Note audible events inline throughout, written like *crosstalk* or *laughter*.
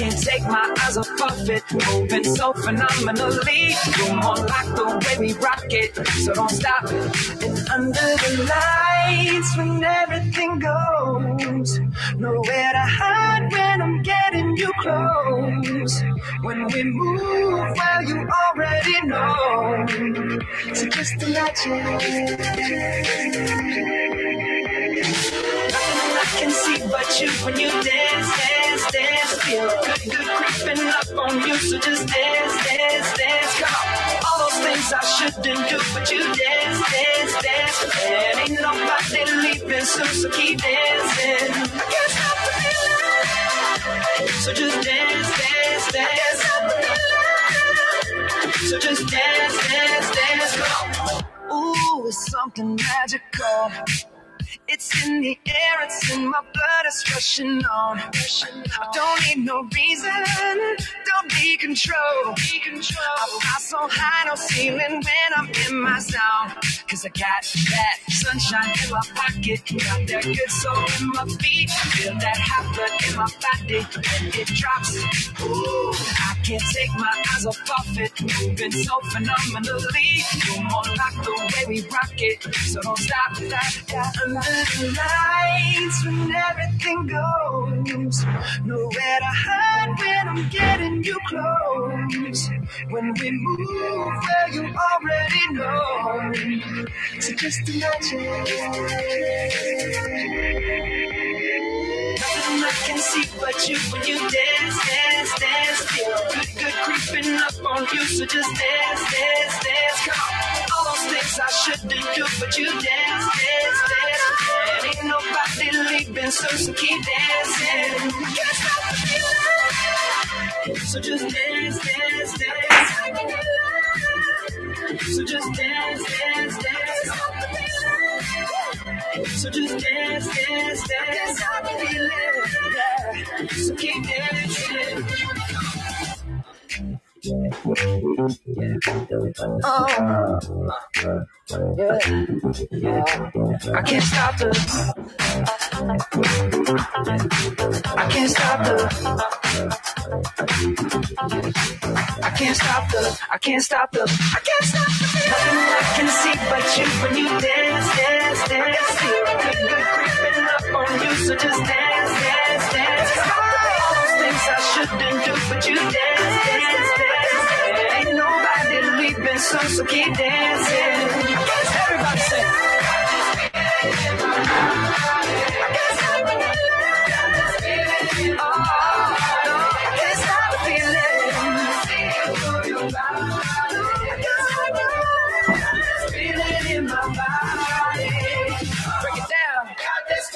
can't take my eyes off of it, moving so phenomenally. You're more like the way we rock it, so don't stop. And under the lights, when everything goes, nowhere to hide when I'm getting you close. When we move, well, you already know. So just imagine. I can see but you when you dance, dance, dance. Feel good, good creeping up on you. So just dance, dance, dance. Come on. All those things I shouldn't do, but you dance, dance, dance. And ain't nobody leaving soon, so keep dancing. I can't stop the feeling. So just dance, dance, dance. I can't stop the feeling, So just dance, dance, dance. Come on. Ooh, it's something magical. It's in the air, it's in my blood, it's rushing on. I don't need no reason, don't be control. I fly so high, no ceiling when I'm in my zone. Cause I got that sunshine in my pocket, got that good soul in my feet. Feel that hot blood in my body when it drops. Ooh, I can't take my eyes off of it, moving so phenomenally. You're more like the way we rock it, so don't stop that. Under the lights when everything goes. Nowhere to hide when I'm getting you close. When we move, well, you already know. So just imagine. I can see but you when you dance, dance, dance. Feel good, good creeping up on you. So just dance, dance, dance. Come on. Those things I shouldn't do, but you dance, dance, dance. And ain't nobody leaving, so, so keep dancing. Can't stop the feeling. So just dance, dance, dance. So just dance, dance, dance. So just dance, dance, dance. So keep dancing. Oh, yeah. I can't stop the. I can't stop the. I can't stop the. I can't stop the. I can't stop the. Nothing I can see but you when you dance, dance, dance. Feel creeping up on you, so just dance, dance, dance. All those things I shouldn't do, but you dance, dance, dance. Leaving, so keep dancing. Everybody sing. Break it. Got this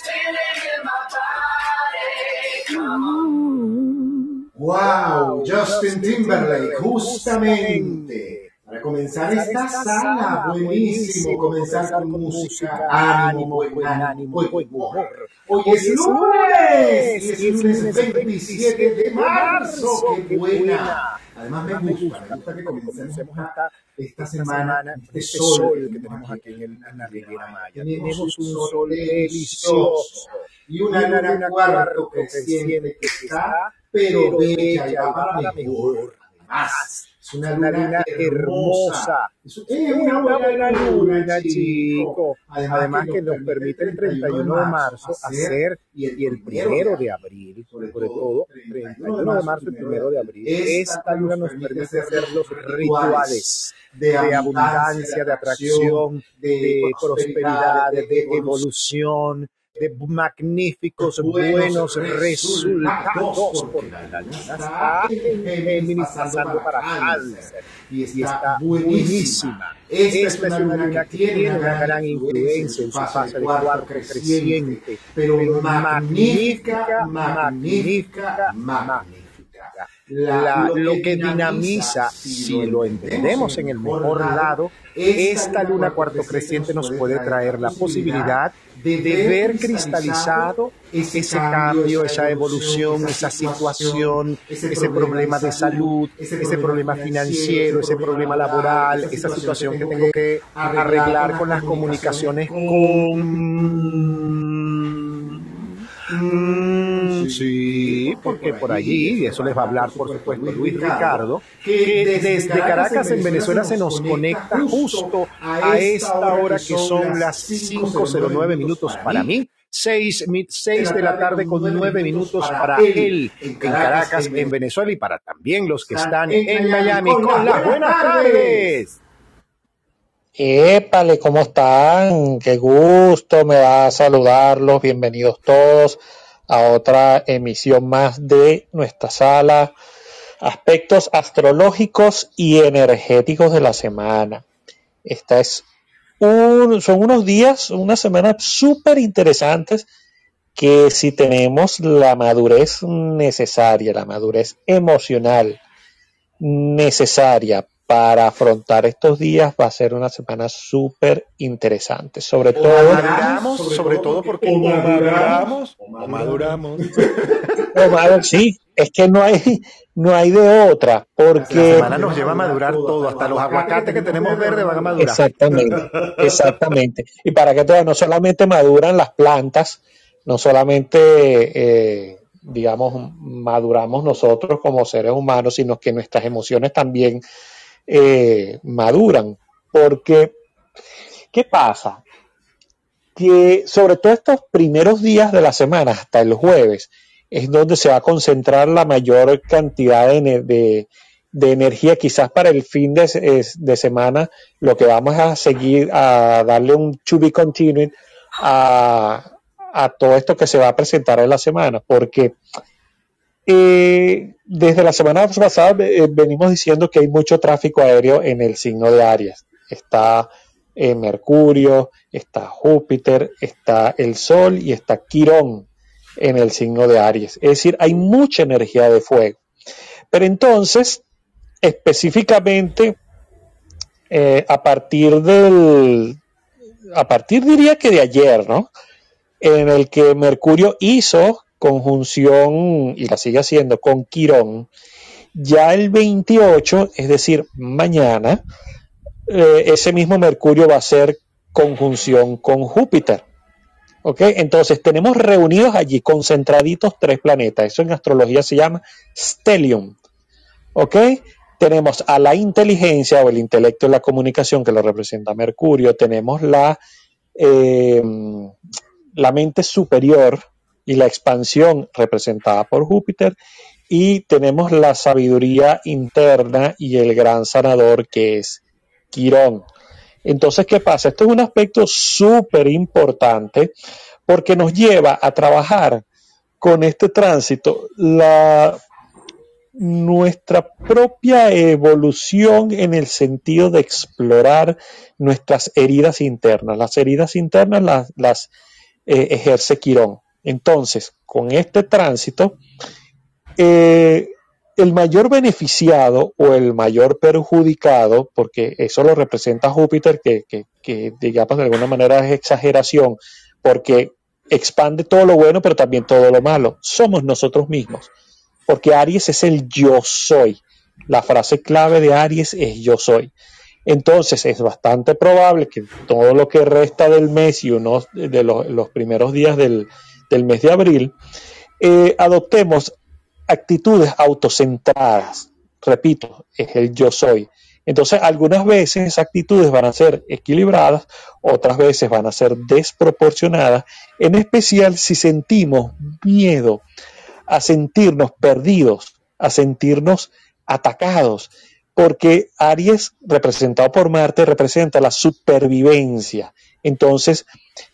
feeling in my body. Can't stop ¡Wow! Justin Timberlake, justamente. Para comenzar esta sala, buenísimo comenzar con música, ánimo, buen ánimo, buen humor. Hoy es lunes, y es lunes 27 de marzo, qué buena. Además me gusta, me gusta que comencemos esta, esta semana, este sol que tenemos aquí en, la Riviera Maya. Tenemos un sol delicioso y una luna cuarto creciente que está, pero bella y va para mejor. Además, es una luna hermosa. Es una buena luna, chico. Además que nos permite el 31 de marzo hacer y el primero de abril, sobre todo, 31 de marzo y primero de abril, esta luna nos permite hacer los rituales de abundancia, de atracción, de prosperidad, de evolución, de magníficos, buenos resultados, porque la está pasando para cáncer. y está buenísima. Esta es una luna que tiene una gran influencia en su fase de cuarto creciente, pero magnífica, magnífica, magnífica. lo que dinamiza, si lo entendemos en el mejor lado, esta luna cuarto creciente nos puede traer la posibilidad de ver cristalizado ese cambio, esa evolución, esa situación, ese problema de salud, ese problema financiero, ese problema laboral, esa situación que tengo que arreglar con las comunicaciones con Mm, sí, porque por allí, y eso les va a hablar por supuesto Luis Ricardo, que desde Caracas en Venezuela se nos conecta justo a esta hora que son las 5.09 minutos para mí. 6, de la tarde con 9 minutos para él en Caracas, en Venezuela y para también los que están en Miami. Con las buenas tardes. Épale, ¿cómo están? Qué gusto, me da a saludarlos. Bienvenidos todos a otra emisión más de nuestra sala. Aspectos astrológicos y energéticos de la semana. Esta es son unos días, unas semanas súper interesantes que si tenemos la madurez necesaria, la madurez emocional necesaria para afrontar estos días va a ser una semana súper interesante. Sobre todo. Maduramos, sobre todo porque o maduramos *laughs* o maduramos. sí, es que no hay, no hay de otra. Porque. La semana nos lleva a madurar todo, hasta los aguacates que tenemos verdes van a madurar. Exactamente, exactamente. Y para que todo, no solamente maduran las plantas, no solamente. Eh, digamos, maduramos nosotros como seres humanos, sino que nuestras emociones también eh, maduran. Porque, ¿qué pasa? Que sobre todo estos primeros días de la semana, hasta el jueves, es donde se va a concentrar la mayor cantidad de, energía. Quizás para el fin de, de, semana lo que vamos a seguir, a darle un to be continuing a, a todo esto que se va a presentar en la semana, porque eh, desde la semana pasada eh, venimos diciendo que hay mucho tráfico aéreo en el signo de Aries. Está eh, Mercurio, está Júpiter, está el Sol y está Quirón en el signo de Aries. Es decir, hay mucha energía de fuego. Pero entonces, específicamente, a partir del, a partir diría que de ayer, ¿no? En el que Mercurio hizo conjunción, y la sigue haciendo con Quirón, ya el 28, es decir, mañana, eh, ese mismo Mercurio va a ser conjunción con Júpiter. ¿Ok? Entonces tenemos reunidos allí, concentraditos, tres planetas. Eso en astrología se llama stellium. ¿Ok? Tenemos a la inteligencia o el intelecto y la comunicación que lo representa Mercurio. Tenemos la, eh, la mente superior, y la expansión representada por Júpiter y tenemos la sabiduría interna y el gran sanador que es Quirón. Entonces, ¿qué pasa? Esto es un aspecto súper importante porque nos lleva a trabajar con este tránsito la, nuestra propia evolución en el sentido de explorar nuestras heridas internas. Las heridas internas las, eh, ejerce Quirón. Entonces, con este tránsito, eh, el mayor beneficiado o el mayor perjudicado, porque eso lo representa Júpiter, que, que, digamos de alguna manera es exageración, porque expande todo lo bueno, pero también todo lo malo. Somos nosotros mismos, porque Aries es el yo soy. La frase clave de Aries es yo soy. Entonces es bastante probable que todo lo que resta del mes y uno de los primeros días del, del mes de abril, eh, adoptemos actitudes autocentradas. Repito, es el yo soy. Entonces, algunas veces esas actitudes van a ser equilibradas, otras veces van a ser desproporcionadas, en especial si sentimos miedo a sentirnos perdidos, a sentirnos atacados, porque Aries, representado por Marte, representa la supervivencia, entonces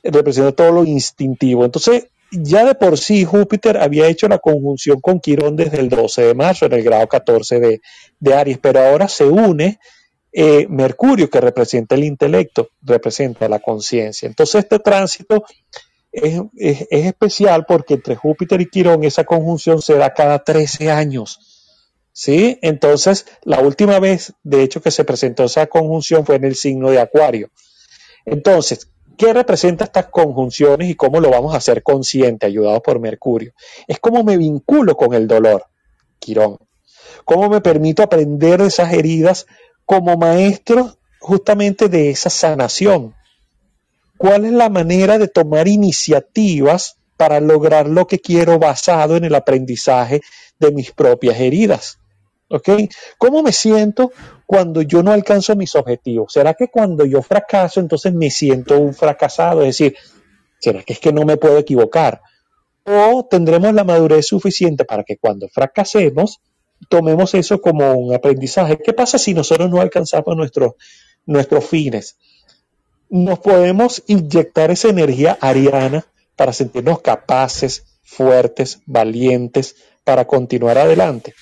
representa todo lo instintivo. Entonces, ya de por sí Júpiter había hecho la conjunción con Quirón desde el 12 de marzo en el grado 14 de, Aries, pero ahora se une eh, Mercurio, que representa el intelecto, representa la conciencia. Entonces este tránsito es, especial porque entre Júpiter y Quirón esa conjunción se da cada 13 años. ¿Sí? Entonces, la última vez, de hecho, que se presentó esa conjunción fue en el signo de Acuario. Entonces, ¿qué representa estas conjunciones y cómo lo vamos a hacer consciente, ayudados por Mercurio? Es cómo me vinculo con el dolor, Quirón. Cómo me permito aprender de esas heridas como maestro justamente de esa sanación. ¿Cuál es la manera de tomar iniciativas para lograr lo que quiero basado en el aprendizaje de mis propias heridas? ¿Ok? ¿Cómo me siento cuando yo no alcanzo mis objetivos? ¿Será que cuando yo fracaso, entonces me siento un fracasado? Es decir, ¿será que es que no me puedo equivocar? ¿O tendremos la madurez suficiente para que cuando fracasemos, tomemos eso como un aprendizaje? ¿Qué pasa si nosotros no alcanzamos nuestros, nuestros fines? Nos podemos inyectar esa energía ariana para sentirnos capaces, fuertes, valientes, para continuar adelante.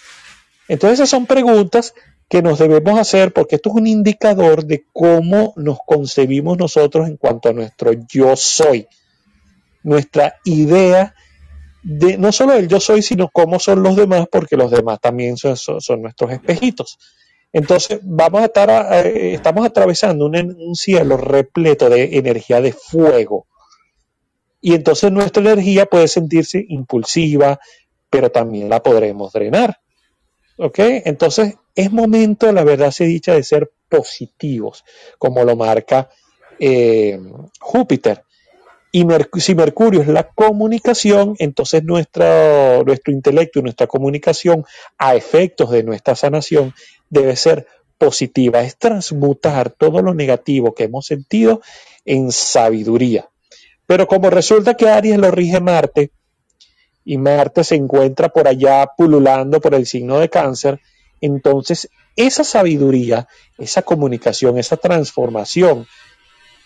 Entonces esas son preguntas que nos debemos hacer porque esto es un indicador de cómo nos concebimos nosotros en cuanto a nuestro yo soy, nuestra idea de no solo el yo soy, sino cómo son los demás, porque los demás también son, nuestros espejitos. Entonces vamos a estar, eh, estamos atravesando un cielo repleto de energía de fuego. Y entonces nuestra energía puede sentirse impulsiva, pero también la podremos drenar. ¿Ok? Entonces es momento, la verdad se dicha, de ser positivos, como lo marca eh, Júpiter. Y si Mercurio es la comunicación, entonces nuestro, nuestro intelecto y nuestra comunicación a efectos de nuestra sanación debe ser positiva, es transmutar todo lo negativo que hemos sentido en sabiduría. Pero como resulta que Aries lo rige Marte, y Marte se encuentra por allá pululando por el signo de cáncer, entonces esa sabiduría, esa comunicación, esa transformación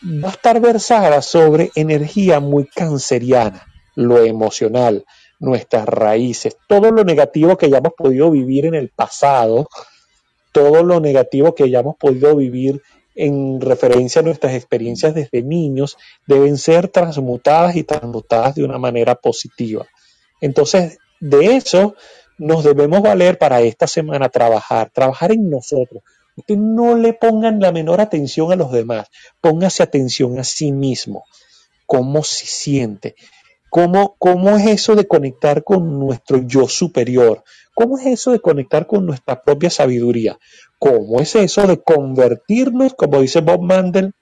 va a estar versada sobre energía muy canceriana, lo emocional, nuestras raíces, todo lo negativo que hayamos podido vivir en el pasado, todo lo negativo que hayamos podido vivir en referencia a nuestras experiencias desde niños, deben ser transmutadas y transmutadas de una manera positiva. Entonces, de eso nos debemos valer para esta semana trabajar, trabajar en nosotros. Usted no le pongan la menor atención a los demás, póngase atención a sí mismo, cómo se siente, cómo, cómo es eso de conectar con nuestro yo superior, cómo es eso de conectar con nuestra propia sabiduría, cómo es eso de convertirnos, como dice Bob Mandel,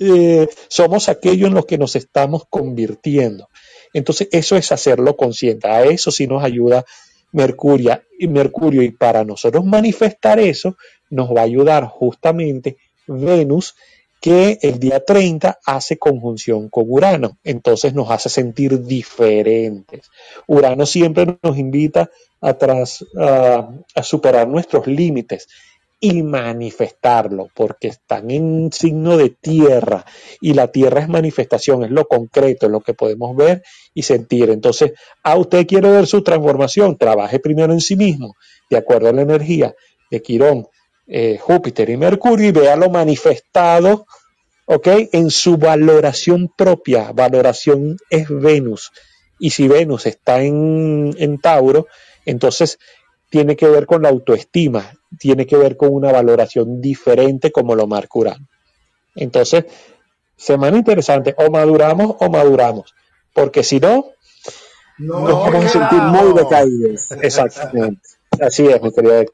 eh, somos aquello en lo que nos estamos convirtiendo. Entonces, eso es hacerlo consciente. A eso sí nos ayuda Mercurio y Mercurio. Y para nosotros manifestar eso, nos va a ayudar justamente Venus, que el día 30 hace conjunción con Urano. Entonces nos hace sentir diferentes. Urano siempre nos invita a, a superar nuestros límites y manifestarlo, porque están en signo de tierra y la tierra es manifestación, es lo concreto, es lo que podemos ver y sentir. Entonces, a usted quiere ver su transformación, trabaje primero en sí mismo, de acuerdo a la energía de Quirón, eh, Júpiter y Mercurio y vea lo manifestado, ¿ok? En su valoración propia, valoración es Venus. Y si Venus está en, en Tauro, entonces tiene que ver con la autoestima, tiene que ver con una valoración diferente como lo marca Urano. Entonces, semana interesante, o maduramos o maduramos, porque si no, nos vamos a sentir muy decaídos. Exactamente. Así es, mi querido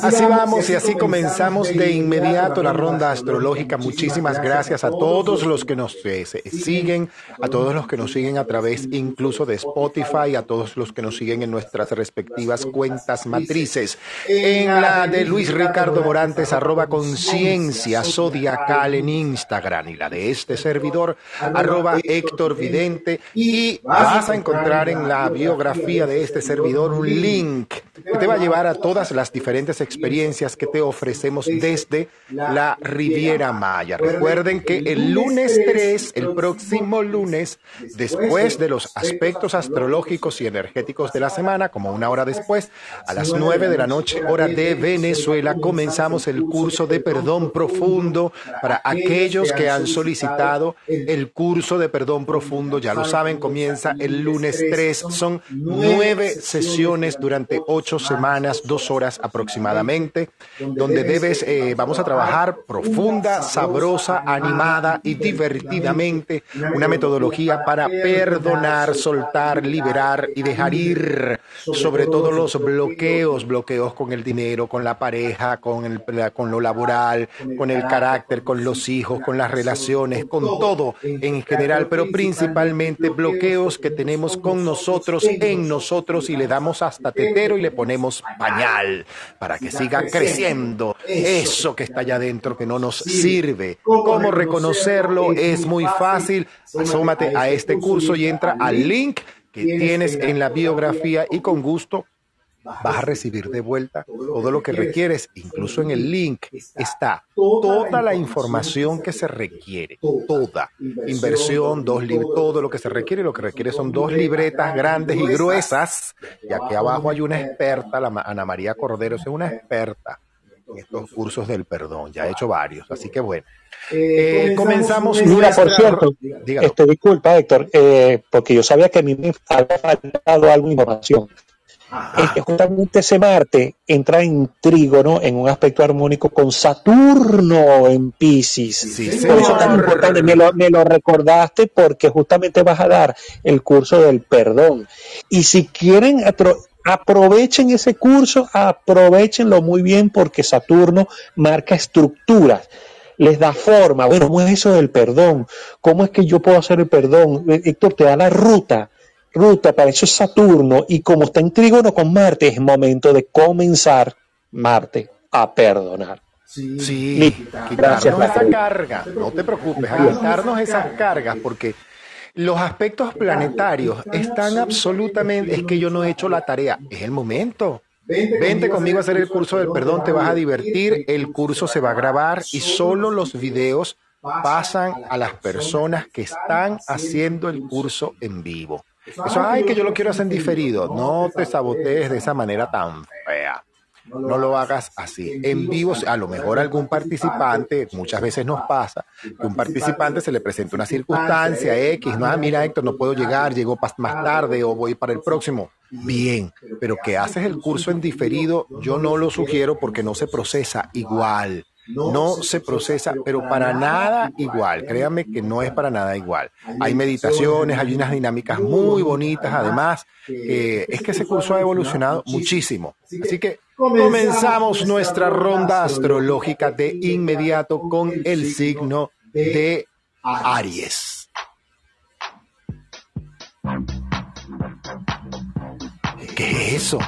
Así, vamos y así comenzamos de inmediato la ronda astrológica. Muchísimas gracias a todos los que nos eh, siguen, a todos los que nos siguen a través incluso de Spotify, a todos los que nos siguen en nuestras respectivas cuentas matrices. En la de Luis Ricardo Morantes, arroba conciencia zodiacal en Instagram y la de este servidor, arroba Héctor Vidente. Y vas a encontrar en la biografía de este servidor un link que te va a llevar a todas las diferentes experiencias que te ofrecemos desde la Riviera Maya. Recuerden que el lunes 3, el próximo lunes, después de los aspectos astrológicos y energéticos de la semana, como una hora después, a las 9 de la noche, hora de Venezuela, comenzamos el curso de perdón profundo para aquellos que han solicitado el curso de perdón profundo. Ya lo saben, comienza el lunes 3. Son nueve sesiones durante ocho semanas, dos horas aproximadamente, donde debes, eh, vamos a trabajar profunda, sabrosa, animada y divertidamente, una metodología para perdonar, soltar, liberar y dejar ir sobre todo los bloqueos, bloqueos con el dinero, con la pareja, con, el, con lo laboral, con el carácter, con los hijos, con las relaciones, con todo en general, pero principalmente bloqueos que tenemos con nosotros, en nosotros y le damos hasta tetero y le ponemos pañal para que siga creciendo eso que está allá adentro que no nos sirve. ¿Cómo reconocerlo? Es muy fácil. Asómate a este curso y entra al link que tienes en la biografía y con gusto vas a recibir de vuelta todo lo que requieres. Incluso en el link está toda la información que se requiere, toda. Inversión, dos libros, todo lo que se requiere. Lo que requiere son dos libretas grandes y gruesas. Y aquí abajo hay una experta, la Ana María Cordero, es una experta en estos cursos del perdón. Ya ha hecho varios, así que bueno. Eh, comenzamos. Mira, por cierto, este, disculpa, Héctor, eh, porque yo sabía que a mí me había faltado algo de información es que justamente ese Marte entra en trígono, en un aspecto armónico con Saturno en Pisces. Por eso es tan importante, me lo, me lo recordaste porque justamente vas a dar el curso del perdón. Y si quieren aprovechen ese curso, aprovechenlo muy bien porque Saturno marca estructuras, les da forma. Bueno, ¿cómo es eso del perdón? ¿Cómo es que yo puedo hacer el perdón? Héctor, te da la ruta ruta, para eso es Saturno, y como está en trígono con Marte, es momento de comenzar Marte a perdonar. Sí, sí quitarnos esa carga, no te preocupes, a quitarnos esas cargas, porque los aspectos planetarios están absolutamente, es que yo no he hecho la tarea, es el momento. Vente conmigo a hacer el curso del perdón, te vas a divertir, el curso se va a grabar y solo los videos pasan a las personas que están haciendo el curso en vivo. Eso, ay, que yo lo quiero hacer en diferido. No te sabotees de esa manera tan fea. No lo hagas así. En vivo, a lo mejor algún participante, muchas veces nos pasa, que un participante se le presenta una circunstancia X, no, ah, mira Héctor, no puedo llegar, llego más tarde o voy para el próximo. Bien, pero que haces el curso en diferido, yo no lo sugiero porque no se procesa igual no se procesa, pero para nada igual. Créanme que no es para nada igual. Hay meditaciones, hay unas dinámicas muy bonitas, además, es que ese curso ha evolucionado muchísimo. Así que comenzamos nuestra ronda astrológica de inmediato con el signo de Aries. ¿Qué es eso?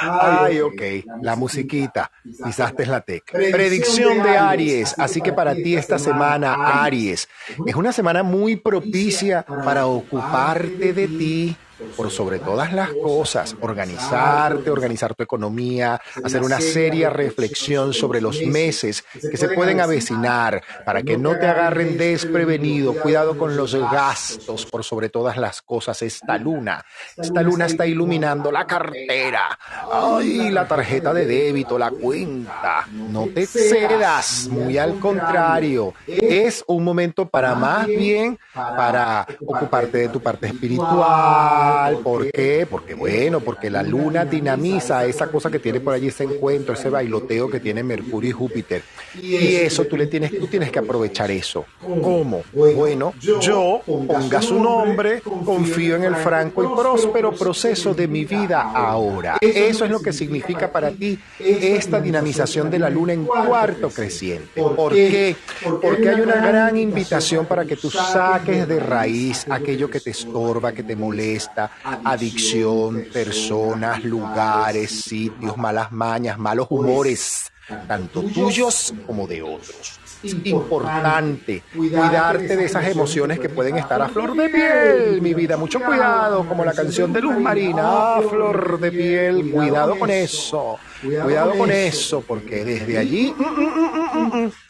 Ay, ok, la musiquita, pisaste la tecla. Predicción de Aries, así que para ti esta semana, Aries, es una semana muy propicia para ocuparte de ti por sobre todas las cosas, organizarte, organizar tu economía, hacer una seria reflexión sobre los meses que se pueden avecinar para que no te agarren desprevenido. Cuidado con los gastos por sobre todas las cosas. Esta luna, esta luna está iluminando la cartera, ay, la tarjeta de débito, la cuenta. No te cedas, muy al contrario. Es un momento para más bien para ocuparte de tu parte espiritual ¿Por qué? Porque bueno, porque la luna dinamiza esa cosa que tiene por allí ese encuentro, ese bailoteo que tiene Mercurio y Júpiter. Y eso tú le tienes, tú tienes que aprovechar eso. ¿Cómo? Bueno, yo ponga su nombre, confío en el franco y próspero proceso de mi vida ahora. Eso es lo que significa para ti esta dinamización de la luna en cuarto creciente. ¿Por qué? Porque hay una gran invitación para que tú saques de raíz aquello que te estorba, que te molesta adicción, personas, lugares, sitios, malas mañas, malos humores, tanto tuyos como de otros. Es importante cuidarte de esas emociones que pueden estar a flor de piel, mi vida. Mucho cuidado, como la canción de Luz Marina, a flor de piel. Cuidado con eso. Cuidado con eso, porque desde allí,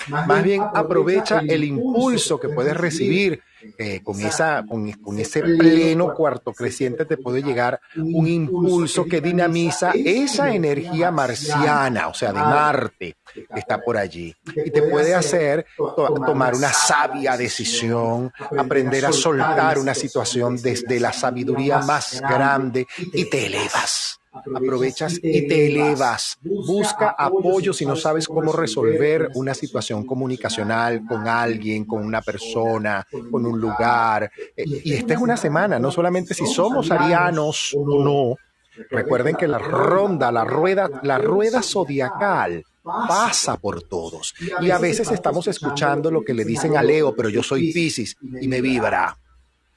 más bien aprovecha el impulso que puedes recibir eh, con, esa, con, con, ese pleno cuarto creciente te puede llegar un impulso que dinamiza esa energía marciana, o sea, de Marte, que está por allí. Y te puede hacer tomar una sabia decisión, aprender a soltar una situación desde la sabiduría más grande y te elevas aprovechas y te elevas. Busca apoyo si no sabes cómo resolver una situación comunicacional con alguien, con una persona, con un lugar. Eh, y esta es una semana, no solamente si somos arianos o no. Recuerden que la ronda, la rueda, la rueda zodiacal pasa por todos. Y a veces estamos escuchando lo que le dicen a Leo, pero yo soy Pisces y me vibra.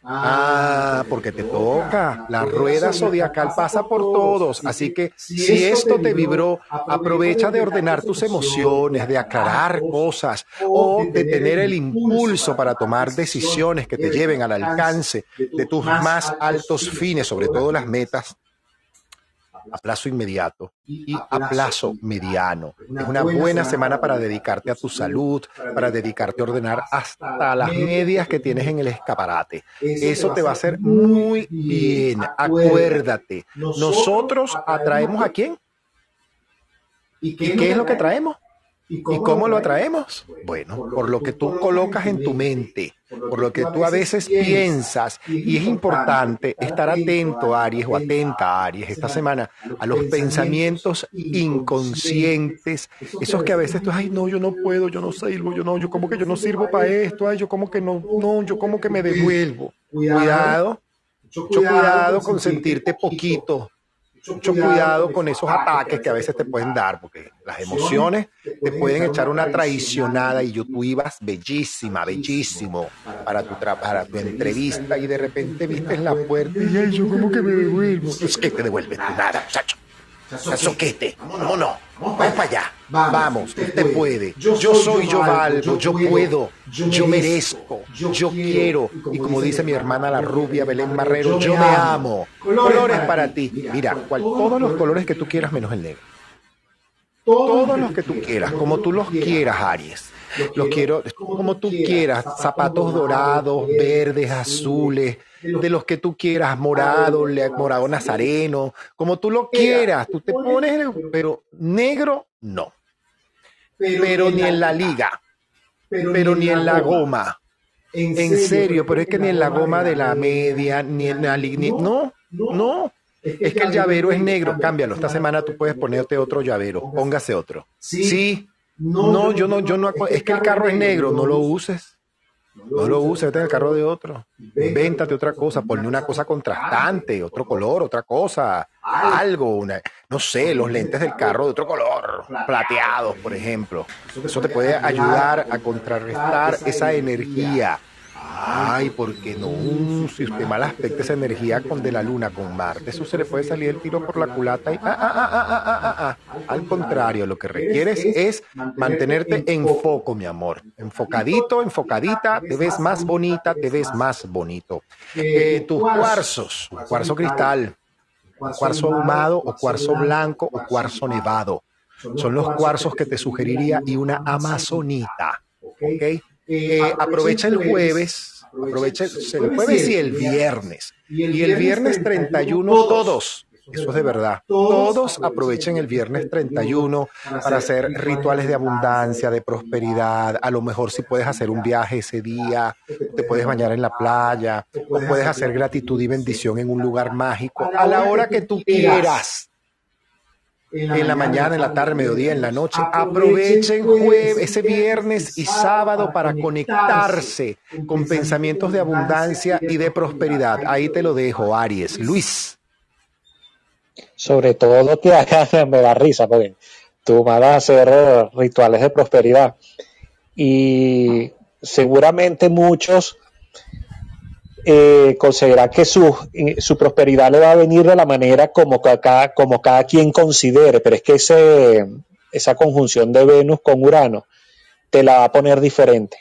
Ah, porque te toca. La rueda zodiacal pasa por todos. Así que si esto te vibró, aprovecha de ordenar tus emociones, de aclarar cosas o de tener el impulso para tomar decisiones que te lleven al alcance de tus más altos fines, sobre todo las metas a plazo inmediato y a plazo mediano. Es una buena semana para dedicarte a tu salud, para dedicarte a ordenar hasta las medias que tienes en el escaparate. Eso te va a hacer muy bien. Acuérdate, nosotros atraemos a quién? ¿Y qué es lo que traemos? ¿Y cómo, lo atraemos? Bueno, por lo que tú colocas en tu mente, por lo que tú a veces piensas. Y es importante estar atento, Aries, o atenta, Aries, esta semana, a los pensamientos inconscientes, esos que a veces tú, ay, no, yo no puedo, yo no sirvo, yo no, yo como que yo no sirvo para esto, ay, yo como que no, no, yo como que me devuelvo. Cuidado, mucho cuidado con sentirte poquito mucho cuidado con esos ataques que a veces te pueden dar, porque las emociones te pueden echar una traicionada y yo, tú ibas bellísima, bellísimo para tu, para tu entrevista y de repente viste en la puerta y yo como que me devuelvo. Es que te devuelves nada, muchacho. Soquete, no, no, vamos para allá, vamos, usted puede, yo soy, yo valgo, yo puedo, yo merezco, yo quiero, y como dice mi hermana la rubia Belén Barrero, yo me amo, colores para ti, mira, todos los colores que tú quieras menos el negro, todos los que tú quieras, como tú los quieras, Aries. Los quiero como tú quieras, zapatos dorados, verdes, azules, de los que tú quieras, morado, morado nazareno, como tú lo quieras, tú te pones, pero negro, no. Pero ni en la liga, pero ni en la goma. En serio, pero es que ni en la goma de la media, ni en la liga, no, no. Es que el llavero es negro, cámbialo. Esta semana tú puedes ponerte otro llavero, póngase otro. Sí, no, yo no, yo no, es que el carro es negro, no lo uses. No lo uses, vete en el carro de otro. Invéntate otra cosa, ponle una cosa contrastante, otro color, otra cosa, algo, una, no sé, los lentes del carro de otro color, plateados, por ejemplo. Eso te puede ayudar a contrarrestar esa energía Ay, porque no, si usted mal aspecta esa energía con de la luna, con Marte, eso se le puede salir el tiro por la culata y ah, ah, ah, al contrario, lo que requieres es mantenerte en foco, mi amor. Enfocadito, enfocadita, te ves más bonita, te ves más bonito. Eh, tus cuarzos, cuarzo cristal, cuarzo ahumado o cuarzo blanco o cuarzo nevado. Son los cuarzos que te sugeriría y una amazonita. ¿Ok? Eh, aprovecha el jueves, aprovecha el jueves y el viernes. Y el viernes 31 todos, eso es de verdad. Todos aprovechen el viernes 31 para hacer rituales de abundancia, de prosperidad. A lo mejor si puedes hacer un viaje ese día, te puedes bañar en la playa, o puedes hacer gratitud y bendición en un lugar mágico a la hora que tú quieras en la mañana, en la tarde, mediodía, en la noche. Aprovechen jueves, ese viernes y sábado para conectarse con pensamientos de abundancia y de prosperidad. Ahí te lo dejo, Aries. Luis. Sobre todo que hagas, *laughs* me da risa, porque tú vas a hacer rituales de prosperidad. Y seguramente muchos eh, que su, eh, su, prosperidad le va a venir de la manera como cada, como cada quien considere, pero es que ese, esa conjunción de Venus con Urano te la va a poner diferente.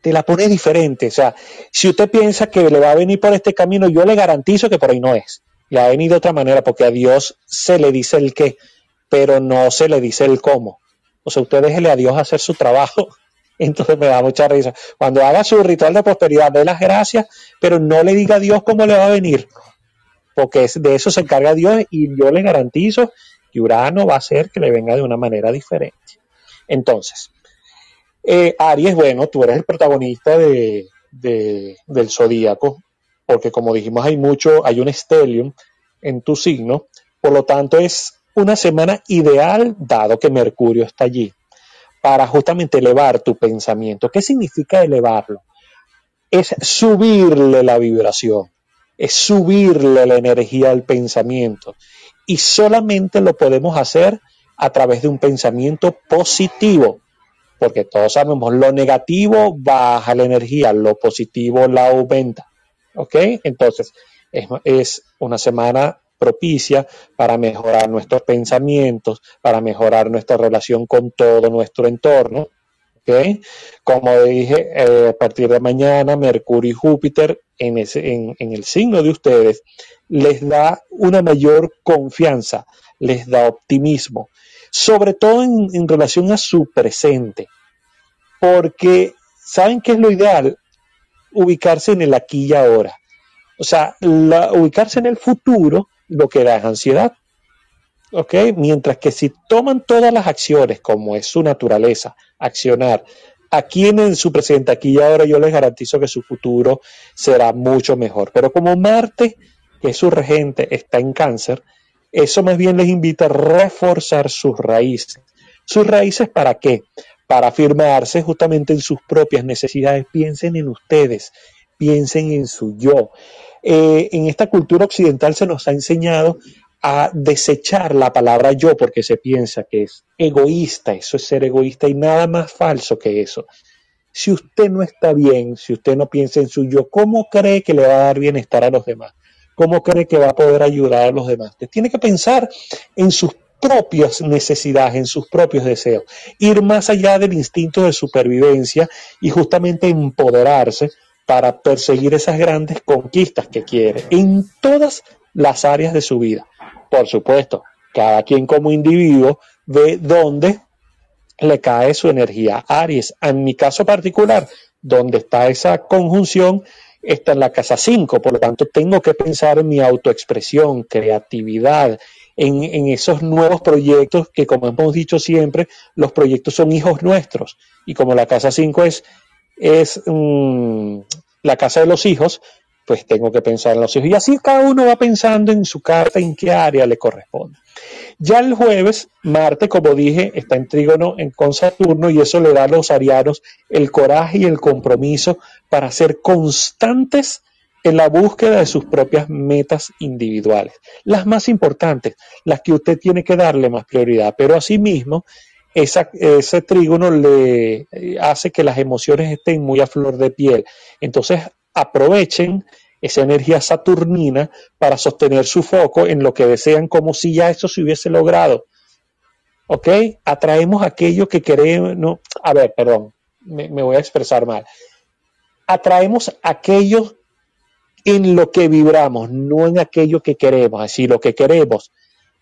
Te la pone diferente. O sea, si usted piensa que le va a venir por este camino, yo le garantizo que por ahí no es. Le va a venir de otra manera, porque a Dios se le dice el qué, pero no se le dice el cómo. O sea, usted déjele a Dios hacer su trabajo *laughs* Entonces me da mucha risa. Cuando haga su ritual de prosperidad, dé las gracias, pero no le diga a Dios cómo le va a venir, porque de eso se encarga Dios y yo le garantizo que Urano va a hacer que le venga de una manera diferente. Entonces, eh, Aries, bueno, tú eres el protagonista de, del zodíaco, porque como dijimos, hay mucho, hay un stellium en tu signo, por lo tanto es una semana ideal, dado que Mercurio está allí, para justamente elevar tu pensamiento. ¿Qué significa elevarlo? Es subirle la vibración, es subirle la energía al pensamiento. Y solamente lo podemos hacer a través de un pensamiento positivo, porque todos sabemos, lo negativo baja la energía, lo positivo la aumenta. ¿Ok? Entonces, es, es una semana propicia para mejorar nuestros pensamientos, para mejorar nuestra relación con todo nuestro entorno. ¿okay? Como dije, eh, a partir de mañana, Mercurio y Júpiter en, ese, en, el signo de ustedes les da una mayor confianza, les da optimismo, sobre todo en, en relación a su presente, porque ¿saben qué es lo ideal? Ubicarse en el aquí y ahora. O sea, la, ubicarse en el futuro lo que da es ansiedad. ¿Ok? Mientras que si toman todas las acciones, como es su naturaleza, accionar, aquí en su presente, aquí y ahora, yo les garantizo que su futuro será mucho mejor. Pero como Marte, que es su regente, está en cáncer, eso más bien les invita a reforzar sus raíces. ¿Sus raíces para qué? Para afirmarse justamente en sus propias necesidades. Piensen en ustedes, piensen en su yo. Eh, en esta cultura occidental se nos ha enseñado a desechar la palabra yo porque se piensa que es egoísta, eso es ser egoísta y nada más falso que eso. Si usted no está bien, si usted no piensa en su yo, ¿cómo cree que le va a dar bienestar a los demás? ¿Cómo cree que va a poder ayudar a los demás? Usted tiene que pensar en sus propias necesidades, en sus propios deseos, ir más allá del instinto de supervivencia y justamente empoderarse para perseguir esas grandes conquistas que quiere en todas las áreas de su vida. Por supuesto, cada quien como individuo ve dónde le cae su energía. Aries, en mi caso particular, donde está esa conjunción, está en la casa 5, por lo tanto tengo que pensar en mi autoexpresión, creatividad, en, esos nuevos proyectos que como hemos dicho siempre, los proyectos son hijos nuestros y como la casa 5 es es um, la casa de los hijos, pues tengo que pensar en los hijos. Y así cada uno va pensando en su carta, en qué área le corresponde. Ya el jueves, Marte, como dije, está en trígono en, con Saturno y eso le da a los arianos el coraje y el compromiso para ser constantes en la búsqueda de sus propias metas individuales. Las más importantes, las que usted tiene que darle más prioridad, pero asimismo esa, ese trígono le hace que las emociones estén muy a flor de piel. Entonces aprovechen esa energía saturnina para sostener su foco en lo que desean como si ya eso se hubiese logrado. ¿Ok? Atraemos aquello que queremos, no, a ver, perdón, me, me voy a expresar mal. Atraemos aquello en lo que vibramos, no en aquello que queremos. Así, lo que queremos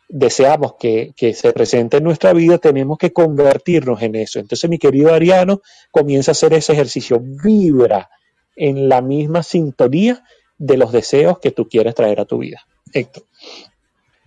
deseamos que, que, se presente en nuestra vida, tenemos que convertirnos en eso. Entonces, mi querido Ariano, comienza a hacer ese ejercicio, vibra en la misma sintonía de los deseos que tú quieres traer a tu vida. Héctor.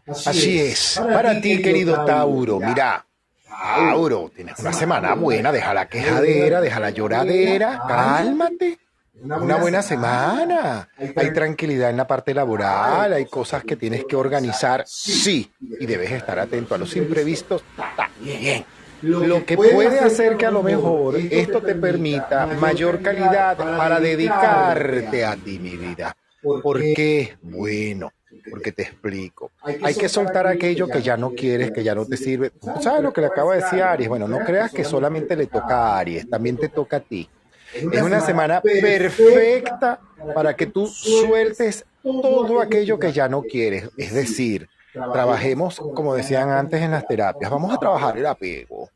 Así, Así es. Para, Para ti, querido Tauro, mira. Tauro, tienes una semana buena, deja la quejadera, deja la lloradera, cálmate una buena, una buena semana. semana. Hay, hay tranquilidad en la parte laboral, hay cosas que tienes que organizar, sí, y debes estar atento a los imprevistos también. Lo, lo que puede hacer que a lo mejor esto te permita mayor calidad para dedicarte a ti, mi vida. ¿Por qué? Bueno, porque te explico. Hay que soltar aquello que ya no quieres, que ya no te sirve. ¿Sabes lo que le acaba de decir Aries? Bueno, no creas que solamente le toca a Aries, también te toca a ti. Es una semana perfecta para que tú sueltes todo aquello que ya no quieres. Es decir, trabajemos, como decían antes en las terapias, vamos a trabajar el apego.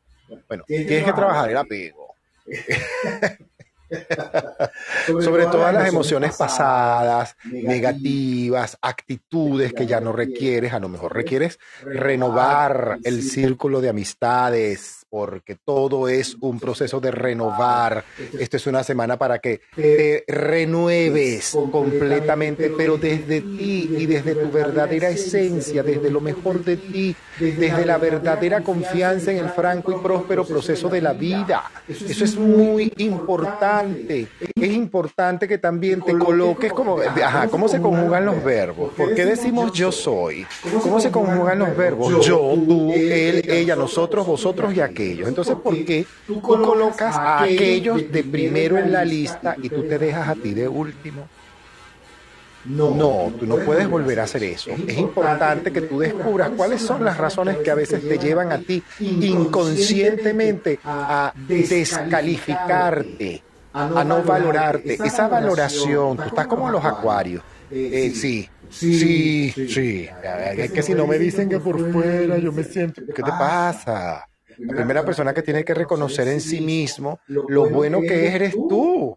Bueno, tienes que trabajar el apego. *laughs* *laughs* Sobre todas las emociones pasadas, negativas, actitudes que ya no requieres, a lo mejor requieres renovar el círculo de amistades, porque todo es un proceso de renovar. Esta es una semana para que te renueves completamente, pero desde ti y desde tu verdadera esencia, desde lo mejor de ti, desde la verdadera confianza en el franco y próspero proceso de la vida. Eso es muy importante. Es importante que también te coloques como, ajá, ¿cómo se conjugan los verbos? ¿Por qué decimos yo soy? ¿Cómo se conjugan los verbos? Yo, tú, él, ella, nosotros, vosotros y aquel. Entonces, ¿por qué tú colocas a aquellos de primero en la lista y tú te dejas a ti de último? No, tú no puedes volver a hacer eso. Es importante que tú descubras cuáles son las razones que a veces te llevan a ti inconscientemente a descalificarte, a no valorarte. Esa valoración, tú estás como los acuarios. Eh, sí, sí, sí. Es que si no me dicen que por fuera yo me siento... ¿Qué te pasa? La primera persona que tiene que reconocer en sí mismo lo bueno que es eres tú.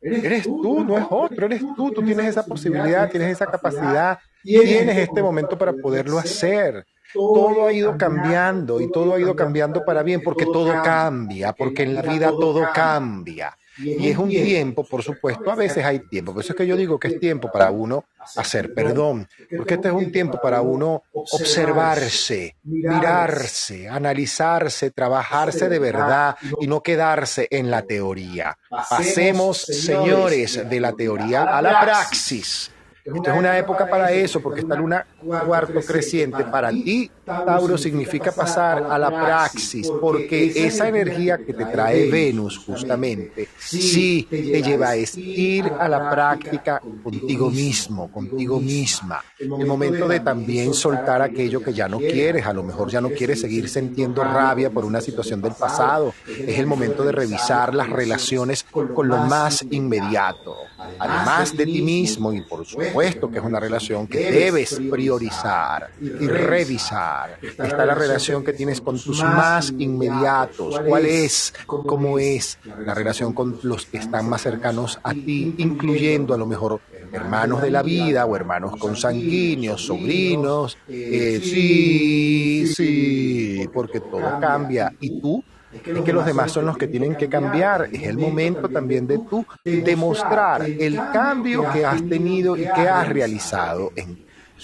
Eres tú, no es otro, eres tú. Tú tienes esa posibilidad, tienes esa capacidad, tienes este momento para poderlo hacer. Todo ha ido cambiando y todo ha ido cambiando para bien porque todo cambia, porque en la vida todo cambia. Y es un tiempo, por supuesto, a veces hay tiempo. Por eso es que yo digo que es tiempo para uno hacer perdón, porque este es un tiempo para uno observarse, mirarse, analizarse, trabajarse de verdad y no quedarse en la teoría. Pasemos, señores, de la teoría a la praxis. Esto es una época para eso, porque esta luna cuarto creciente. para ti, Tauro, significa pasar a la praxis, porque esa energía que te trae Venus justamente, sí te lleva a ir a la práctica contigo mismo, contigo misma. El momento de también soltar aquello que ya no quieres, a lo mejor ya no quieres seguir sintiendo rabia por una situación del pasado. Es el momento de revisar las relaciones con lo más inmediato, además de ti mismo y por supuesto puesto que es una relación que debes priorizar y revisar. Está la relación que tienes con tus más inmediatos. ¿Cuál es? ¿Cómo es la relación con los que están más cercanos a ti, incluyendo a lo mejor hermanos de la vida o hermanos consanguíneos, sobrinos? Eh, sí, sí, porque todo cambia. ¿Y tú? Es que los demás son los que tienen que cambiar. Es el momento también de tú demostrar el cambio que has tenido y que has realizado.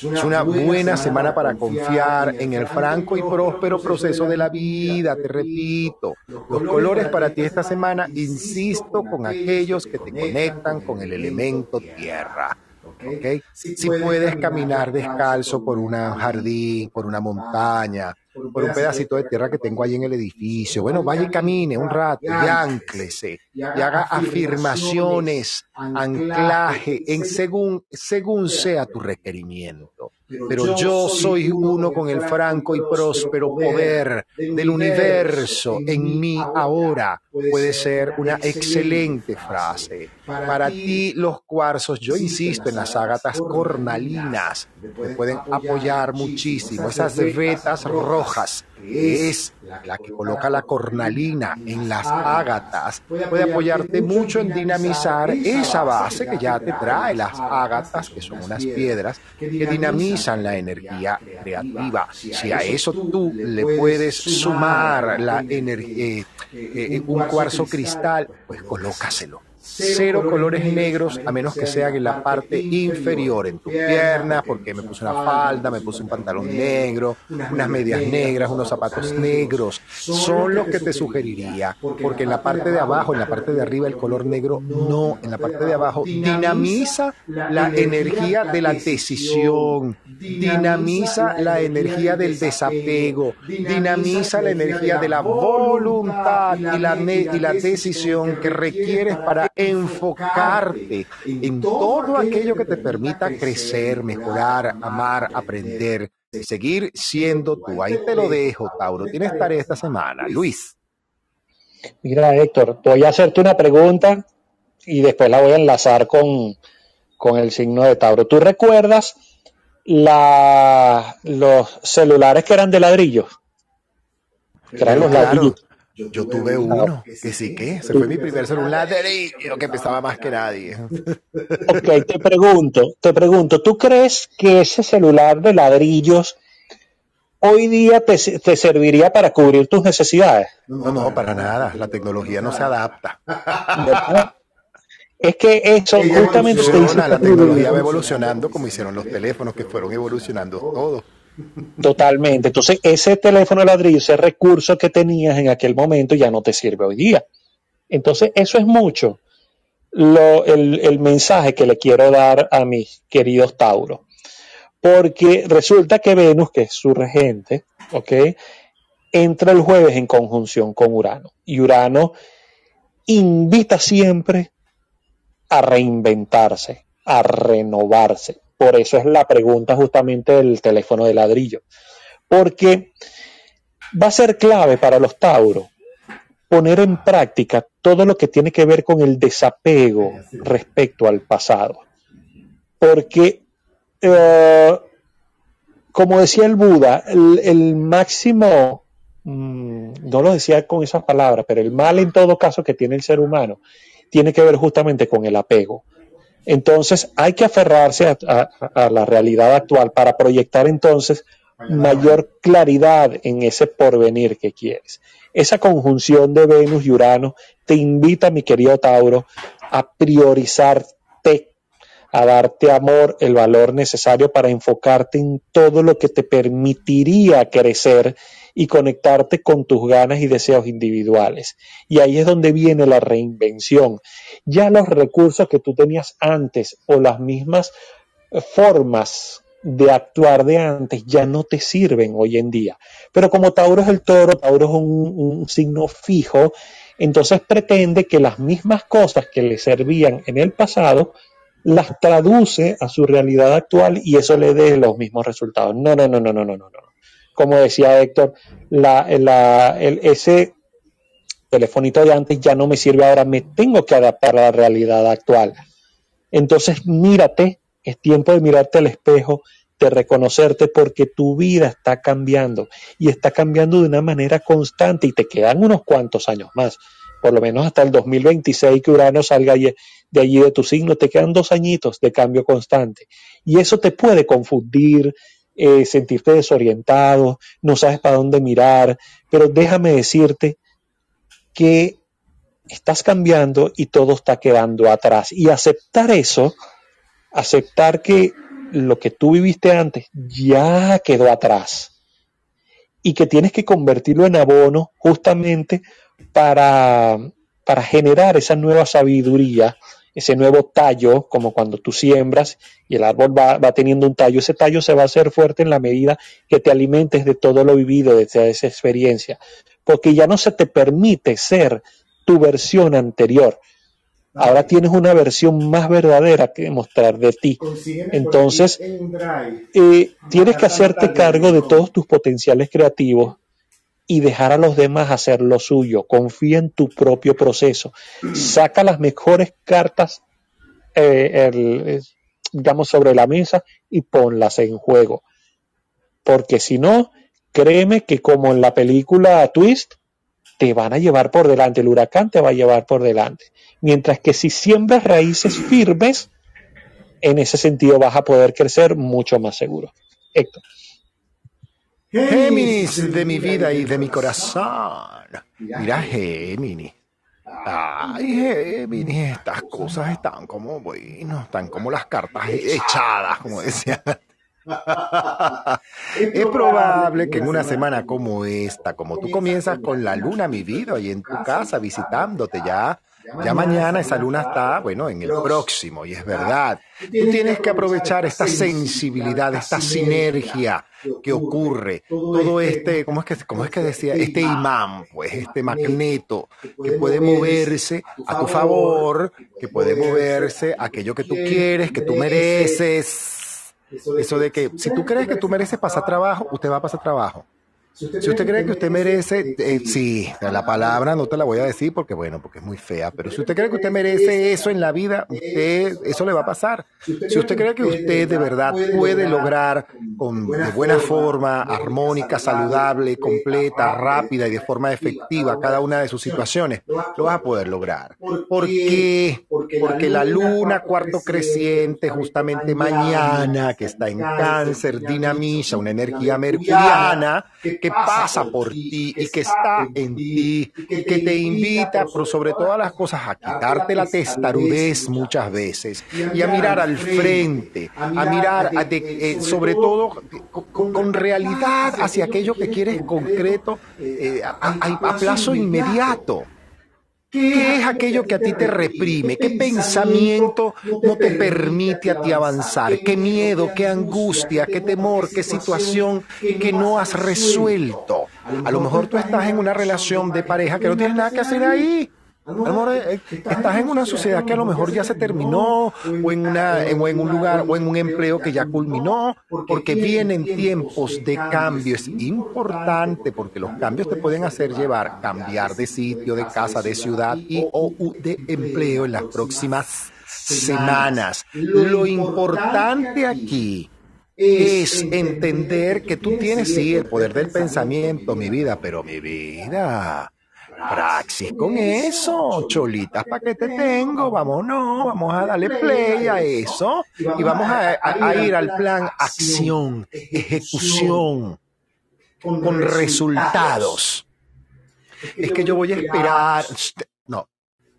Es una buena semana para confiar en el franco y próspero proceso de la vida, te repito. Los colores para ti esta semana, insisto, con aquellos que te conectan con el elemento tierra. ¿okay? Si puedes caminar descalzo por un jardín, por una montaña, por un pedacito de tierra que tengo ahí en el edificio. Bueno, vaya y camine un rato, y anclese, y haga afirmaciones, anclaje, en según, según sea tu requerimiento. Pero yo soy uno con el franco y próspero poder del universo en mí ahora. Puede ser una excelente frase. Para ti los cuarzos, yo insisto en las ágatas cornalinas, me pueden apoyar muchísimo. Esas vetas rojas es la que coloca la cornalina en las ágatas, puede apoyarte mucho en dinamizar esa base que ya te trae las ágatas, que son unas piedras que dinamizan la energía creativa. Si a eso tú le puedes sumar la energía, eh, eh, un cuarzo cristal, pues colócaselo cero colores negros a menos que sean en la parte inferior, en tu pierna, porque me puse una falda, me puse un pantalón negro, unas medias negras, unos zapatos negros. Son los que te sugeriría, porque en la parte de abajo, en la parte de arriba, el color negro no, en la parte de abajo dinamiza la energía de la decisión, dinamiza la energía del desapego, dinamiza la energía de la voluntad y la, y la decisión que requieres para enfocarte en todo aquello que te permita crecer, mejorar, amar, aprender, seguir siendo tú. Ahí te lo dejo, Tauro. Tienes tarea esta semana. Luis. Mira, Héctor, voy a hacerte una pregunta y después la voy a enlazar con, con el signo de Tauro. ¿Tú recuerdas la, los celulares que eran de ladrillos? Que eran los ladrillos yo, tuve uno, que sí que, ese fue mi primer celular que pesaba más que nadie. *laughs* Ok, te pregunto, te pregunto, ¿tú crees que ese celular de ladrillos hoy día te, te serviría para cubrir tus necesidades. No, no, para nada. La tecnología no se adapta. Es que eso Ella justamente te evoluciona, dice La tecnología va evolucionando como hicieron los teléfonos que fueron evolucionando todo. Totalmente. Entonces, ese teléfono de ladrillo, ese recurso que tenías en aquel momento ya no te sirve hoy día. Entonces, eso es mucho lo, el, el mensaje que le quiero dar a mis queridos Tauro. Porque resulta que Venus, que es su regente, ¿ok? Entra el jueves en conjunción con Urano. Y Urano invita siempre a reinventarse, a renovarse. Por eso es la pregunta justamente del teléfono de ladrillo. Porque va a ser clave para los Tauros poner en práctica todo lo que tiene que ver con el desapego respecto al pasado. Porque, eh, como decía el Buda, el, el máximo, mm, no lo decía con esas palabras, pero el mal en todo caso que tiene el ser humano tiene que ver justamente con el apego. Entonces hay que aferrarse a, a- a la realidad actual para proyectar entonces mayor claridad en ese porvenir que quieres. Esa conjunción de Venus y Urano te invita, mi querido Tauro, a priorizarte, a darte amor, el valor necesario para enfocarte en todo lo que te permitiría crecer y conectarte con tus ganas y deseos individuales. Y ahí es donde viene la reinvención. Ya los recursos que tú tenías antes o las mismas formas de actuar de antes ya no te sirven hoy en día. Pero como Tauro es el toro, Tauro es un, un signo fijo, entonces pretende que las mismas cosas que le servían en el pasado las traduce a su realidad actual y eso le dé los mismos resultados. No, no, no, no, no, no, no. Como decía Héctor, la, el, ese telefonito de antes ya no me sirve ahora, me tengo que adaptar a la realidad actual. Entonces, mírate, es tiempo de mirarte al espejo, de reconocerte porque tu vida está cambiando y está cambiando de una manera constante y te quedan unos cuantos años más, por lo menos hasta el 2026 que Urano salga de allí de tu signo, te quedan dos añitos de cambio constante y eso te puede confundir, eh, sentirte desorientado, no sabes para dónde mirar, pero déjame decirte que estás cambiando y todo está quedando atrás. Y aceptar eso, aceptar que lo que tú viviste antes ya quedó atrás y que tienes que convertirlo en abono justamente para, para generar esa nueva sabiduría, ese nuevo tallo, como cuando tú siembras y el árbol va, va teniendo un tallo, ese tallo se va a hacer fuerte en la medida que te alimentes de todo lo vivido, de esa esa experiencia, porque ya no se te permite ser tu versión anterior. Ahora tienes una versión más verdadera que mostrar de ti. Entonces, eh, tienes que hacerte cargo de todos tus potenciales creativos y dejar a los demás hacer lo suyo. Confía en tu propio proceso. Saca las mejores cartas, eh, digamos, sobre la mesa y ponlas en juego. Porque si no, créeme que como en la película Twist, te van a llevar por delante, el huracán te va a llevar por delante. Mientras que si siembras raíces firmes, en ese sentido vas a poder crecer mucho más seguro. Héctor. Géminis de mi vida y de mi corazón. Mira, Géminis. Ay, Géminis, estas cosas están como, bueno, están como las cartas echadas, como decía. *laughs* Es probable que en una semana como esta, como tú comienzas con la luna, mi vida, y en tu casa visitándote ya, ya mañana esa luna está, bueno, en el próximo, y es verdad. Tú tienes que aprovechar esta sensibilidad, esta sinergia que ocurre, todo este, ¿cómo es que, cómo es que decía? Este imán, pues, este magneto que puede moverse a tu favor, que puede moverse a aquello que tú quieres, que tú mereces. Eso de que si tú crees que tú mereces pasar trabajo, usted va a pasar trabajo. Si usted cree que usted merece, eh, sí, la palabra no te la voy a decir porque, bueno, porque es muy fea, pero si usted cree que usted merece eso en la vida, usted, eso le va a pasar. Si usted cree que usted de verdad puede lograr con, de buena forma, armónica, saludable, completa, rápida y de forma efectiva cada una de sus situaciones, lo vas a poder lograr. ¿Por qué? Porque la luna, cuarto creciente, justamente mañana, que está en cáncer, dinamiza una energía mercuriana que pasa por ti y que está en ti y que te invita, pero sobre todas las cosas, a quitarte la testarudez muchas veces y a mirar al frente, a mirar eh, sobre todo con, realidad hacia aquello que quieres concreto eh, a plazo inmediato. ¿Qué es aquello que a ti te reprime? ¿Qué pensamiento no te permite a ti avanzar? ¿Qué miedo, qué angustia, qué temor, qué situación que no has resuelto? A lo mejor tú estás en una relación de pareja que no tienes nada que hacer ahí. Amor, eh, estás en una sociedad que a lo mejor ya se terminó, o en, una, en, un lugar, o en un empleo que ya culminó, porque vienen tiempos de cambio. Es importante porque los cambios te pueden hacer llevar, cambiar de sitio, de casa, de ciudad y o de empleo en las próximas semanas. Lo importante aquí es entender que tú tienes, sí, el poder del pensamiento, mi vida, pero mi vida Praxis con eso, cholitas, ¿para qué te tengo? Vámonos, vamos a darle play a eso y vamos a, ir al plan acción, ejecución, con resultados. Es que yo voy a esperar. No.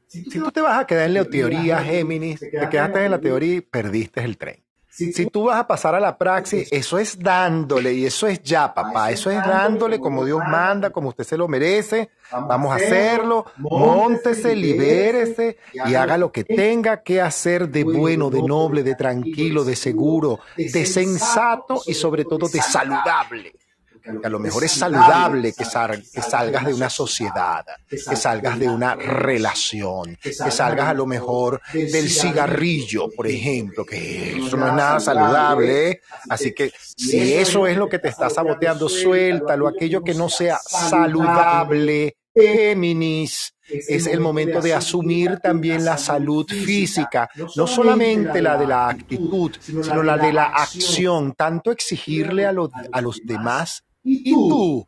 Si tú te vas a quedar en la teoría, Géminis, te quedaste en la teoría y perdiste el tren. Si tú vas a pasar a la praxis, eso es dándole y eso es ya, papá. Eso es dándole como Dios manda, como usted se lo merece. Vamos a hacerlo. Móntese, libérese y haga lo que tenga que hacer de bueno, de noble, de tranquilo, de seguro, de sensato y sobre todo de saludable a lo mejor es saludable que, salgas de una sociedad, que salgas de una relación, que salgas a lo mejor del cigarrillo, por ejemplo, que eso no es nada saludable. ¿eh? Así que si eso es lo que te está saboteando, suéltalo, aquello que no sea saludable, Géminis, es el momento de asumir también la salud física, no solamente la de la actitud, sino la de la acción, tanto exigirle a, a los demás ¿Y tú?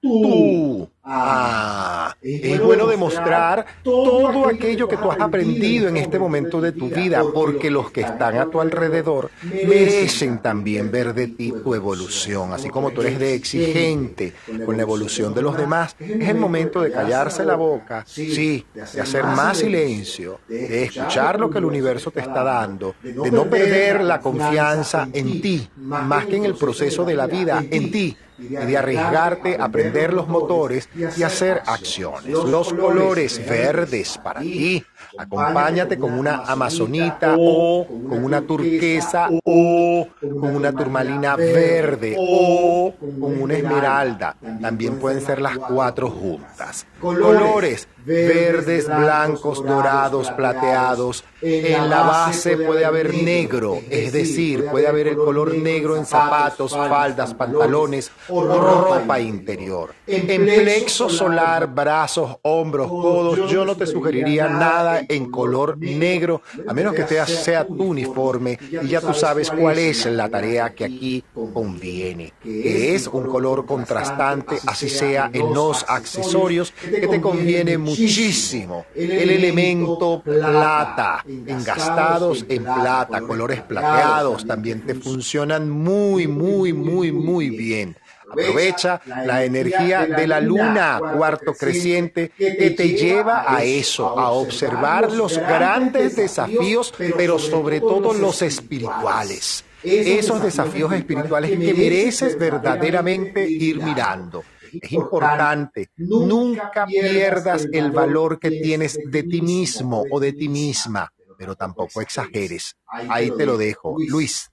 Tú. Ah, es bueno demostrar todo aquello que tú has aprendido en este momento de tu vida, porque los que están a tu alrededor merecen también ver de ti tu evolución, así como tú eres de exigente con la evolución de los demás. Es el momento de callarse la boca, sí, de hacer más silencio, de escuchar lo que el universo te está dando, de no perder la confianza en ti, más que en el proceso de la vida, en ti y de arriesgarte a prender los motores y hacer acciones. Los colores verdes para ti. Acompáñate con una amazonita o con una turquesa o con una turmalina verde o con una esmeralda. También pueden ser las cuatro juntas. Colores verdes, blancos, dorados, plateados. En la base puede haber negro, es decir, puede haber el color negro en zapatos, faldas, pantalones o ropa interior. En plexo solar, brazos, hombros, codos, yo no te sugeriría nada en color negro, a menos que sea tu uniforme y ya tú sabes cuál es la tarea que aquí conviene, que es un color contrastante, así sea en los accesorios, que te conviene muchísimo. El elemento plata, engastados en plata, colores plateados, también te funcionan muy, muy, muy, muy bien. Aprovecha la energía de la luna, cuarto creciente, que te lleva a eso, a observar los grandes desafíos, pero sobre todo los espirituales. Esos desafíos espirituales que mereces verdaderamente ir mirando. Es importante, nunca pierdas el valor que tienes de ti mismo o de ti misma, pero tampoco exageres. Ahí te lo dejo. Luis.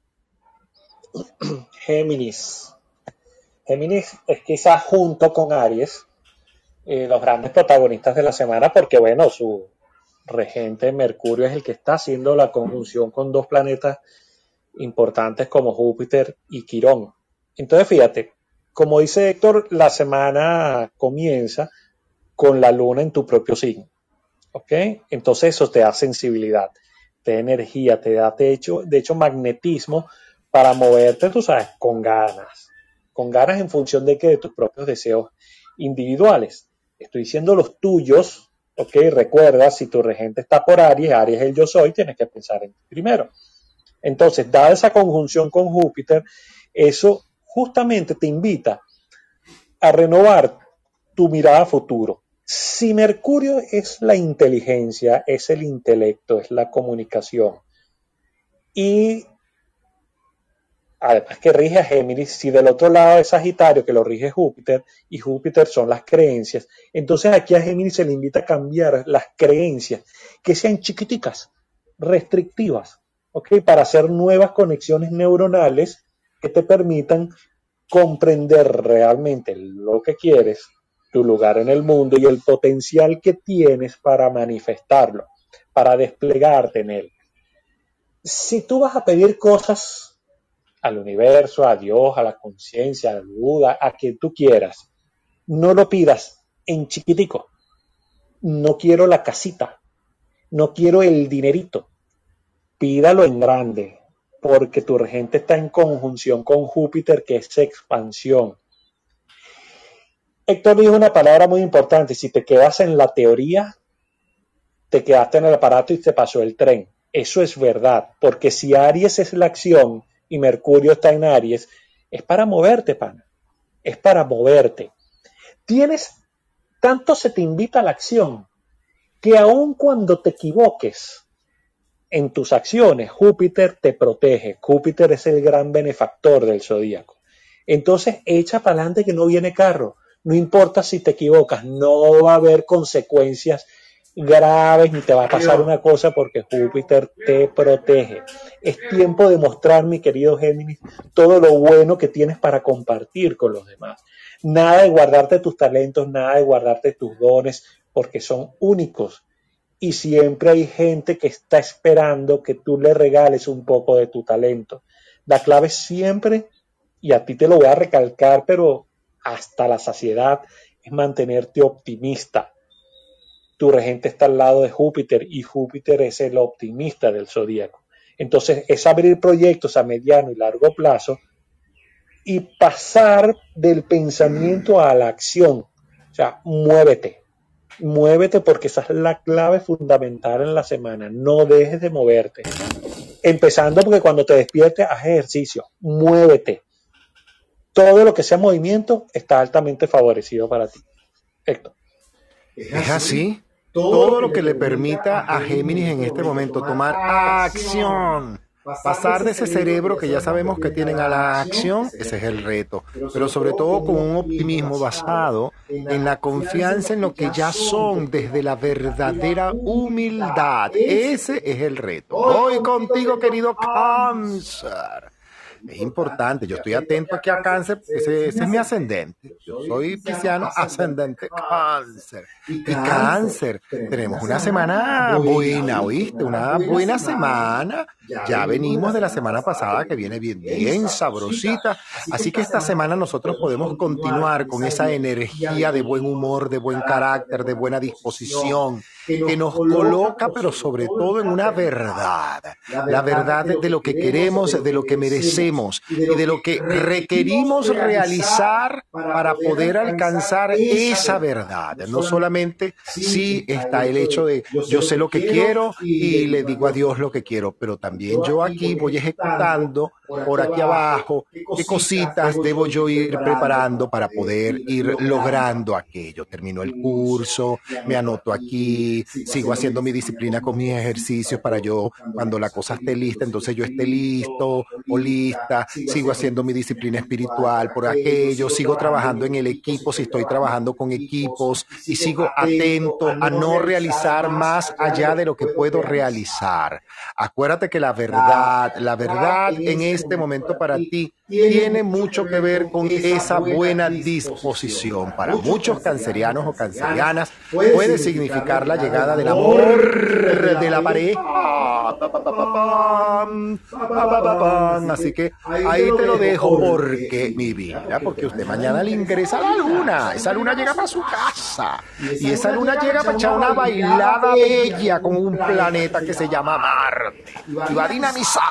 *clears throat* Géminis. Géminis es quizás junto con Aries eh, los grandes protagonistas de la semana porque, bueno, su regente Mercurio es el que está haciendo la conjunción con dos planetas importantes como Júpiter y Quirón. Entonces, fíjate, como dice Héctor, la semana comienza con la luna en tu propio signo. ¿Ok? Entonces eso te da sensibilidad, te da energía, te da de hecho, de hecho magnetismo para moverte, tú sabes, con ganas. Con ganas en función de que de tus propios deseos individuales. Estoy diciendo los tuyos, ¿ok? Recuerda, si tu regente está por Aries, Aries es el yo soy, tienes que pensar en primero. Entonces, dada esa conjunción con Júpiter, eso justamente te invita a renovar tu mirada a futuro. Si Mercurio es la inteligencia, es el intelecto, es la comunicación, y además que rige a Géminis, si del otro lado es Sagitario, que lo rige Júpiter, y Júpiter son las creencias, entonces aquí a Géminis se le invita a cambiar las creencias, que sean chiquiticas, restrictivas, ¿ok? Para hacer nuevas conexiones neuronales que te permitan comprender realmente lo que quieres, tu lugar en el mundo y el potencial que tienes para manifestarlo, para desplegarte en él. Si tú vas a pedir cosas al universo, a Dios, a la conciencia, a Buda, a quien tú quieras, no lo pidas en chiquitico. No quiero la casita, no quiero el dinerito, pídalo en grande, porque tu regente está en conjunción con Júpiter, que es expansión. Héctor dijo una palabra muy importante, si te quedas en la teoría, te quedaste en el aparato y te pasó el tren. Eso es verdad, porque si Aries es la acción y Mercurio está en Aries, es para moverte, pana. Es para moverte. Tienes, tanto se te invita a la acción, que aun cuando te equivoques, en tus acciones, Júpiter te protege. Júpiter es el gran benefactor del zodíaco. Entonces, echa para adelante que no viene carro. No importa si te equivocas, no va a haber consecuencias graves ni te va a pasar una cosa porque Júpiter te protege. Es tiempo de mostrar, mi querido Géminis, todo lo bueno que tienes para compartir con los demás. Nada de guardarte tus talentos, nada de guardarte tus dones, porque son únicos y siempre hay gente que está esperando que tú le regales un poco de tu talento. La clave siempre, y a ti te lo voy a recalcar, pero hasta la saciedad, es mantenerte optimista. Tu regente está al lado de Júpiter y Júpiter es el optimista del zodíaco. Entonces es abrir proyectos a mediano y largo plazo y pasar del pensamiento a la acción. O sea, muévete, Muévete porque esa es la clave fundamental en la semana. No dejes de moverte. Empezando porque cuando te despiertes, haz ejercicio. Muévete. Todo lo que sea movimiento está altamente favorecido para ti. Héctor. ¿Es así? Todo lo que le permita a Géminis en este momento tomar acción Pasar de ese cerebro que ya sabemos que tienen a la acción, ese es el reto, pero sobre todo con un optimismo basado en la confianza en lo que ya son desde la verdadera humildad. Ese es el reto. Voy contigo, querido cáncer es importante. Yo estoy atento aquí a cáncer, ese, ese es mi ascendente. Yo soy pisciano ascendente cáncer. Y cáncer, tenemos una semana buena, ¿oíste? Una buena semana. Ya venimos de la semana pasada que viene bien, bien sabrosita. Así que esta semana nosotros podemos continuar con esa energía de buen humor, de buen carácter, de buena disposición que nos coloca, pero sobre todo en una verdad. La verdad de lo que queremos, de lo que merecemos y de lo que requerimos realizar para poder alcanzar esa verdad. No solamente si está el hecho de yo sé lo que quiero y le digo a Dios lo que quiero, pero también yo aquí voy ejecutando por aquí abajo qué cositas debo yo ir preparando para poder ir logrando aquello. Termino el curso, me anoto aquí, sigo haciendo mi disciplina con mis ejercicios para yo, cuando la cosa esté lista, entonces yo esté listo o lista, sigo haciendo mi disciplina espiritual por aquello, sigo trabajando en el equipo si estoy trabajando con equipos y sigo atento a no realizar más allá de lo que puedo realizar. Acuérdate que la verdad, la verdad en este momento para ti tiene mucho que ver con esa buena disposición. Para muchos cancerianos o cancerianas puede significar la llegada del amor de la pareja. Así que ahí te lo dejo porque mi vida, porque usted mañana le ingresa a la luna. Esa luna llega para su casa. Y esa luna llega para echar una bailada bella con un planeta que se llama Marte. Y va a dinamizar,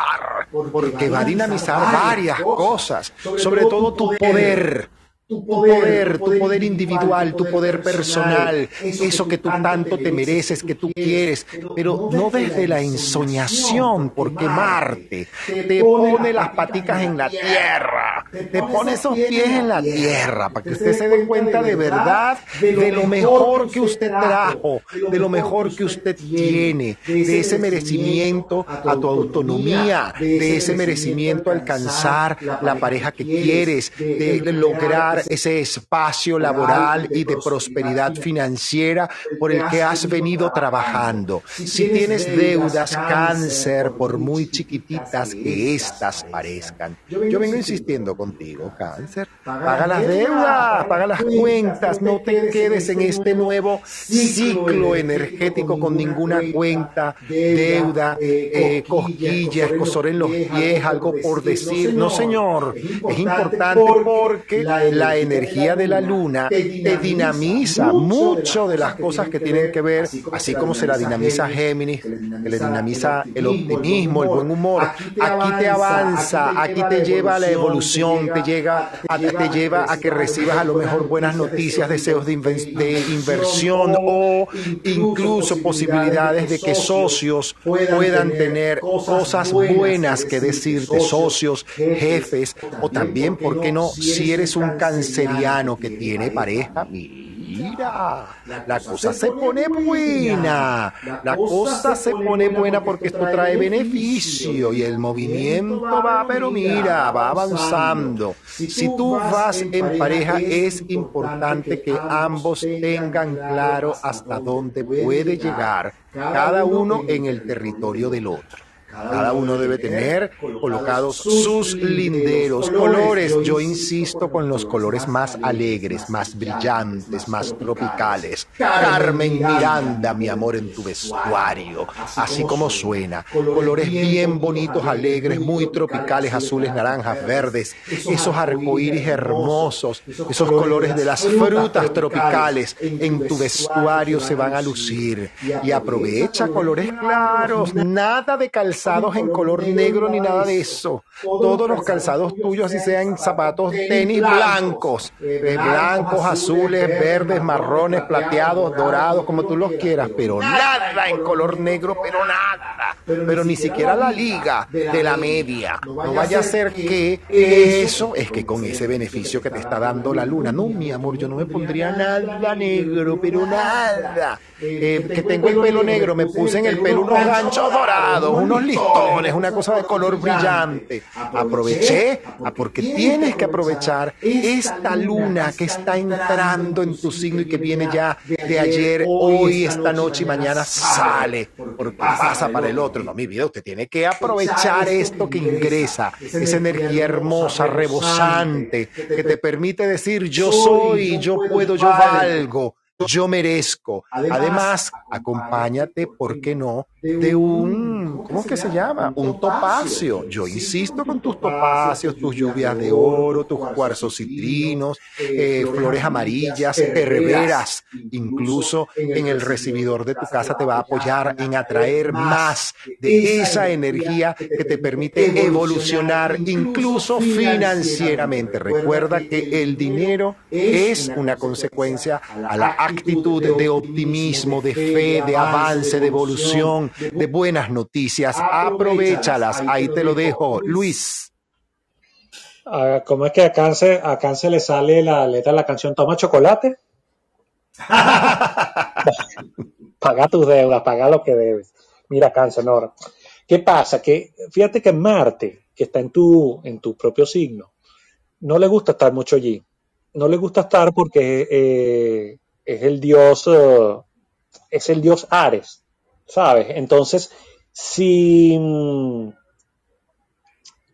porque va a dinamizar varias cosas, sobre todo tu poder tu poder, tu poder individual, tu poder personal, eso que tú tanto te mereces, que tú quieres, pero no desde la ensoñación, porque Marte te pone las paticas en la tierra, te pone esos pies en la tierra, para que usted se dé cuenta de verdad de lo mejor que usted trajo, de lo mejor que usted tiene, de ese merecimiento a tu autonomía, de ese merecimiento a alcanzar la pareja que quieres, de lograr ese espacio laboral y de prosperidad financiera. por el que has venido trabajando. Si tienes deudas cáncer, por muy chiquititas que éstas parezcan, yo vengo insistiendo. contigo, cáncer, paga las deudas, paga las cuentas, no te quedes en este nuevo ciclo energético con ninguna cuenta, deuda, eh, cosquillas, cosor en los pies, algo por decir. No, señor, es importante porque la la energía de la luna te dinamiza mucho de las cosas que tienen que ver, así como se la dinamiza Géminis, que le dinamiza el optimismo, el buen humor. Aquí te avanza, aquí te lleva a la evolución, te, llega a, te lleva a que recibas a lo mejor buenas noticias, deseos de, inversión o incluso posibilidades de que socios puedan tener cosas buenas que decirte, socios, jefes, o también, ¿por qué no? Si eres un cáncer canceriano que tiene pareja, mira, la cosa se pone buena, la cosa se pone buena porque esto trae beneficio y el movimiento va, pero mira, va avanzando. Si tú vas en pareja, es importante que ambos tengan claro hasta dónde puede llegar. cada uno en el territorio del otro. Cada uno debe tener colocados sus linderos, colores. Yo insisto con los colores más alegres, más brillantes, más tropicales. Carmen Miranda, mi amor, en tu vestuario. Así como suena. Colores bien bonitos, alegres, muy tropicales, azules, naranjas, verdes. Esos arcoíris hermosos, esos colores de las frutas tropicales en tu vestuario se van a lucir. Y aprovecha colores claros, nada de calzado en color negro ni nada de eso. Todos los calzados tuyos, así sean zapatos tenis blancos, eh, blancos, azules, verdes, marrones, plateados, dorados, como tú los quieras, pero nada en color negro, pero nada. Pero ni siquiera la liga de la media. No vaya a ser que eso es que con ese beneficio que te está dando la luna. No, mi amor, yo no me pondría nada negro, pero nada. Eh, que tengo el pelo negro, me puse en el pelo unos ganchos dorados, unos listones, una cosa de color brillante. Aproveché, porque tienes que aprovechar esta luna que está entrando en tu signo y que viene ya de ayer, hoy, esta noche y mañana sale, porque pasa para el otro. No, mi vida, usted tiene que aprovechar esto que ingresa, esa energía hermosa, rebosante, que te permite decir yo soy, yo puedo, yo valgo yo merezco. Además, acompáñate, ¿por qué no? De un, ¿cómo que se llama? Un topacio. Yo insisto con tus topacios, tus lluvias de oro, tus cuarzos citrinos, eh, flores amarillas, perveras. Incluso en el recibidor de tu casa te va a apoyar en atraer más de esa energía que te permite evolucionar incluso financieramente. Recuerda que el dinero es una consecuencia a la actitud de optimismo, de fe, de avance, de evolución, de buenas noticias. Aprovechalas. Ahí te lo dejo. Luis. ¿Cómo es que a Cáncer, a Cáncer le sale la letra de la canción Toma chocolate? *laughs* paga tus deudas, paga lo que debes. Mira, Cáncer, no. ¿Qué pasa? Que fíjate que Marte, que está en tu, en tu propio signo, no le gusta estar mucho allí. No le gusta estar porque eh, es el dios, eh, es el dios Ares, ¿sabes? Entonces, si, mm,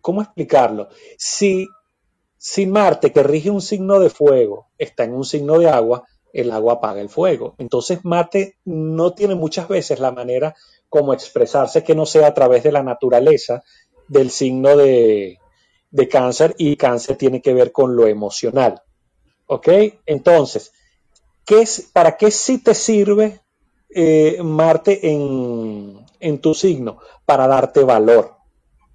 ¿cómo explicarlo? Si, si Marte, que rige un signo de fuego, está en un signo de agua, el agua apaga el fuego. Entonces Marte no tiene muchas veces la manera como expresarse que no sea a través de la naturaleza del signo de, de cáncer y cáncer tiene que ver con lo emocional. ¿Ok? Entonces, ¿qué es, ¿para qué sí te sirve eh, Marte en, en tu signo? Para darte valor.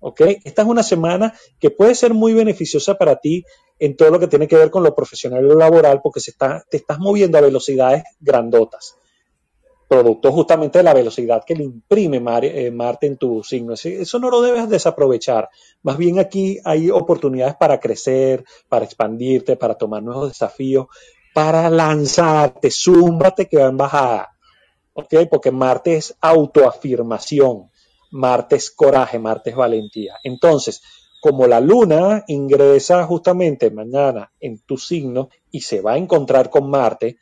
¿Ok? Esta es una semana que puede ser muy beneficiosa para ti en todo lo que tiene que ver con lo profesional y lo laboral porque se está, te estás moviendo a velocidades grandotas producto justamente de la velocidad que le imprime eh, Marte en tu signo. Eso no lo debes desaprovechar. Más bien aquí hay oportunidades para crecer, para expandirte, para tomar nuevos desafíos, para lanzarte, zúmbate que va en bajada. Porque Marte es autoafirmación, Marte es coraje, Marte es valentía. Entonces, como la luna ingresa justamente mañana en tu signo y se va a encontrar con Marte,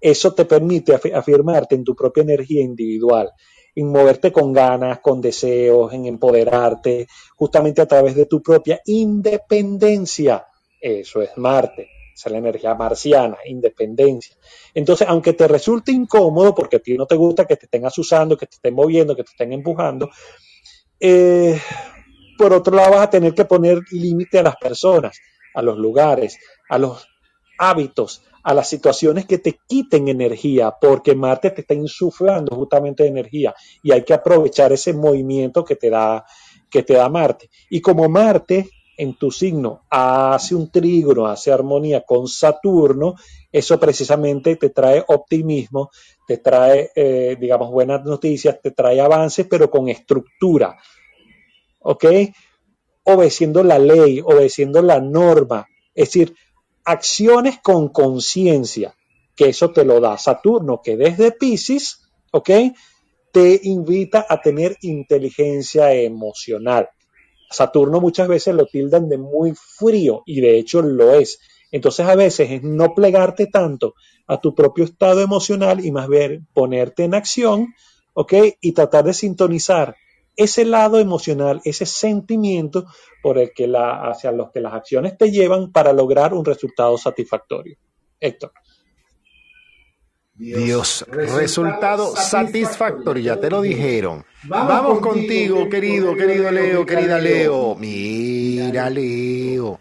eso te permite afirmarte en tu propia energía individual, en moverte con ganas, con deseos, en empoderarte, justamente a través de tu propia independencia. Eso es Marte, es la energía marciana, independencia. Entonces, aunque te resulte incómodo, porque a ti no te gusta que te estén asusando, que te estén moviendo, que te estén empujando, eh, por otro lado vas a tener que poner límite a las personas, a los lugares, a los hábitos, a las situaciones que te quiten energía, porque Marte te está insuflando justamente energía y hay que aprovechar ese movimiento que te da, que te da Marte. Y como Marte en tu signo hace un trígono, hace armonía con Saturno, eso precisamente te trae optimismo, te trae, eh, digamos, buenas noticias, te trae avances, pero con estructura. ¿Ok? Obedeciendo la ley, obedeciendo la norma. Es decir, acciones con conciencia, que eso te lo da Saturno, que desde Pisces, ¿ok? Te invita a tener inteligencia emocional. Saturno muchas veces lo tildan de muy frío y de hecho lo es. Entonces a veces es no plegarte tanto a tu propio estado emocional y más bien ponerte en acción, ¿ok? Y tratar de sintonizar ese lado emocional, ese sentimiento por el que la, hacia los que las acciones te llevan para lograr un resultado satisfactorio. Héctor. Dios, resultado satisfactorio, ya te lo dijeron. Vamos contigo, querido, querido Leo, querida Leo. Mira, Leo.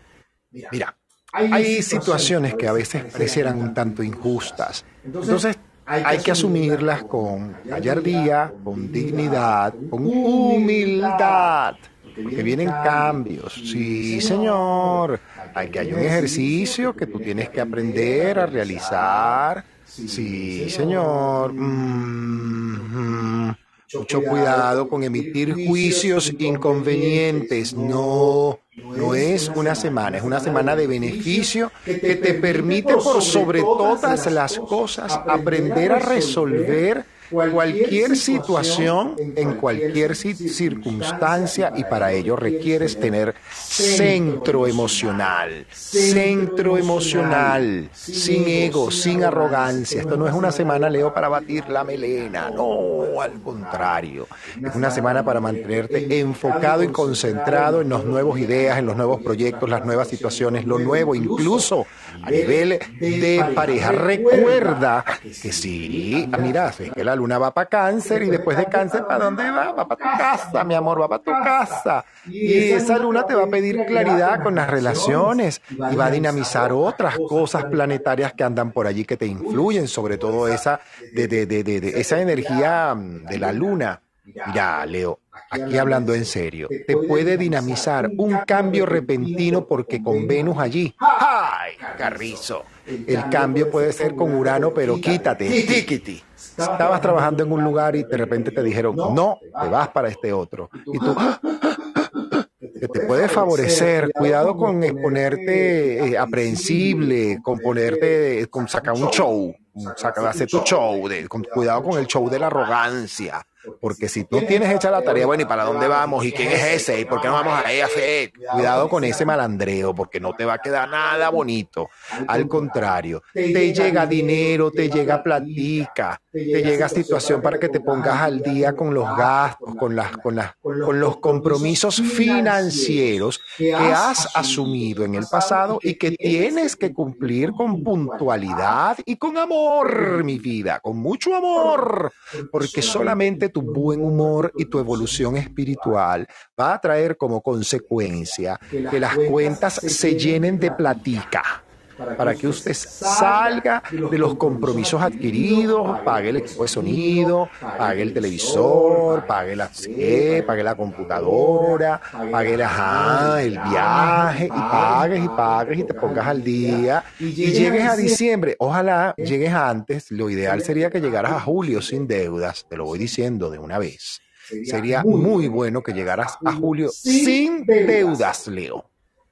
Mira, hay situaciones que a veces parecieran un tanto injustas. Entonces, hay que asumirlas con gallardía, con dignidad, con humildad. Porque vienen cambios. Sí, señor. Hay que hay un ejercicio que tú tienes que aprender a realizar. Sí, señor. Mm-hmm. Mucho cuidado con emitir juicios inconvenientes. No. No es una semana, es una semana de beneficio que te permite por sobre todas las cosas aprender a resolver cualquier situación, en cualquier circunstancia y para ello requieres tener centro emocional, centro emocional, sin ego, sin arrogancia. Esto no es una semana, Leo, para batir la melena, no, al contrario. Es una semana para mantenerte enfocado y concentrado en las nuevas ideas, en los nuevos proyectos, las nuevas situaciones, lo nuevo, incluso a nivel de pareja. Recuerda que sí, mira, es que la luna va para cáncer y después de cáncer, ¿para dónde va? Va para tu casa, mi amor, va para tu casa. Y esa luna te va a pedir claridad con las relaciones y va a dinamizar otras cosas planetarias que andan por allí que te influyen, sobre todo esa, de, de, de, de esa energía mm, de la luna. Mira, Leo, aquí hablando en serio, te puede dinamizar un cambio repentino porque con Venus allí. *laughs* ¡Ay, Carrizo! El cambio puede ser con Urano, pero quítate, tíquiti. Estabas trabajando en un lugar y de repente te dijeron, no, te vas para este otro. Y tú, *laughs* que te puede favorecer. Cuidado con exponerte eh, aprehensible, con ponerte, con sacar un show, sacar, hacer tu show, de, con, cuidado con el show de la arrogancia. Porque si tú tienes hecha la tarea, bueno, ¿y para dónde vamos? ¿Y quién es ese? ¿Y por qué no vamos a EFE? Cuidado con ese malandreo, porque no te va a quedar nada bonito. Al contrario, te llega dinero, te llega platica, te llega situación para que te pongas al día con los gastos, con, las, con, las, con los compromisos financieros que has asumido en el pasado y que tienes que cumplir con puntualidad y con amor, mi vida, con mucho amor, porque solamente tu buen humor y tu evolución espiritual va a traer como consecuencia que las cuentas se llenen de platica para que usted salga de los compromisos adquiridos, pague el equipo de sonido, pague el televisor, pague la pague la computadora, pague la, el viaje, y pagues y pagues y te pongas al día. Y llegues a diciembre. Ojalá llegues antes, lo ideal sería que llegaras a julio sin deudas, te lo voy diciendo de una vez. Sería muy bueno que llegaras a julio sin deudas, Leo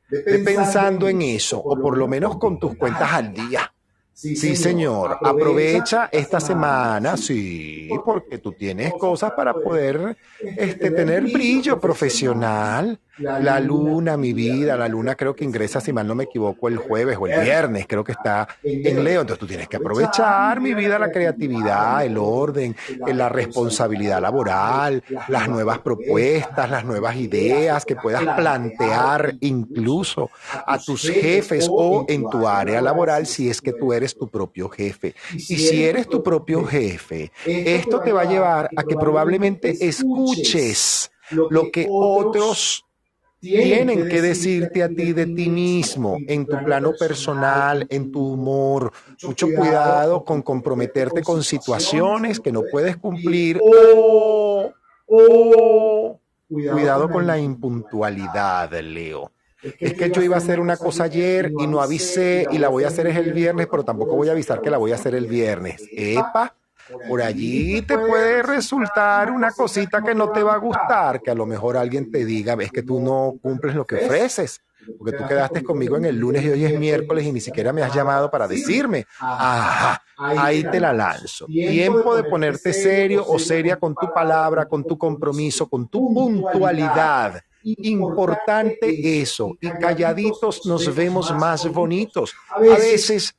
pensando en eso, o por lo menos con tus cuentas al día. Sí, señor. Aprovecha esta semana, sí, porque tú tienes cosas para poder este, tener brillo profesional. La luna, mi vida, la luna creo que ingresa, si mal no me equivoco, el jueves o el viernes, creo que está en Leo. Entonces tú tienes que aprovechar, mi vida, la creatividad, el orden, la responsabilidad laboral, las nuevas propuestas, las nuevas ideas que puedas plantear incluso a tus jefes o en tu área laboral si es que tú eres tu propio jefe. Y si eres tu propio jefe, esto te va a llevar a que probablemente escuches lo que otros tienen que decirte a ti de ti mismo, en tu plano personal, en tu humor. Mucho cuidado con comprometerte con situaciones que no puedes cumplir o, cuidado con la impuntualidad, Leo. Es que yo iba a hacer una cosa ayer y no avisé y la voy a hacer es el viernes, pero tampoco voy a avisar que la voy a hacer el viernes. Epa, por allí te puede resultar una cosita que no te va a gustar, que a lo mejor alguien te diga, ves que tú no cumples lo que ofreces, porque tú quedaste conmigo en el lunes y hoy es miércoles y ni siquiera me has llamado para decirme, ajá, ahí te la lanzo. Tiempo de ponerte serio o seria con tu palabra, con tu compromiso, con tu puntualidad. Importante eso. Y calladitos nos vemos más bonitos. A veces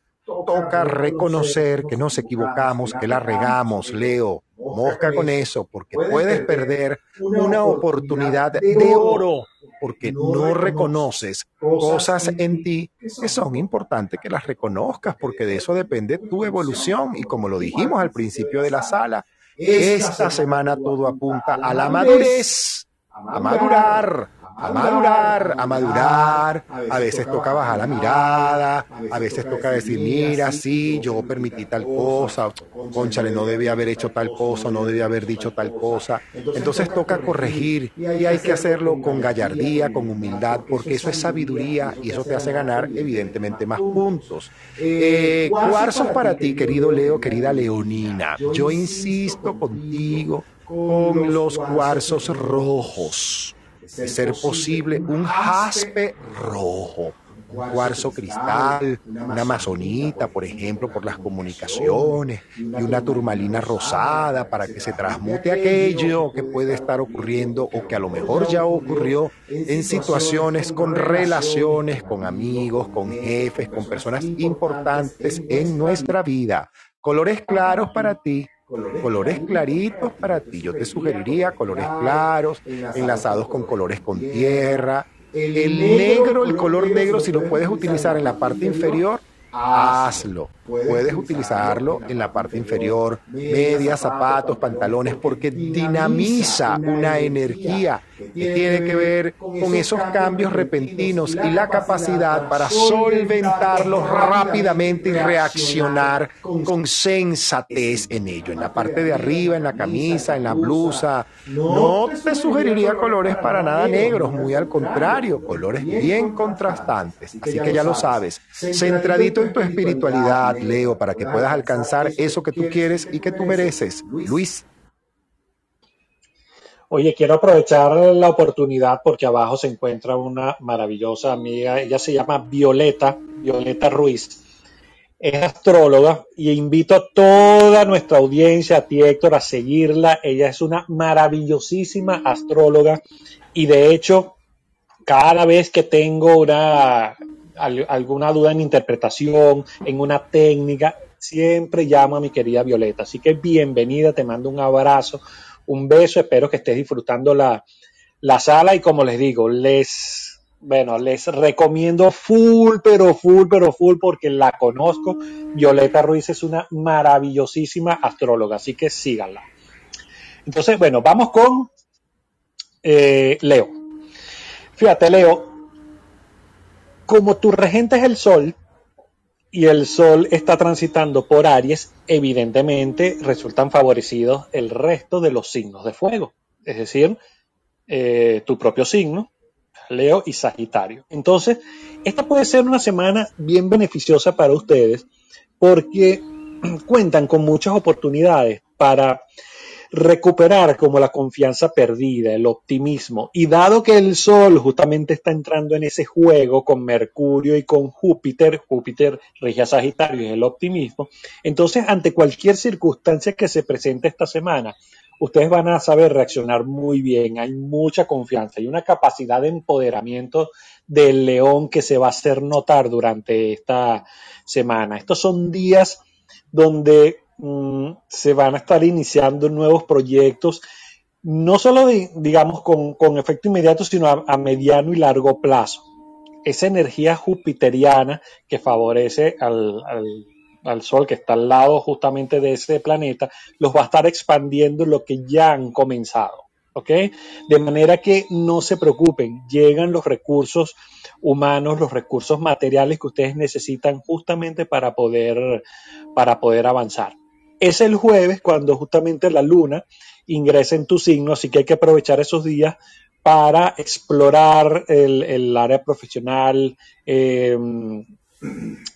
toca reconocer que nos equivocamos, que la regamos, Leo. Mosca con eso, porque puedes perder una oportunidad de oro porque no reconoces cosas en ti que son importantes que las reconozcas, porque de eso depende tu evolución. Y como lo dijimos al principio de la sala, esta semana todo apunta a la madurez, a madurar, a madurar, a madurar. A veces toca bajar la mirada, a veces toca decir, mira, sí, yo permití tal cosa, conchale, no debía haber hecho tal cosa, no debía haber dicho tal cosa. Entonces toca corregir y hay que hacerlo con gallardía, con humildad, porque eso es sabiduría y eso te hace ganar evidentemente más puntos. Eh, cuarzos para ti, querido Leo, querida Leonina. Yo insisto contigo con los cuarzos rojos ser posible un jaspe rojo, un cuarzo cristal, una amazonita, por ejemplo, por las comunicaciones, y una turmalina rosada para que se transmute aquello que puede estar ocurriendo o que a lo mejor ya ocurrió en situaciones con relaciones, con amigos, con jefes, con personas importantes en nuestra vida. Colores claros para ti, colores claritos para ti. Yo te sugeriría colores claros, enlazados con colores con tierra. El negro, el color negro, si lo puedes utilizar en la parte inferior, hazlo. Puedes utilizarlo en la parte inferior, medias, zapatos, pantalones, porque dinamiza una energía que tiene que ver con esos cambios repentinos y la capacidad para solventarlos rápidamente y reaccionar con sensatez en ello. En la parte de arriba, en la camisa, en la blusa, no te sugeriría colores para nada negros, muy al contrario, colores bien contrastantes. Así que ya lo sabes, centradito en tu espiritualidad, Leo, para que puedas alcanzar eso que tú quieres y que tú mereces. Luis. Oye, quiero aprovechar la oportunidad porque abajo se encuentra una maravillosa amiga, ella se llama Violeta, Violeta Ruiz. es astróloga y invito a toda nuestra audiencia, a ti Héctor, a seguirla. Ella es una maravillosísima astróloga y de hecho, cada vez que tengo una, alguna duda en interpretación, en una técnica, siempre llamo a mi querida Violeta. Así que bienvenida, te mando un abrazo, un beso, espero que estés disfrutando la, la sala y como les digo, les bueno, les recomiendo full, pero full, pero full, porque la conozco. Violeta Ruiz es una maravillosísima astróloga, así que síganla. Entonces, bueno, vamos con eh, Leo. Fíjate, Leo, como tu regente es el Sol y el Sol está transitando por Aries, evidentemente resultan favorecidos el resto de los signos de fuego, es decir, eh, tu propio signo, Leo y Sagitario. Entonces, esta puede ser una semana bien beneficiosa para ustedes porque *clears throat* cuentan con muchas oportunidades para recuperar como la confianza perdida, el optimismo. Y dado que el Sol justamente está entrando en ese juego con Mercurio y con Júpiter, Júpiter rige a Sagitario es el optimismo, entonces ante cualquier circunstancia que se presente esta semana, ustedes van a saber reaccionar muy bien, hay mucha confianza y una capacidad de empoderamiento del león que se va a hacer notar durante esta semana. Estos son días donde mm, se van a estar iniciando nuevos proyectos, no solo digamos con, efecto inmediato, sino a mediano y largo plazo. Esa energía jupiteriana que favorece al al Sol, que está al lado justamente de ese planeta, los va a estar expandiendo lo que ya han comenzado. De manera que no se preocupen, llegan los recursos humanos, los recursos materiales que ustedes necesitan justamente para poder, para poder avanzar. Es el jueves cuando justamente la luna ingresa en tu signo, así que hay que aprovechar esos días para explorar el, área profesional, eh,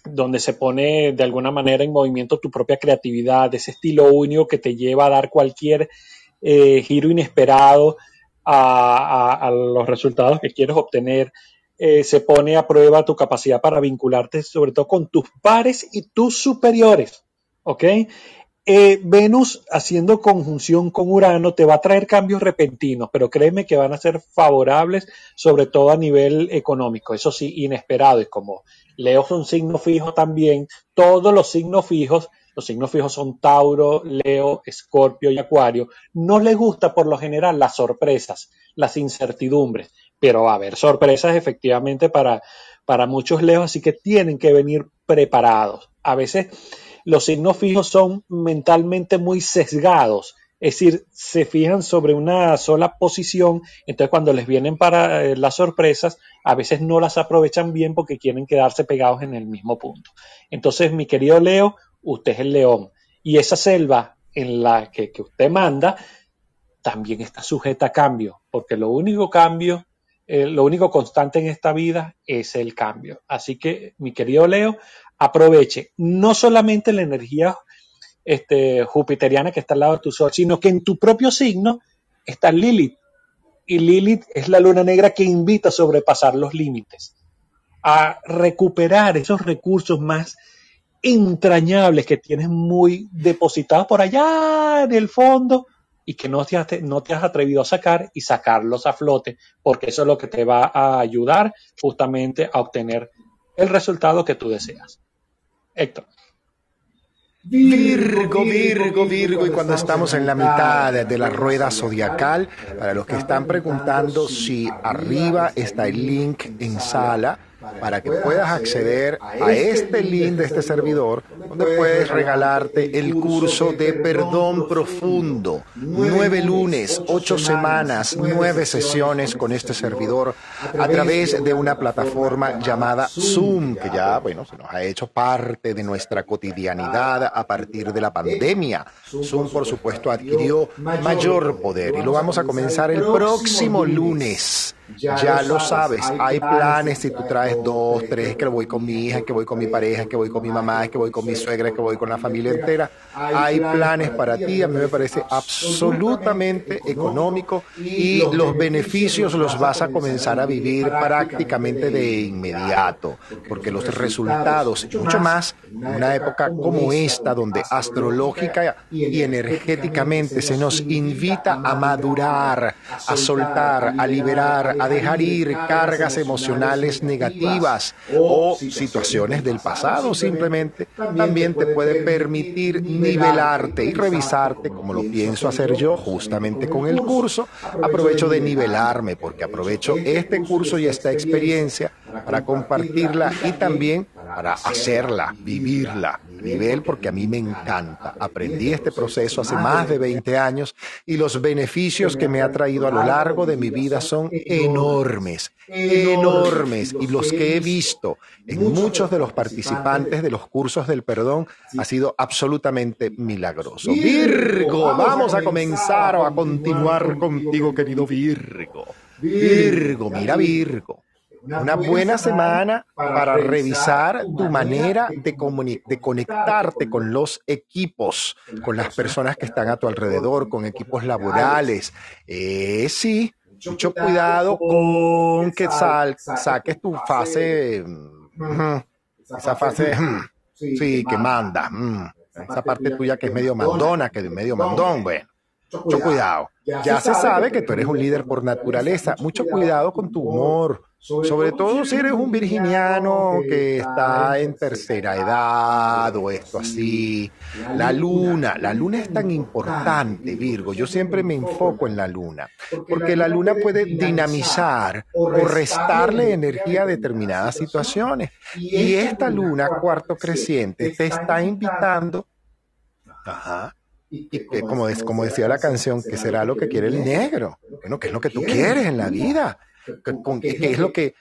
donde se pone de alguna manera en movimiento tu propia creatividad, ese estilo único que te lleva a dar cualquier eh, giro inesperado a, los resultados que quieres obtener. Eh, se pone a prueba tu capacidad para vincularte sobre todo con tus pares y tus superiores. ¿Ok? Eh, Venus haciendo conjunción con Urano te va a traer cambios repentinos, pero créeme que van a ser favorables, sobre todo a nivel económico. Eso sí, inesperados, como Leo es un signo fijo también. Todos los signos fijos, los signos fijos son Tauro, Leo, Escorpio y Acuario. No les gusta por lo general las sorpresas, las incertidumbres, pero va a haber sorpresas efectivamente para, para muchos Leos, así que tienen que venir preparados. A veces los signos fijos son mentalmente muy sesgados es decir, se fijan sobre una sola posición, entonces cuando les vienen para eh, las sorpresas, a veces no las aprovechan bien porque quieren quedarse pegados en el mismo punto. Entonces, mi querido Leo, usted es el león. Y esa selva en la que, usted manda también está sujeta a cambio, porque lo único cambio, eh, lo único constante en esta vida es el cambio. Así que, mi querido Leo, aproveche no solamente la energía este, jupiteriana que está al lado de tu sol, sino que en tu propio signo está Lilith. Y Lilith es la luna negra que invita a sobrepasar los límites, a recuperar esos recursos más entrañables que tienes muy depositados por allá en el fondo y que no te, has, no te has atrevido a sacar y sacarlos a flote, porque eso es lo que te va a ayudar justamente a obtener el resultado que tú deseas. Héctor. Virgo, Virgo, Virgo, y cuando estamos en la mitad de la rueda zodiacal, para los que están preguntando si arriba está el link en sala, para que puedas acceder a este link de este servidor, donde puedes regalarte el curso de perdón profundo. Nueve lunes, ocho semanas, nueve sesiones con este servidor a través de una plataforma llamada Zoom, que ya, bueno, se nos ha hecho parte de nuestra cotidianidad a partir de la pandemia. Zoom, por supuesto, adquirió mayor poder. y lo vamos a comenzar el próximo lunes ya lo sabes. Hay planes si tú traes dos, tres, que voy con mi hija, que voy con mi pareja, que voy con mi mamá, que voy con mi suegra, que voy con la familia entera. Hay planes para ti. A mí me parece absolutamente económico y los beneficios los vas a comenzar a vivir prácticamente de inmediato, porque los resultados, mucho más en una época como esta, donde astrológica y energéticamente se nos invita a madurar, a soltar, a liberar, a dejar ir cargas emocionales negativas o situaciones del pasado simplemente, también te puede permitir nivelarte y revisarte, como lo pienso hacer yo justamente con el curso. Aprovecho de nivelarme porque aprovecho este curso y esta experiencia para compartirla y también para hacerla, vivirla nivel porque a mí me encanta. Aprendí este proceso hace más de 20 años y los beneficios que me ha traído a lo largo de mi vida son enormes, enormes. Y los que he visto en muchos de los participantes de los cursos del perdón ha sido absolutamente milagroso. Virgo, vamos a comenzar o a continuar contigo, querido Virgo. Virgo, mira Virgo una buena semana para revisar tu manera de, de conectarte con los equipos, con las personas que están a tu alrededor, con equipos laborales. Eh, sí, mucho cuidado con que saques tu fase, mm, esa fase, mm, sí, que manda, mm, esa parte tuya que es medio mandona, que es medio mandón, bueno. Mucho cuidado. Ya se sabe que tú eres un líder por naturaleza. Mucho cuidado con tu humor sobre todo si eres un virginiano que está en tercera edad o esto así. La luna, la luna es tan importante, Virgo. Yo siempre me enfoco en la luna, porque la luna puede dinamizar o restarle energía a determinadas situaciones. Y esta luna, cuarto creciente, te está invitando, ajá, y que, como, como decía la canción, que será lo que quiere el negro. Bueno, ¿qué es lo que tú quieres en la vida? ¿Qué, es lo que,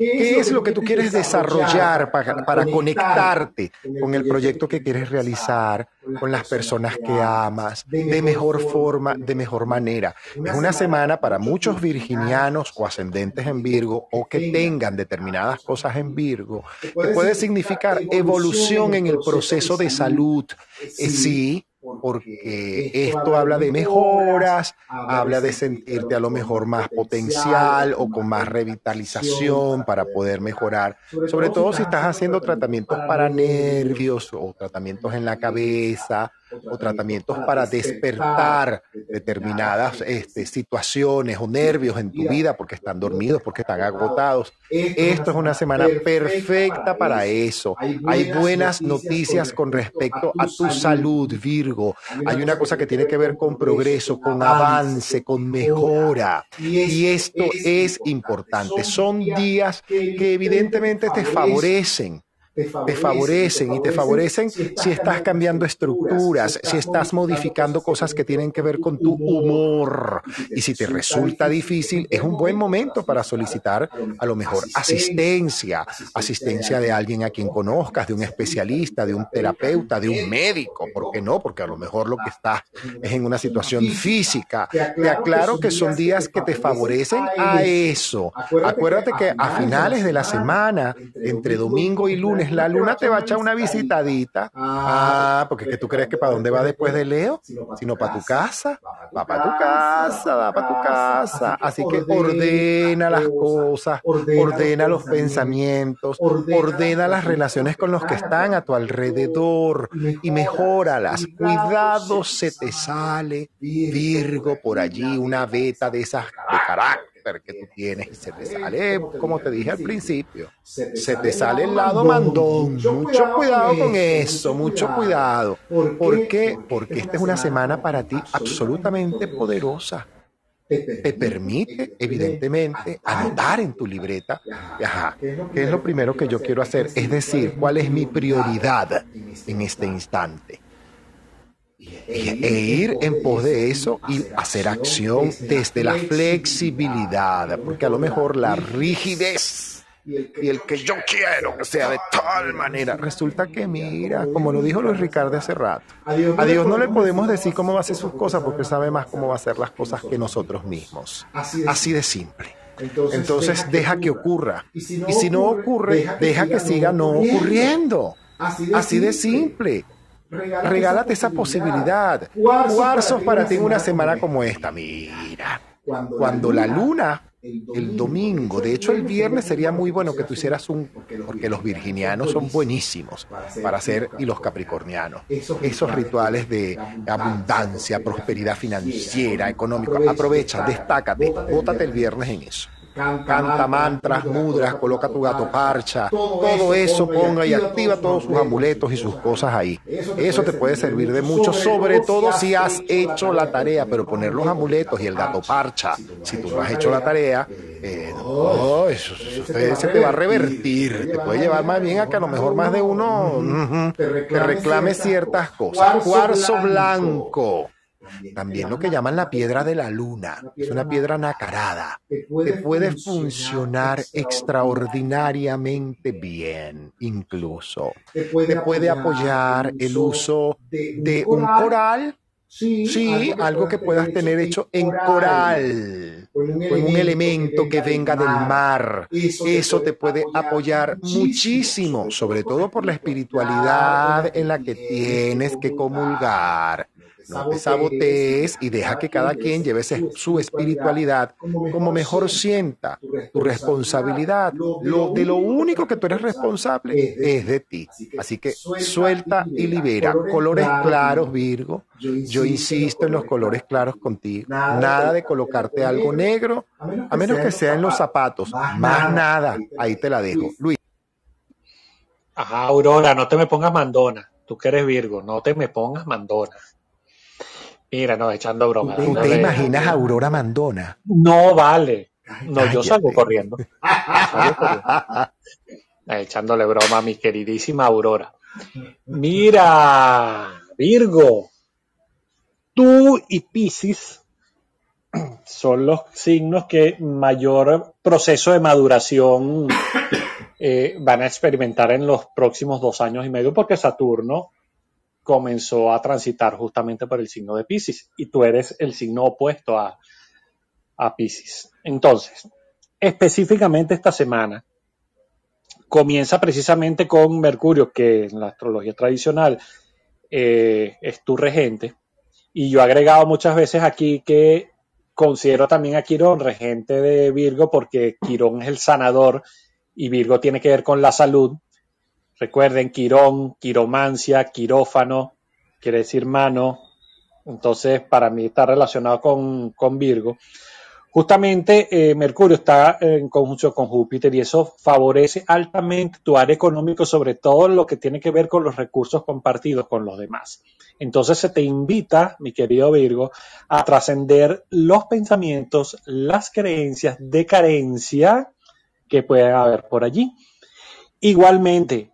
qué es lo, que tú quieres desarrollar para, para conectarte con el proyecto que quieres realizar, con las personas que amas, de mejor forma, de mejor manera? Es una semana para muchos virginianos o ascendentes en Virgo o que tengan determinadas cosas en Virgo, que puede significar evolución en el proceso de salud. Eh, sí, porque esto habla de mejoras, habla de sentirte a lo mejor más potencial o con más revitalización para poder mejorar, sobre todo si estás haciendo tratamientos para nervios o tratamientos en la cabeza o tratamientos para despertar determinadas este, situaciones o nervios en tu vida porque están dormidos, porque están agotados. Esto es una semana perfecta para eso. Hay buenas noticias con respecto a tu salud, Virgo. Hay una cosa que tiene que ver con progreso, con avance, con mejora. Y esto es importante. Son días que evidentemente te favorecen te favorecen y te favorecen si estás cambiando estructuras, si estás modificando cosas que tienen que ver con tu humor. Y si te resulta difícil, es un buen momento para solicitar a lo mejor asistencia, asistencia de alguien a quien conozcas, de un especialista, de un terapeuta, de un médico. ¿Por qué no? Porque a lo mejor lo que estás es en una situación física. Te aclaro que son días que te favorecen a eso. Acuérdate que a finales de la semana, entre domingo y lunes, la luna te va a echar una visitadita. Ah, porque que tú crees que para dónde va después de Leo, sino para tu casa. Va para tu casa, va para tu casa. Así que ordena las cosas, ordena los pensamientos, ordena las relaciones con los que están a tu alrededor y mejóralas. Cuidado se te sale, Virgo, por allí, una beta de esas de carácter que tú tienes se te sale, como te dije al principio, se te sale el lado mandón. Mucho cuidado con eso, mucho cuidado. ¿Por qué? Porque esta es una semana para ti absolutamente poderosa. te permite, evidentemente, anotar en tu libreta, ajá, ¿qué es lo primero que yo quiero hacer? Es decir, ¿cuál es mi prioridad en este instante? E ir en pos de eso y hacer acción desde la flexibilidad, porque a lo mejor la rigidez y el que yo quiero que sea de tal manera. Resulta que, mira, como lo dijo Luis Ricardo hace rato, a Dios no le podemos decir cómo va a hacer sus cosas porque sabe más cómo va a hacer las cosas que nosotros mismos. Así de simple. Entonces deja que ocurra. Y si no ocurre, deja que siga no ocurriendo. Así de simple. Regálate esa posibilidad. Cuarzos para ti en una semana como esta. Mira, cuando la luna el domingo. De hecho, el viernes sería muy bueno que tú hicieras un, porque los virginianos son buenísimos para hacer, y los capricornianos, esos rituales de abundancia, prosperidad financiera, económica. Aprovecha, destácate, bótate el viernes en eso canta mantras, mudras, coloca tu gato parcha, todo eso ponga y activa todos sus amuletos y sus cosas ahí. Eso te puede servir de mucho, sobre todo si has hecho la tarea, pero poner los amuletos y el gato parcha, si tú no has hecho la tarea, eh, no, eso, se te va a revertir, te puede llevar más bien a que a lo mejor más de uno te reclame ciertas cosas. Cuarzo blanco. También lo que llaman la piedra de la luna. Es una piedra nacarada. Te puede funcionar extraordinariamente bien, incluso. Te puede apoyar el uso de un coral Sí, algo, que puedas tener hecho en coral, con un, elemento que venga del mar. Eso te puede apoyar muchísimo, sobre todo por la espiritualidad en la que tienes que comulgar. No te sabotees y deja que cada quien lleve su espiritualidad como mejor sienta. Tu responsabilidad, lo, de lo único que tú eres responsable es de ti. Así que suelta y libera. Colores claros, Virgo. Yo insisto en los colores claros contigo. Nada de colocarte algo negro, a menos que sea en los zapatos. Más nada. Ahí te la dejo. Luis. Ajá, Aurora, no te me pongas mandona. Tú que eres Virgo, no te me pongas mandona. Mira, no, echando broma. ¿Tú te imaginas a Aurora Mandona? No vale. No, yo salgo corriendo. Echándole broma a mi queridísima Aurora. Mira, Virgo, tú y Piscis son los signos que mayor proceso de maduración eh, van a experimentar en los próximos dos años y medio, porque Saturno comenzó a transitar justamente por el signo de Pisces y tú eres el signo opuesto a, a Pisces. Entonces, específicamente esta semana comienza precisamente con Mercurio, que en la astrología tradicional eh, es tu regente, y yo he agregado muchas veces aquí que considero también a Quirón regente de Virgo porque Quirón es el sanador y Virgo tiene que ver con la salud Recuerden, quirón, quiromancia, quirófano, quiere decir mano. Entonces, para mí está relacionado con, Virgo. Justamente eh, Mercurio está en conjunción con Júpiter y eso favorece altamente tu área económica, sobre todo lo que tiene que ver con los recursos compartidos con los demás. Entonces se te invita, mi querido Virgo, a trascender los pensamientos, las creencias de carencia que pueden haber por allí. Igualmente,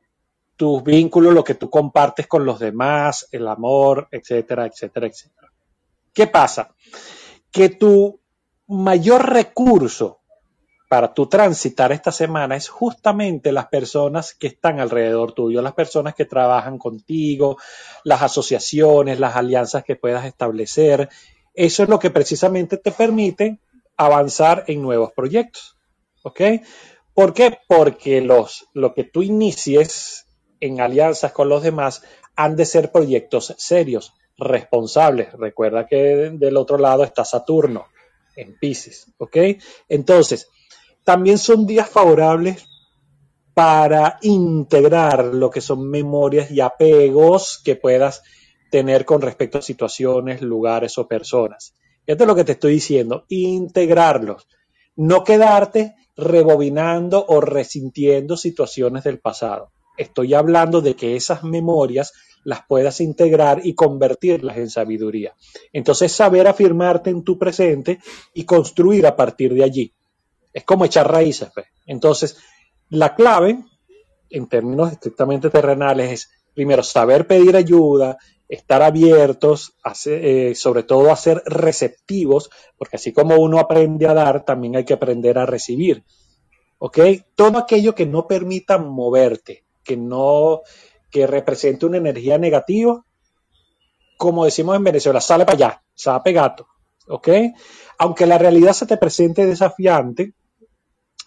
tus vínculos, lo que tú compartes con los demás, el amor, etcétera, etcétera, etcétera. ¿Qué pasa? Que tu mayor recurso para tu transitar esta semana es justamente las personas que están alrededor tuyo, las personas que trabajan contigo, las asociaciones, las alianzas que puedas establecer. Eso es lo que precisamente te permite avanzar en nuevos proyectos. ¿Ok? ¿Por qué? Porque los, lo que tú inicies en alianzas con los demás han de ser proyectos serios, responsables. Recuerda que del otro lado está Saturno en Pisces, ¿ok? Entonces, también son días favorables para integrar lo que son memorias y apegos que puedas tener con respecto a situaciones, lugares o personas. Es lo que te estoy diciendo, integrarlos, no quedarte rebobinando o resintiendo situaciones del pasado. Estoy hablando de que esas memorias las puedas integrar y convertirlas en sabiduría. Entonces, saber afirmarte en tu presente y construir a partir de allí. Es como echar raíces. Pues. Entonces, la clave, en términos estrictamente terrenales, es primero saber pedir ayuda, estar abiertos, eh, sobre todo a ser receptivos, porque así como uno aprende a dar, también hay que aprender a recibir. ¿Ok? Todo aquello que no permita moverte, que no, que represente una energía negativa, como decimos en Venezuela, sale para allá, sape gato, ¿ok? Aunque la realidad se te presente desafiante,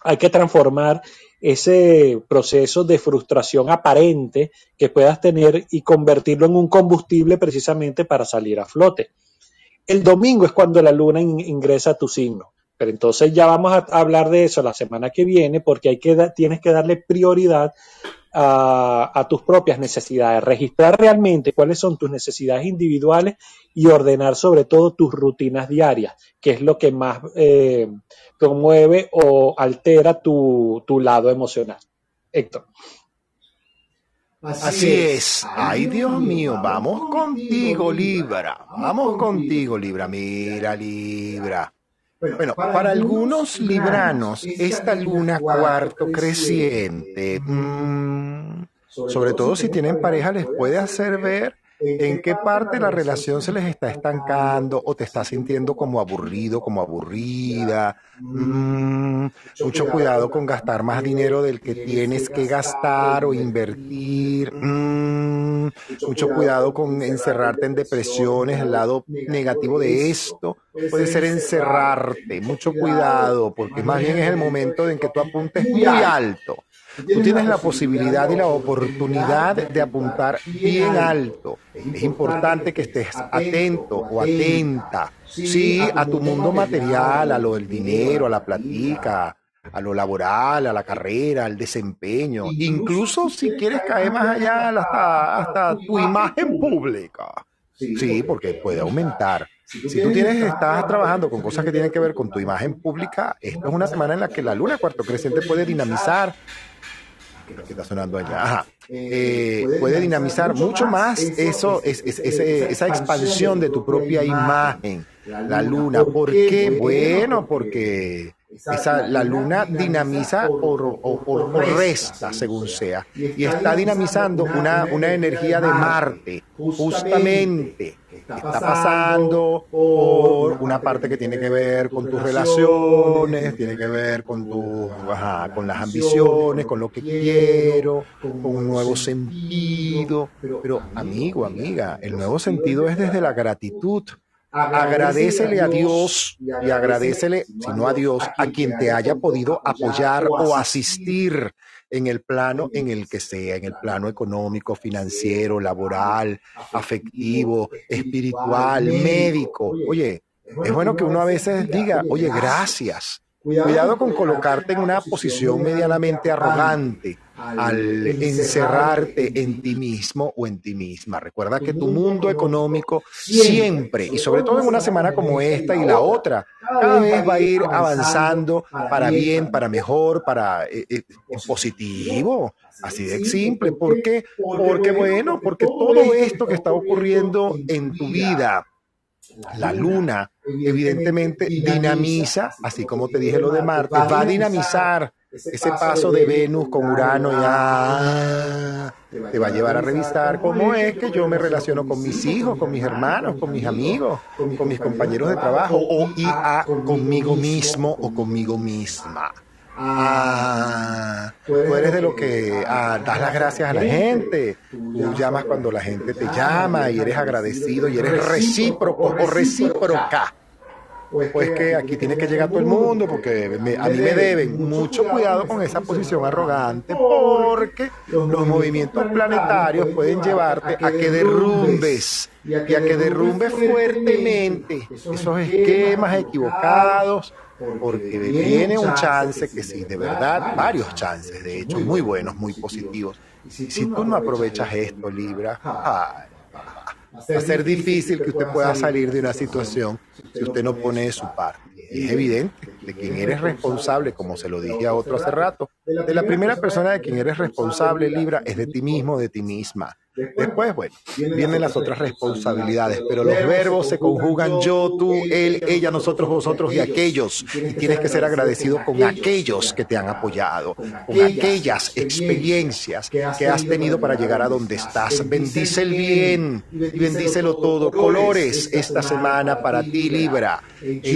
hay que transformar ese proceso de frustración aparente que puedas tener y convertirlo en un combustible precisamente para salir a flote. El domingo es cuando la luna ingresa a tu signo. Pero entonces ya vamos a hablar de eso la semana que viene porque hay que tienes que darle prioridad a, tus propias necesidades, registrar realmente cuáles son tus necesidades individuales y ordenar sobre todo tus rutinas diarias, que es lo que más eh, promueve o altera tu, tu lado emocional. Héctor. Así, es. Ay, Dios mío, vamos contigo, Libra. Vamos contigo, Libra. Mira, Libra. Bueno, para, algunos libranos, esta luna cuarto creciente, mm, sobre todo si tienen pareja, les puede hacer ver en qué parte la relación se les está estancando o te estás sintiendo como aburrido, como aburrida. Mm, mucho cuidado con gastar más dinero del que tienes que gastar o invertir. Mm, mucho cuidado con encerrarte en depresiones. El lado negativo de esto puede ser encerrarte. Mucho cuidado, porque más bien es el momento en que tú apuntes muy alto. Tú tienes la posibilidad y la oportunidad de apuntar bien alto. Es importante que estés atento o atenta, sí, a tu mundo material, a lo del dinero, a la platica, a lo laboral, a la carrera, al desempeño, incluso si quieres caer más allá hasta, hasta tu imagen pública. Sí, porque puede aumentar. Si tú tienes, estás trabajando con cosas que tienen que ver con tu imagen pública, esta es una semana en la que la luna cuarto creciente puede dinamizar que está sonando allá. Eh, puede dinamizar mucho más eso, es, esa expansión de tu propia imagen, la luna. ¿Por qué? Bueno, porque esa, la luna dinamiza o, resta, según sea, y está dinamizando una, una energía de Marte, justamente está pasando por una parte que tiene que ver con tus relaciones, tiene que ver con tu, con las ambiciones, con lo que quiero, con un nuevo sentido. Pero amigo, amiga, el nuevo sentido es desde la gratitud. Agradecele a Dios y agradecele, si no a Dios, a quien te haya podido apoyar o asistir en el plano en el que sea, en el plano económico, financiero, laboral, afectivo, espiritual, médico. Oye, es bueno que uno a veces diga, oye, gracias. Cuidado con colocarte en una posición medianamente arrogante al encerrarte en ti mismo o en ti misma. Recuerda que tu mundo económico siempre, y sobre todo en una semana como esta y la otra, cada vez va a ir avanzando para bien, para mejor, para eh, eh, positivo. Así de simple. ¿Por qué? Porque bueno, porque todo esto que está ocurriendo en tu vida, la luna, evidentemente dinamiza, así como te dije lo de Marte, va a dinamizar ese paso de Venus con Urano ya te va a llevar a revisar cómo es que yo me relaciono con mis hijos, con mis hermanos, con mis amigos, con mis compañeros de trabajo o y a conmigo mismo o conmigo misma. Ah, tú eres de lo que ah, das las gracias a la gente. Tú llamas cuando la gente te llama y eres agradecido y eres recíproco o recíproca. Pues que aquí tiene que llegar todo el mundo porque a mí me deben. Mucho cuidado con esa posición arrogante porque los movimientos planetarios pueden llevarte a que derrumbes y a que derrumbes fuertemente esos esquemas equivocados porque viene un chance que sí, de verdad, varios chances, de hecho, muy buenos, muy positivos. Si tú no aprovechas esto, Libra, va a ser difícil que usted pueda salir de una situación. si usted no pone de su parte. Y es evidente de quien eres responsable, como se lo dije a otro hace rato, de la primera persona de quien eres responsable, Libra, es de ti mismo, de ti misma. Después, bueno, vienen las otras responsabilidades, pero los verbos se conjugan yo, tú, él, ella, nosotros, vosotros y aquellos. Y tienes que ser agradecido con aquellos que te han apoyado, con aquellas experiencias que has tenido para llegar a donde estás. Bendice el bien y bendícelo todo. Colores esta semana para ti, Libra.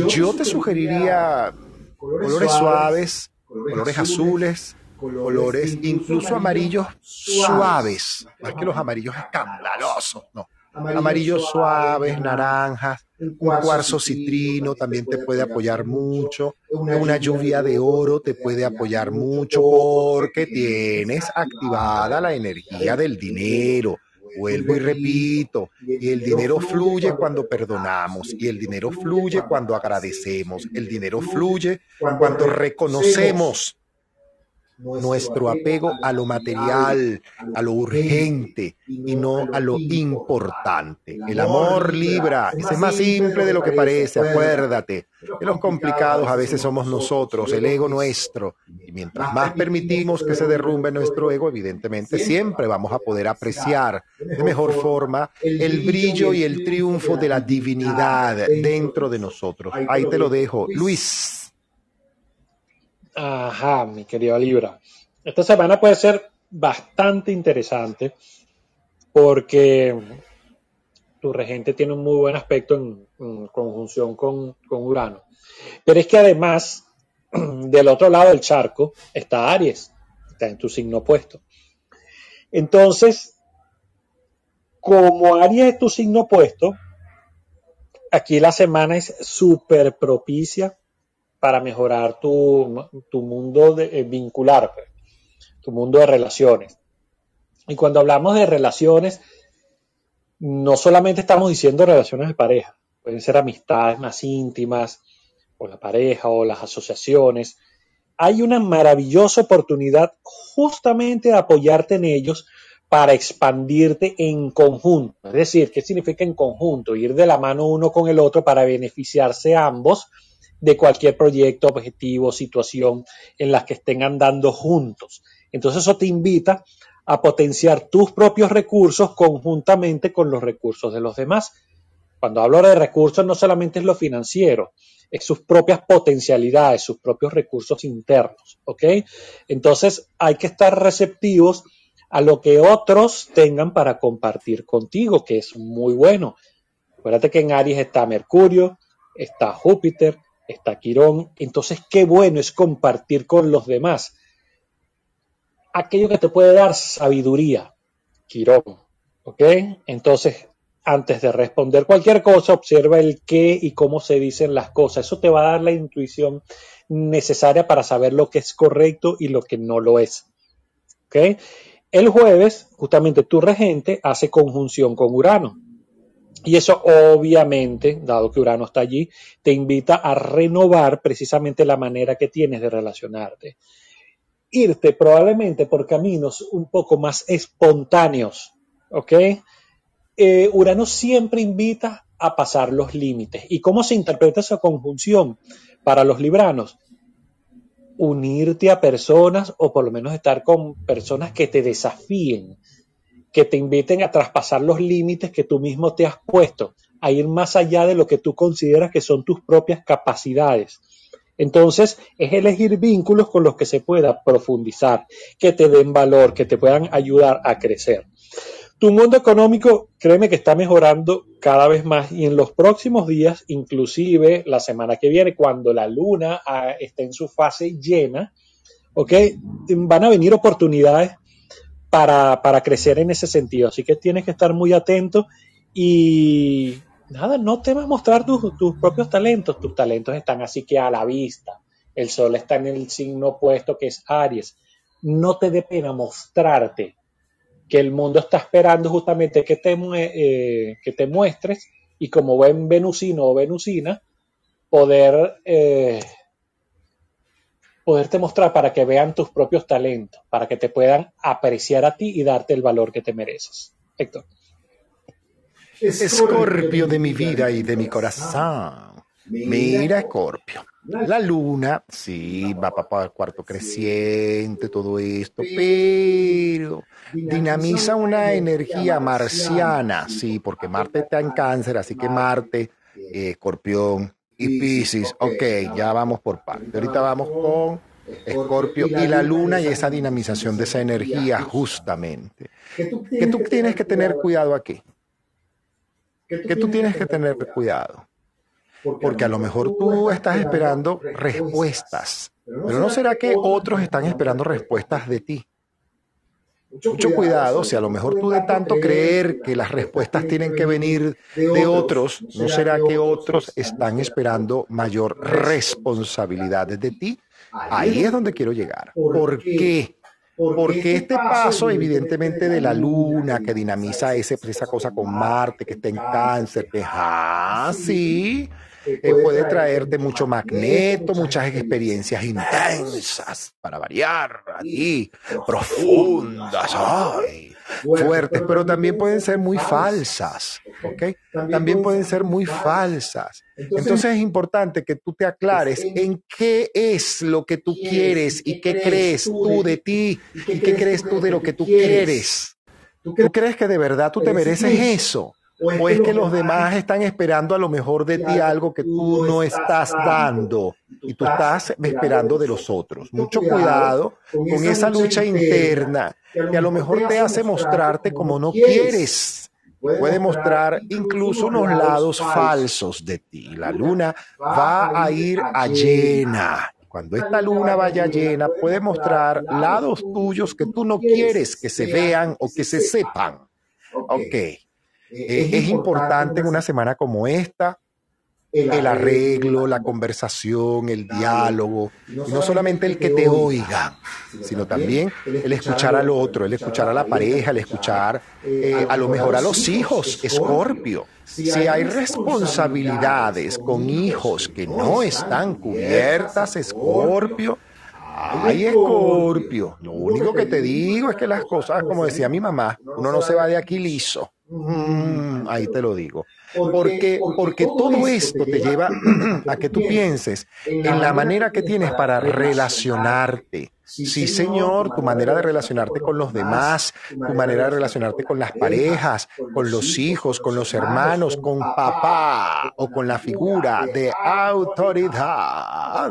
Yo te sugeriría colores suaves, colores azules, colores, incluso amarillos suaves, más que los amarillos escandalosos, no. Amarillos suaves, naranjas, un cuarzo citrino también te puede apoyar mucho, una lluvia de oro te puede apoyar mucho porque tienes activada la energía del dinero. Vuelvo y repito, y el dinero fluye cuando perdonamos, y el dinero fluye cuando agradecemos, el dinero fluye cuando reconocemos nuestro apego a lo material, a lo urgente y no a lo importante. El amor libra, ese es más simple de lo que parece, acuérdate. Que los complicados a veces somos nosotros, el ego nuestro. Y mientras más permitimos que se derrumbe nuestro ego, evidentemente siempre vamos a poder apreciar de mejor forma el brillo y el triunfo de la divinidad dentro de nosotros. Ahí te lo dejo. Luis. Ajá, mi querido Libra. Esta semana puede ser bastante interesante porque tu regente tiene un muy buen aspecto en, conjunción con, con, Urano. Pero es que además, *clears throat* del otro lado del charco está Aries, está en tu signo opuesto. Entonces, como Aries es tu signo opuesto, aquí la semana es súper propicia para mejorar tu, mundo de, eh, vincular, pues, tu mundo de relaciones. Y cuando hablamos de relaciones, no solamente estamos diciendo relaciones de pareja, pueden ser amistades más íntimas, o la pareja, o las asociaciones. Hay una maravillosa oportunidad justamente de apoyarte en ellos para expandirte en conjunto. Es decir, ¿qué significa en conjunto? Ir de la mano uno con el otro para beneficiarse ambos de cualquier proyecto, objetivo, situación en la que estén andando juntos. Entonces eso te invita a potenciar tus propios recursos conjuntamente con los recursos de los demás. Cuando hablo de recursos no solamente es lo financiero, es sus propias potencialidades, sus propios recursos internos, ¿ok? Entonces hay que estar receptivos a lo que otros tengan para compartir contigo, que es muy bueno. Acuérdate que en Aries está Mercurio, está Júpiter, está Quirón. Entonces, qué bueno es compartir con los demás aquello que te puede dar sabiduría, Quirón. ¿Ok? Entonces, antes de responder cualquier cosa, observa el qué y cómo se dicen las cosas. Eso te va a dar la intuición necesaria para saber lo que es correcto y lo que no lo es. ¿Ok? El jueves, justamente tu regente hace conjunción con Urano. Y eso obviamente, dado que Urano está allí, te invita a renovar precisamente la manera que tienes de relacionarte. Irte probablemente por caminos un poco más espontáneos, ¿ok? Eh, Urano siempre invita a pasar los límites. ¿Y cómo se interpreta esa conjunción para los libranos? Unirte a personas o por lo menos estar con personas que te desafíen, que te inviten a traspasar los límites que tú mismo te has puesto, a ir más allá de lo que tú consideras que son tus propias capacidades. Entonces, es elegir vínculos con los que se pueda profundizar, que te den valor, que te puedan ayudar a crecer. Tu mundo económico, créeme que está mejorando cada vez más y en los próximos días, inclusive la semana que viene, cuando la luna ah, esté en su fase llena, ¿ok? Van a venir oportunidades para, crecer en ese sentido. Así que tienes que estar muy atento y nada, no temas mostrar tus, propios talentos. Tus talentos están así que a la vista. El sol está en el signo opuesto que es Aries. No te dé pena mostrarte que el mundo está esperando justamente que te, eh, que te muestres y como buen venusino o venusina, poder eh, poderte mostrar para que vean tus propios talentos, para que te puedan apreciar a ti y darte el valor que te mereces. Héctor. Escorpio de mi vida y de mi corazón. Mira, Escorpio. La luna, sí, va para el cuarto creciente, todo esto, pero dinamiza una energía marciana, sí, porque Marte está en cáncer, así que Marte, eh, Escorpión, y Pisces. Ok, ya vamos por parte. Ahorita vamos con Escorpio y la luna y esa dinamización de esa energía justamente. Que tú tienes que tener cuidado aquí. Que tú tienes que tener cuidado. Porque a lo mejor tú estás esperando respuestas Pero ¿no será que otros están esperando respuestas de ti? Mucho cuidado, si a lo mejor tú de tanto creer que las respuestas tienen que venir de otros, ¿no será que otros están esperando mayor responsabilidad de ti? Ahí es donde quiero llegar. ¿Por qué? Porque este paso, evidentemente, de la luna que dinamiza ese, esa cosa con Marte, que está en cáncer, que, ah, sí, eh, puede traerte mucho magneto, muchas experiencias intensas, para variar, aquí, profundas, ay, fuertes, pero también pueden ser muy falsas, ¿ok? También pueden ser muy falsas. Entonces es importante que tú te aclares en qué es lo que tú quieres y qué crees tú de ti y qué crees tú de lo que tú quieres. ¿Tú crees que de verdad tú te mereces eso? ¿O es que los demás están esperando a lo mejor de ti algo que tú no estás dando y tú estás esperando de los otros? Mucho cuidado con esa lucha interna que a lo mejor te hace mostrarte como no quieres. Puede mostrar incluso unos lados falsos de ti. La luna va a ir a llena. Cuando esta luna vaya llena, puede mostrar lados tuyos que tú no quieres que se vean o que se sepan. Ok. Eh, es, importante en una semana como esta el arreglo, la conversación, el diálogo, y no solamente el que te oiga, sino también el escuchar al otro, el escuchar a la pareja, el escuchar eh, eh, a lo mejor a los hijos, Escorpio. Si hay responsabilidades con hijos que no están cubiertas, Escorpio, Ay, Escorpio, lo único que te digo es que las cosas, como decía mi mamá, uno no se va de aquí liso. Mm, ahí te lo digo. Porque, porque todo esto te lleva a que tú *clears throat* pienses en la manera que tienes para relacionarte. Sí, Señor, tu manera de relacionarte con los demás, tu manera de relacionarte con las parejas, con los hijos, con los hermanos, con papá o con la figura de autoridad.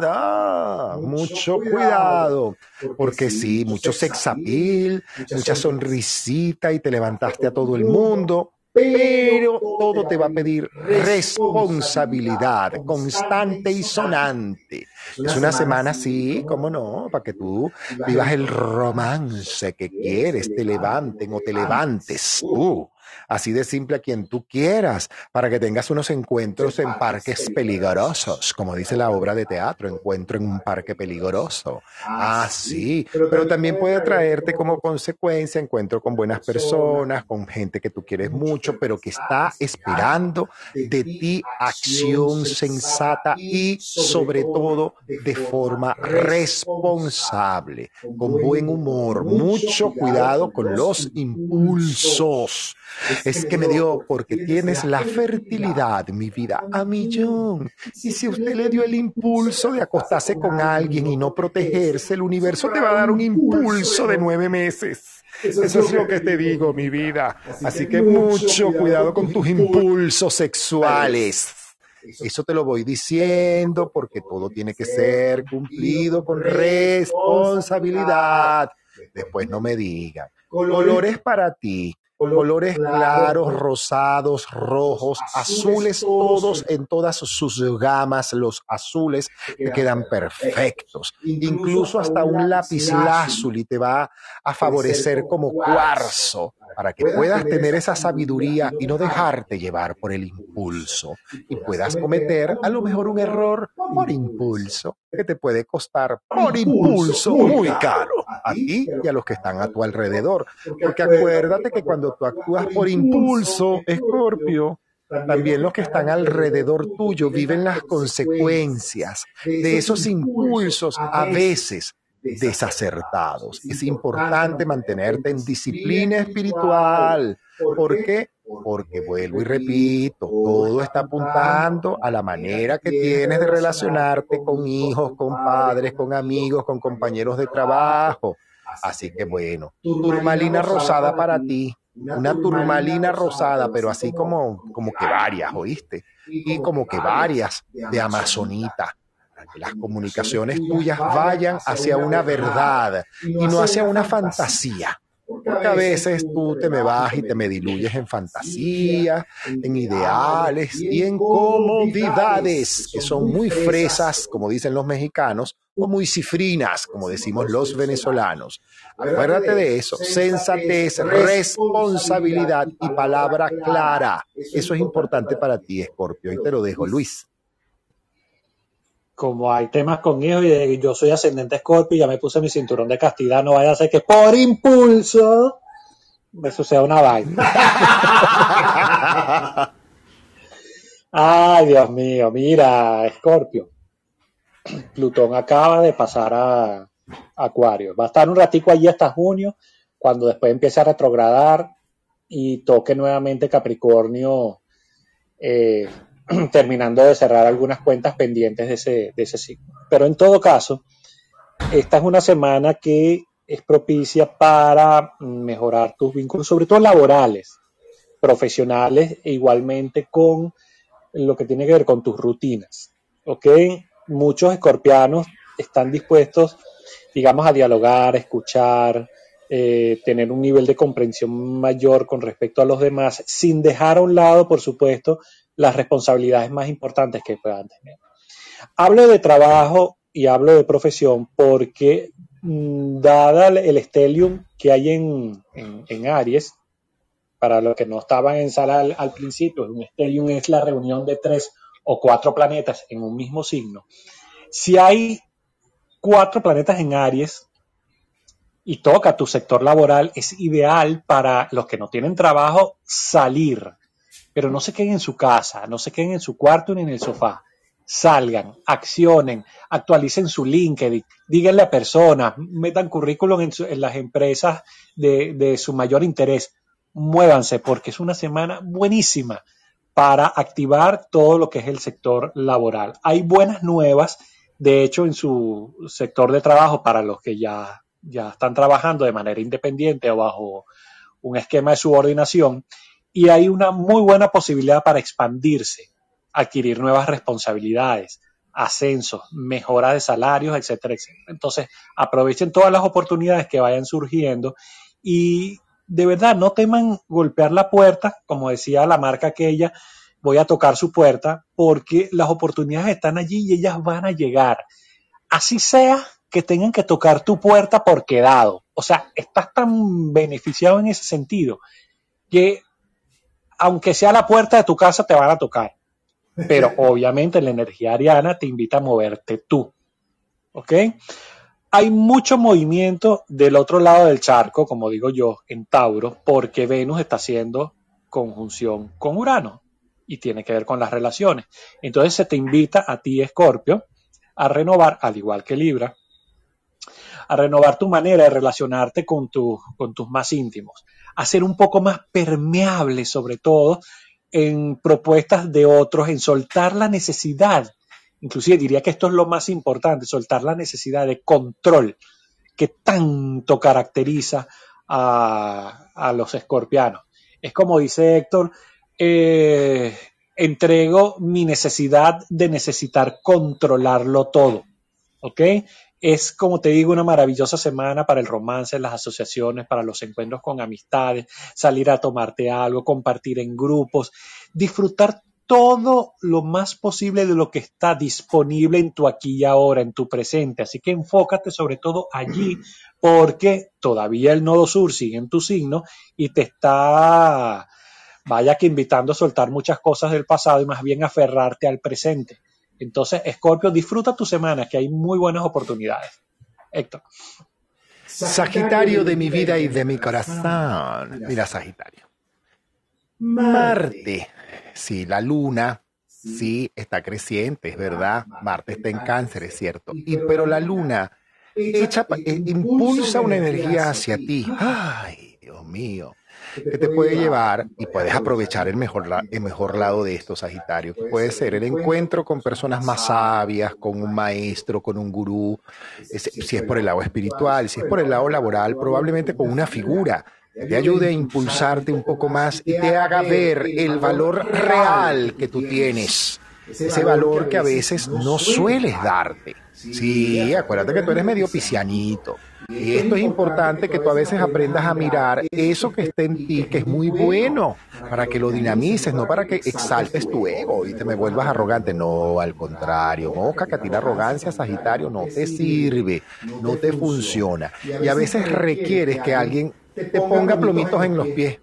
Mucho cuidado, porque sí, mucho sexapil, mucha sonrisita y te levantaste a todo el mundo pero todo te va a pedir responsabilidad constante y sonante. Es una semana sí, cómo no, para que tú vivas el romance que quieres, te levanten o te levantes tú así de simple a quien tú quieras, para que tengas unos encuentros en parques peligrosos, como dice la obra de teatro, encuentro en un parque peligroso. Ah, sí, pero también puede traerte como consecuencia encuentro con buenas personas, con gente que tú quieres mucho, pero que está esperando de ti acción sensata y sobre todo de forma responsable, con buen humor, mucho cuidado con los impulsos. Es que me dio porque tienes la fertilidad, mi vida, a millón. Y si usted le dio el impulso de acostarse con alguien y no protegerse, el universo te va a dar un impulso de nueve meses. Eso es lo que te digo, mi vida. Así que mucho cuidado con tus impulsos sexuales. Eso te lo voy diciendo porque todo tiene que ser cumplido con responsabilidad. Después no me digan. Colores para ti colores claros, rosados, rojos, azules, todos en todas sus gamas, los azules te quedan perfectos. Incluso hasta un lápiz lazuli te va a favorecer como cuarzo para que puedas tener esa sabiduría y no dejarte llevar por el impulso y puedas cometer a lo mejor un error por impulso que te puede costar por impulso muy caro a ti y a los que están a tu alrededor. Porque acuérdate que cuando tú actúas por impulso, Escorpio, también los que están alrededor tuyo viven las consecuencias de esos impulsos a veces desacertados. Es importante mantenerte en disciplina espiritual. ¿Por qué? Porque vuelvo y repito, todo está apuntando a la manera que tienes de relacionarte con hijos, con padres, con amigos, con compañeros de trabajo. Así que bueno, turmalina rosada para ti, una turmalina rosada, pero así como, como que varias, ¿oíste? Y como que varias de Amazonita que las comunicaciones tuyas vayan hacia una verdad y no hacia una fantasía. Porque a veces tú te me vas y te me diluyes en fantasía, en ideales y en comodidades que son muy fresas, como dicen los mexicanos, o muy cifrinas, como decimos los venezolanos. Acuérdate de eso, sensatez, responsabilidad y palabra clara. Eso es importante para ti, Escorpio, y te lo dejo, Luis como hay temas conmigo y yo soy ascendente Scorpio y ya me puse mi cinturón de castidad, no vaya a ser que por impulso me suceda una vaina. *laughs* Ay, Dios mío, mira, Scorpio. Plutón acaba de pasar a Acuario. Va a estar un ratico allí hasta junio, cuando después empiece a retrogradar y toque nuevamente Capricornio eh, *clears throat* terminando de cerrar algunas cuentas pendientes de ese, de ese signo. Pero en todo caso, esta es una semana que es propicia para mejorar tus vínculos, sobre todo laborales, profesionales, e igualmente con lo que tiene que ver con tus rutinas. ¿Ok? Muchos escorpianos están dispuestos, digamos, a dialogar, escuchar, eh, tener un nivel de comprensión mayor con respecto a los demás, sin dejar a un lado, por supuesto, las responsabilidades más importantes que puedan tener. Hablo de trabajo y hablo de profesión porque, mm, dada el estelium que hay en, Aries, para los que no estaban en sala al, principio, un estelium es la reunión de tres o cuatro planetas en un mismo signo. Si hay cuatro planetas en Aries y toca tu sector laboral, es ideal para los que no tienen trabajo salir pero no se queden en su casa, no se queden en su cuarto ni en el sofá. Salgan, accionen, actualicen su LinkedIn, díganle a personas, metan currículum en, las empresas de, de su mayor interés. Muévanse porque es una semana buenísima para activar todo lo que es el sector laboral. Hay buenas nuevas, de hecho, en su sector de trabajo para los que ya, ya están trabajando de manera independiente o bajo un esquema de subordinación y hay una muy buena posibilidad para expandirse, adquirir nuevas responsabilidades, ascensos, mejora de salarios, etcétera, etcétera. Entonces, aprovechen todas las oportunidades que vayan surgiendo y de verdad no teman golpear la puerta, como decía la marca aquella, voy a tocar su puerta porque las oportunidades están allí y ellas van a llegar. Así sea que tengan que tocar tu puerta por quedado. O sea, estás tan beneficiado en ese sentido que aunque sea la puerta de tu casa, te van a tocar. Pero *laughs* obviamente la energía ariana te invita a moverte tú. ¿Ok? Hay mucho movimiento del otro lado del charco, como digo yo, en Tauro, porque Venus está haciendo conjunción con Urano y tiene que ver con las relaciones. Entonces se te invita a ti, Escorpio, a renovar, al igual que Libra, a renovar tu manera de relacionarte con, con tus más íntimos, a ser un poco más permeable sobre todo en propuestas de otros, en soltar la necesidad, inclusive diría que esto es lo más importante, soltar la necesidad de control que tanto caracteriza a, los escorpianos. Es como dice Héctor, eh, entrego mi necesidad de necesitar controlarlo todo. ¿Ok? Es, como te digo, una maravillosa semana para el romance, las asociaciones, para los encuentros con amistades, salir a tomarte algo, compartir en grupos, disfrutar todo lo más posible de lo que está disponible en tu aquí y ahora, en tu presente. Así que enfócate sobre todo allí, porque todavía el nodo sur sigue en tu signo y te está, vaya que invitando a soltar muchas cosas del pasado y más bien aferrarte al presente. Entonces, Scorpio, disfruta tu semana, que hay muy buenas oportunidades. Héctor. Sagitario de mi vida y de mi corazón. Mira, Sagitario. Marte. Sí, la luna, sí, está creciente, es verdad. Marte está en cáncer, es cierto. Y, pero la luna echa, eh, impulsa una energía hacia ti. Ay, Dios mío que te puede llevar y puedes aprovechar el mejor, el mejor lado de esto, Sagitario, puede ser el encuentro con personas más sabias, con un maestro, con un gurú, si es por el lado espiritual, si es por el lado laboral, probablemente con una figura que te ayude a impulsarte un poco más y te haga ver el valor real que tú tienes, ese valor que a veces no sueles darte. Sí, acuérdate que tú eres medio pisianito. Y esto es importante que tú a veces aprendas a mirar eso que está en ti, que es muy bueno, para que lo dinamices, no para que exaltes tu ego y te me vuelvas arrogante. No, al contrario, mosca que a ti la arrogancia, Sagitario, no te sirve, no te funciona. Y a veces requieres que alguien te ponga plomitos en los pies.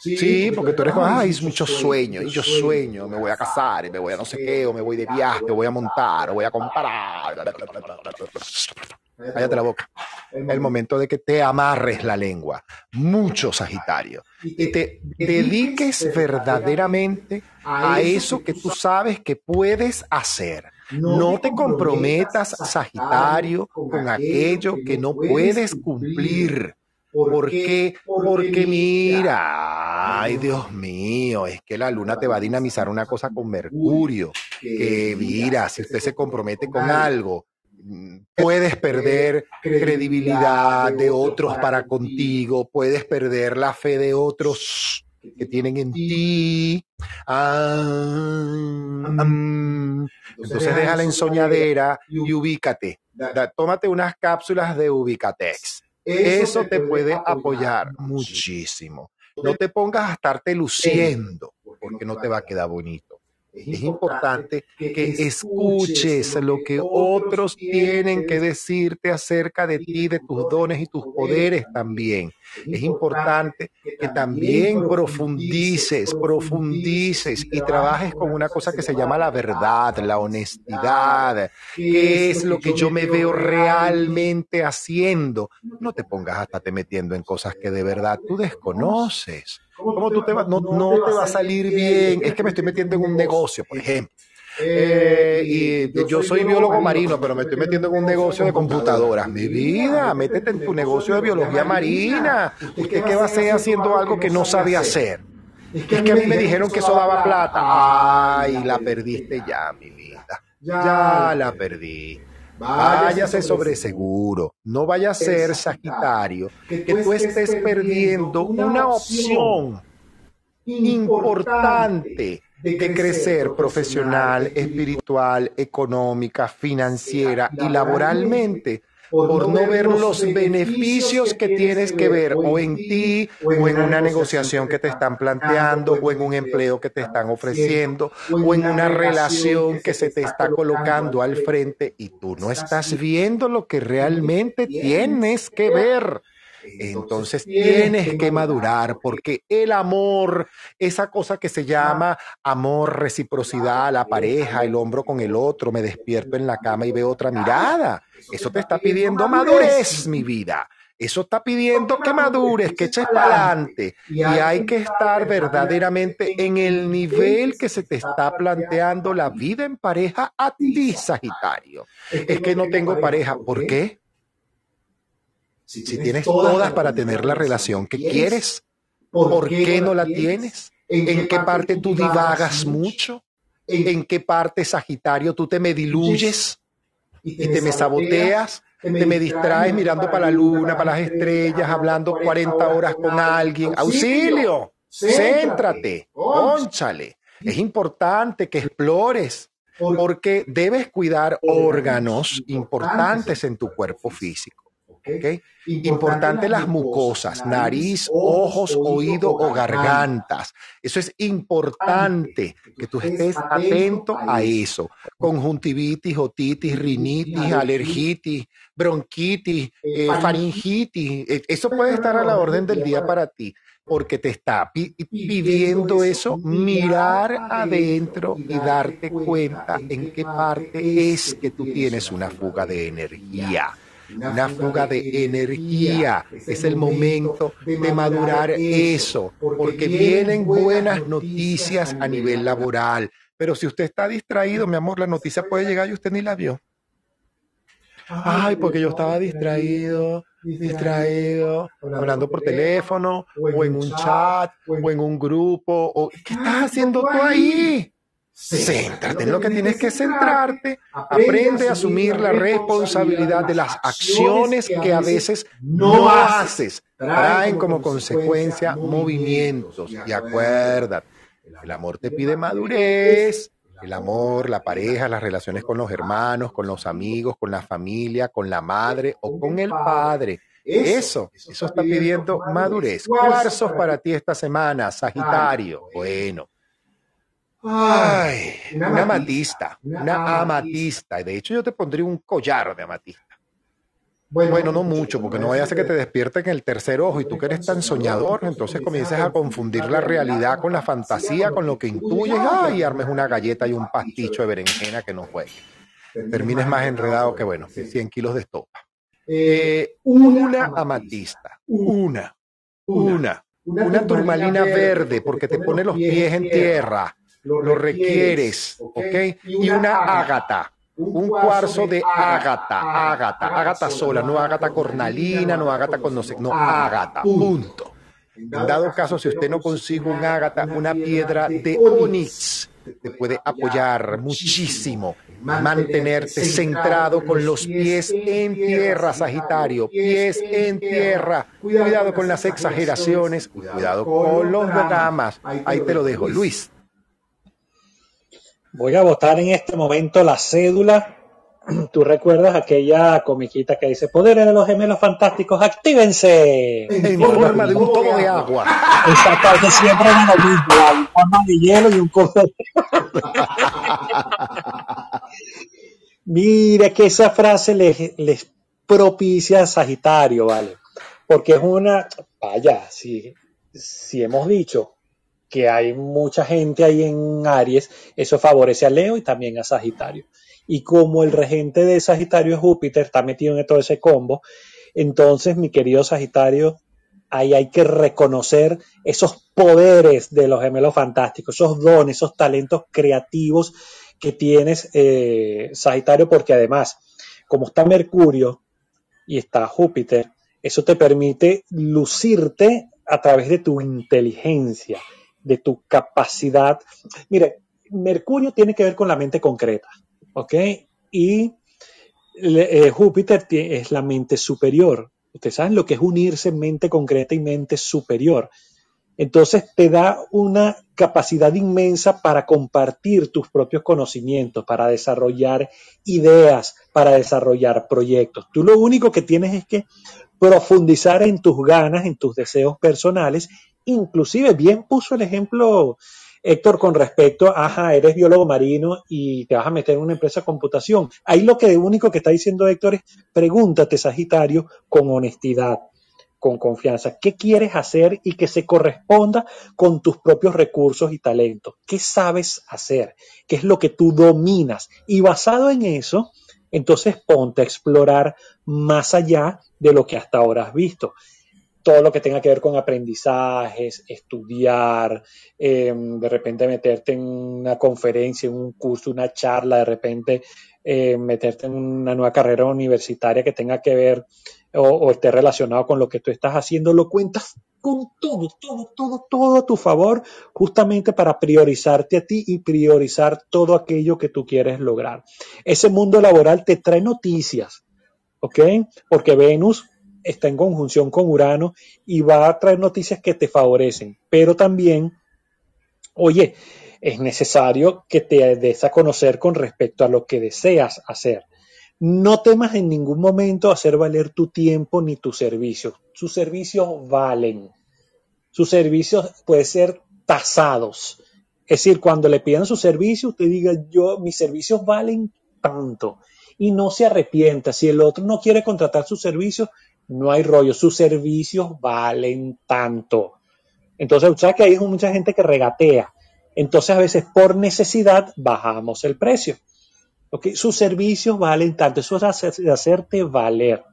Sí, porque tú eres ay, es mucho sueño, y yo sueño, me voy a casar, y me voy a no sé qué, o me voy de viaje, o voy a montar, o voy a comprar. Cállate la boca. El momento de que te amarres la lengua, mucho Sagitario, y te dediques verdaderamente a eso que tú sabes que puedes hacer. No te comprometas, Sagitario, con aquello que no puedes cumplir. ¿Por qué? Porque mira, ay Dios mío, es que la luna te va a dinamizar una cosa con Mercurio, que mira, si usted se compromete con algo, mm, puedes perder credibilidad de otros para contigo, puedes perder la fe de otros que tienen en ti. Ah, mm. entonces deja la ensoñadera y ubícate. Tómate unas cápsulas de Ubicatex eso te puede apoyar muchísimo. No te pongas a estarte luciendo porque no te va a quedar bonito. Es importante que escuches lo que otros tienen que decirte acerca de ti, de tus dones y tus poderes también. Es importante que también profundices, profundices y trabajes con una cosa que se llama la verdad, la honestidad. ¿Qué es lo que yo me veo realmente haciendo? No te pongas hasta te metiendo en cosas que de verdad tú desconoces. ¿Cómo tú te vas? No, no te va a salir bien. Es que me estoy metiendo en un negocio, por ejemplo. Eh, y yo soy biólogo marino, pero me estoy metiendo en un negocio de computadoras. Mi vida, métete en tu negocio de biología marina. ¿Usted qué va a hacer haciendo algo que no sabe hacer? Es que a mí me dijeron que eso daba plata. Ay, la perdiste ya, mi vida. Ya la perdí. Váyase sobre seguro. No vaya a ser Sagitario que tú estés perdiendo una opción importante de crecer profesional, espiritual, económica, financiera y laboralmente por no ver los beneficios que tienes que ver o en ti o en una negociación que te están planteando o en un empleo que te están ofreciendo o en una relación que se te está colocando al frente y tú no estás viendo lo que realmente tienes que ver. Entonces tienes que madurar porque el amor, esa cosa que se llama amor, reciprocidad, la pareja, el hombro con el otro, me despierto en la cama y veo otra mirada. Eso te está pidiendo madurez, mi vida. Eso está pidiendo que madures, que eches para adelante. Y hay que estar verdaderamente en el nivel que se te está planteando la vida en pareja a ti, Sagitario. Es que no tengo pareja. ¿Por qué? Si, tienes todas para tener la relación que quieres, ¿por qué no la tienes? ¿En qué parte tú divagas mucho? ¿En qué parte, Sagitario, tú te me diluyes y te me saboteas? te me distraes mirando para la luna, para las estrellas, hablando 40 horas con alguien. ¡Auxilio! Céntrate, conchale. Es importante que explores, porque debes cuidar órganos importantes en tu cuerpo físico. Okay. Importante las mucosas, nariz, ojos, oído o gargantas. Eso es importante que tú estés atento a eso. Conjuntivitis, otitis, rinitis, alergitis, bronquitis, eh, faringitis. E, eso puede estar a la orden del día para ti porque te está pidiendo eso, mirar adentro y darte cuenta en qué parte es que tú tienes una fuga de energía una fuga de energía. Es el momento de madurar eso, porque vienen buenas noticias a nivel laboral. Pero si usted está distraído, mi amor, la noticia puede llegar y usted ni la vio. Ay, porque yo estaba distraído, distraído, hablando por teléfono, o en un chat, o en un grupo. O, ¿Qué estás haciendo tú ahí? Céntrate en lo que tienes que centrarte. Aprende a asumir la responsabilidad de las acciones que a veces no haces. Traen como consecuencia movimientos. Y acuérdate, el amor te pide madurez. El amor, la pareja, las relaciones con los hermanos, con los amigos, con la familia, con la madre o con el padre. Eso, eso está pidiendo madurez. Cuarzos para ti esta semana, Sagitario. Bueno. Ay, una amatista, una amatista. De hecho, yo te pondría un collar de amatista. Bueno, no mucho, porque no vaya a ser que te despierten en el tercer ojo y tú que eres tan soñador, entonces comiences a confundir la realidad con la fantasía, con lo que intuyes, y armes una galleta y un pasticho de berenjena que no juegue. Termines más enredado que, bueno, 100 kilos de estopa. Eh, una amatista, una, una, una. Turmalina verde, porque te pone los pies en tierra, lo requieres, ¿ok? Y una ágata un cuarzo de ágata, ágata, ágata sola, no ágata cornalina, no ágata con no sé, no ágata, punto. En dado caso, si usted no consigue un ágata, una piedra de onix, te puede apoyar muchísimo, mantenerte centrado con los pies en tierra, Sagitario, pies en tierra. Cuidado con las exageraciones, cuidado con los dramas. Ahí te lo dejo, Luis. Voy a votar en este momento la cédula. *clears throat* ¿Tú recuerdas aquella comiquita que dice Poderes de los gemelos fantásticos, actívense? En forma de un tomo de agua. Exactamente, siempre es lo mismo, un forma de hielo y un costo *laughs* Mire que esa frase les, les propicia a Sagitario, ¿vale? Porque es una, vaya, si, si hemos dicho que hay mucha gente ahí en Aries, eso favorece a Leo y también a Sagitario. Y como el regente de Sagitario es Júpiter, está metido en todo ese combo, entonces, mi querido Sagitario, ahí hay que reconocer esos poderes de los gemelos fantásticos, esos dones, esos talentos creativos que tienes, eh, Sagitario, porque además, como está Mercurio y está Júpiter, eso te permite lucirte a través de tu inteligencia, de tu capacidad. Mire, Mercurio tiene que ver con la mente concreta, ¿ok? Y eh, Júpiter es la mente superior. Ustedes saben lo que es unirse mente concreta y mente superior. Entonces te da una capacidad inmensa para compartir tus propios conocimientos, para desarrollar ideas, para desarrollar proyectos. Tú lo único que tienes es que profundizar en tus ganas, en tus deseos personales inclusive bien puso el ejemplo Héctor con respecto a, ajá, eres biólogo marino y te vas a meter en una empresa de computación. Ahí lo que único que está diciendo Héctor es, pregúntate, Sagitario, con honestidad, con confianza, ¿qué quieres hacer y que se corresponda con tus propios recursos y talentos? ¿Qué sabes hacer? ¿Qué es lo que tú dominas? Y basado en eso, entonces ponte a explorar más allá de lo que hasta ahora has visto todo lo que tenga que ver con aprendizajes, estudiar, em, de repente meterte en una conferencia, en un curso, una charla, de repente eh, meterte en una nueva carrera universitaria que tenga que ver o, o, esté relacionado con lo que tú estás haciendo, lo cuentas con todo, todo, todo, todo a tu favor, justamente para priorizarte a ti y priorizar todo aquello que tú quieres lograr. Ese mundo laboral te trae noticias, ¿ok? Porque Venus está en conjunción con Urano y va a traer noticias que te favorecen, pero también, oye, es necesario que te des a conocer con respecto a lo que deseas hacer. No temas en ningún momento hacer valer tu tiempo ni tus servicios. Sus servicios valen. Sus servicios pueden ser tasados. Es decir, cuando le pidan su servicio, usted diga, yo, mis servicios valen tanto. Y no se arrepienta. Si el otro no quiere contratar sus servicios, no hay rollo, sus servicios valen tanto. Entonces, sabes que hay mucha gente que regatea. Entonces, a veces por necesidad bajamos el precio. ¿Okay? Sus servicios valen tanto, eso es hacerte valer.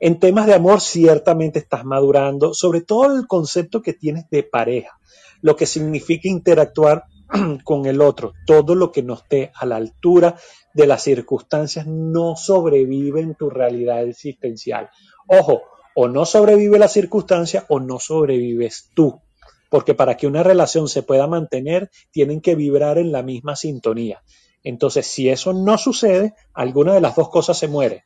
En temas de amor, ciertamente estás madurando, sobre todo el concepto que tienes de pareja, lo que significa interactuar *clears throat* con el otro. Todo lo que no esté a la altura de las circunstancias no sobrevive en tu realidad existencial. Ojo, o no sobrevive la circunstancia o no sobrevives tú. Porque para que una relación se pueda mantener, tienen que vibrar en la misma sintonía. Entonces, si eso no sucede, alguna de las dos cosas se muere.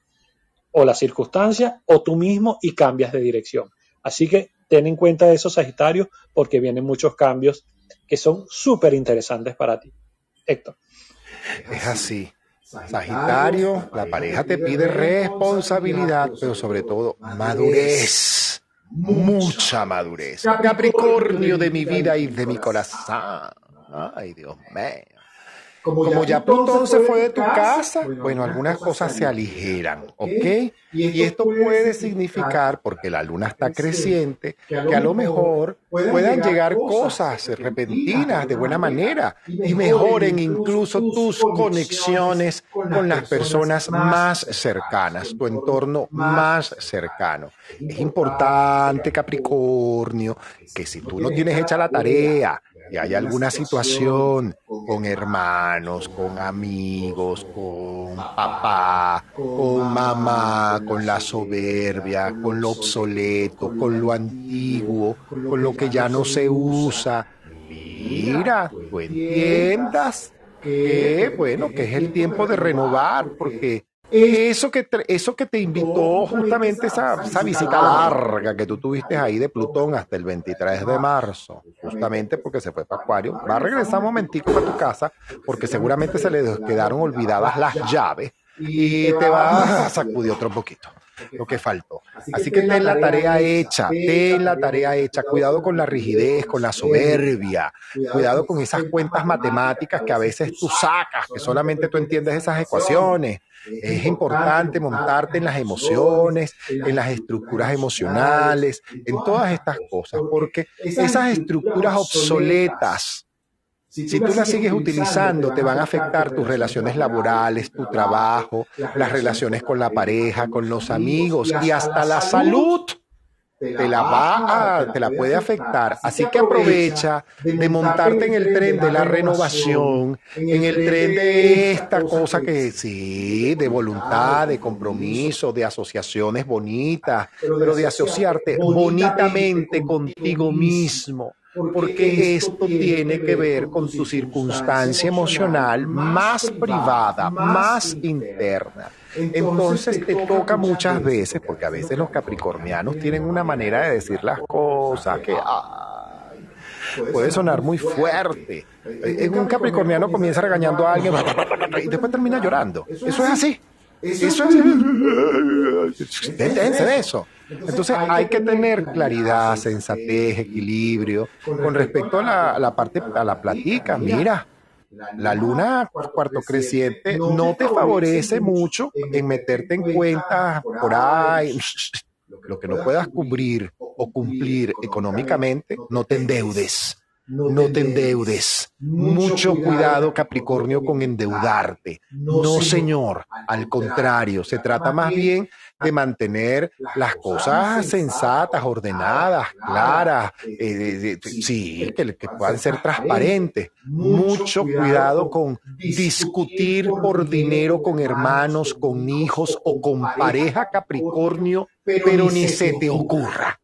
O la circunstancia o tú mismo y cambias de dirección. Así que ten en cuenta eso, Sagitario, porque vienen muchos cambios que son súper interesantes para ti. Héctor. Es así. Sagitario, la pareja te pide responsabilidad, pero sobre todo madurez. Mucha madurez. Capricornio de mi vida y de mi corazón. Ay, Dios mío. Como, ya Plutón se fue de tu casa, bueno, algunas cosas se aligeran, ¿ok? Y esto puede significar, porque la luna está creciente, que a lo mejor puedan llegar cosas repentinas de buena manera y mejoren incluso tus conexiones con las personas más cercanas, tu entorno más cercano. Es importante, Capricornio, que si tú no tienes hecha la tarea, y hay alguna situación con hermanos, con amigos, con papá, con mamá, con la soberbia, con lo obsoleto, con lo antiguo, con lo que ya no se usa. Mira, tú entiendas que, bueno, que es el tiempo de renovar, porque eso que, eso que te invitó justamente esa, esa visita larga que tú tuviste ahí de Plutón hasta el 23 de marzo, justamente porque se fue para Acuario, va a regresar un momentico a tu casa porque seguramente se le quedaron olvidadas las llaves y te va a *laughs* sacudir otro poquito lo que faltó. Así que ten la tarea hecha, ten la tarea hecha. Cuidado con la rigidez, con la soberbia, cuidado con esas cuentas matemáticas que a veces tú sacas, que solamente tú entiendes esas ecuaciones. Es importante montarte en las emociones, en las estructuras emocionales, en todas estas cosas, porque esas estructuras obsoletas, si, tú las sigues utilizando, te van a afectar tus relaciones laborales, tu trabajo, las relaciones con la pareja, con los amigos y hasta la salud te la va a, te la puede afectar. Así que aprovecha de montarte en el tren de la renovación, en el tren de esta cosa que sí, de voluntad, de compromiso, de asociaciones bonitas, pero de asociarte bonitamente contigo mismo porque esto tiene que ver con tu circunstancia emocional más privada, más interna. Entonces te toca muchas veces, porque a veces los capricornianos tienen una manera de decir las cosas que puede sonar muy fuerte. En un capricorniano comienza regañando a alguien y después termina llorando. Eso es así. Eso es así. Déjense de eso. Entonces hay que tener claridad, sensatez, equilibrio. Con respecto a la, parte, a la platica, mira, la luna cuarto creciente no te favorece mucho en meterte en cuentas por ahí. Lo que no puedas cubrir o cumplir económicamente, no te endeudes no te endeudes. Mucho cuidado, Capricornio, con endeudarte. No, señor. Al contrario, se trata más bien de mantener las cosas sensatas, ordenadas, claras, eh, sí, que, que puedan ser transparentes. Mucho cuidado con discutir por dinero con hermanos, con hijos o con pareja Capricornio, pero ni se te ocurra.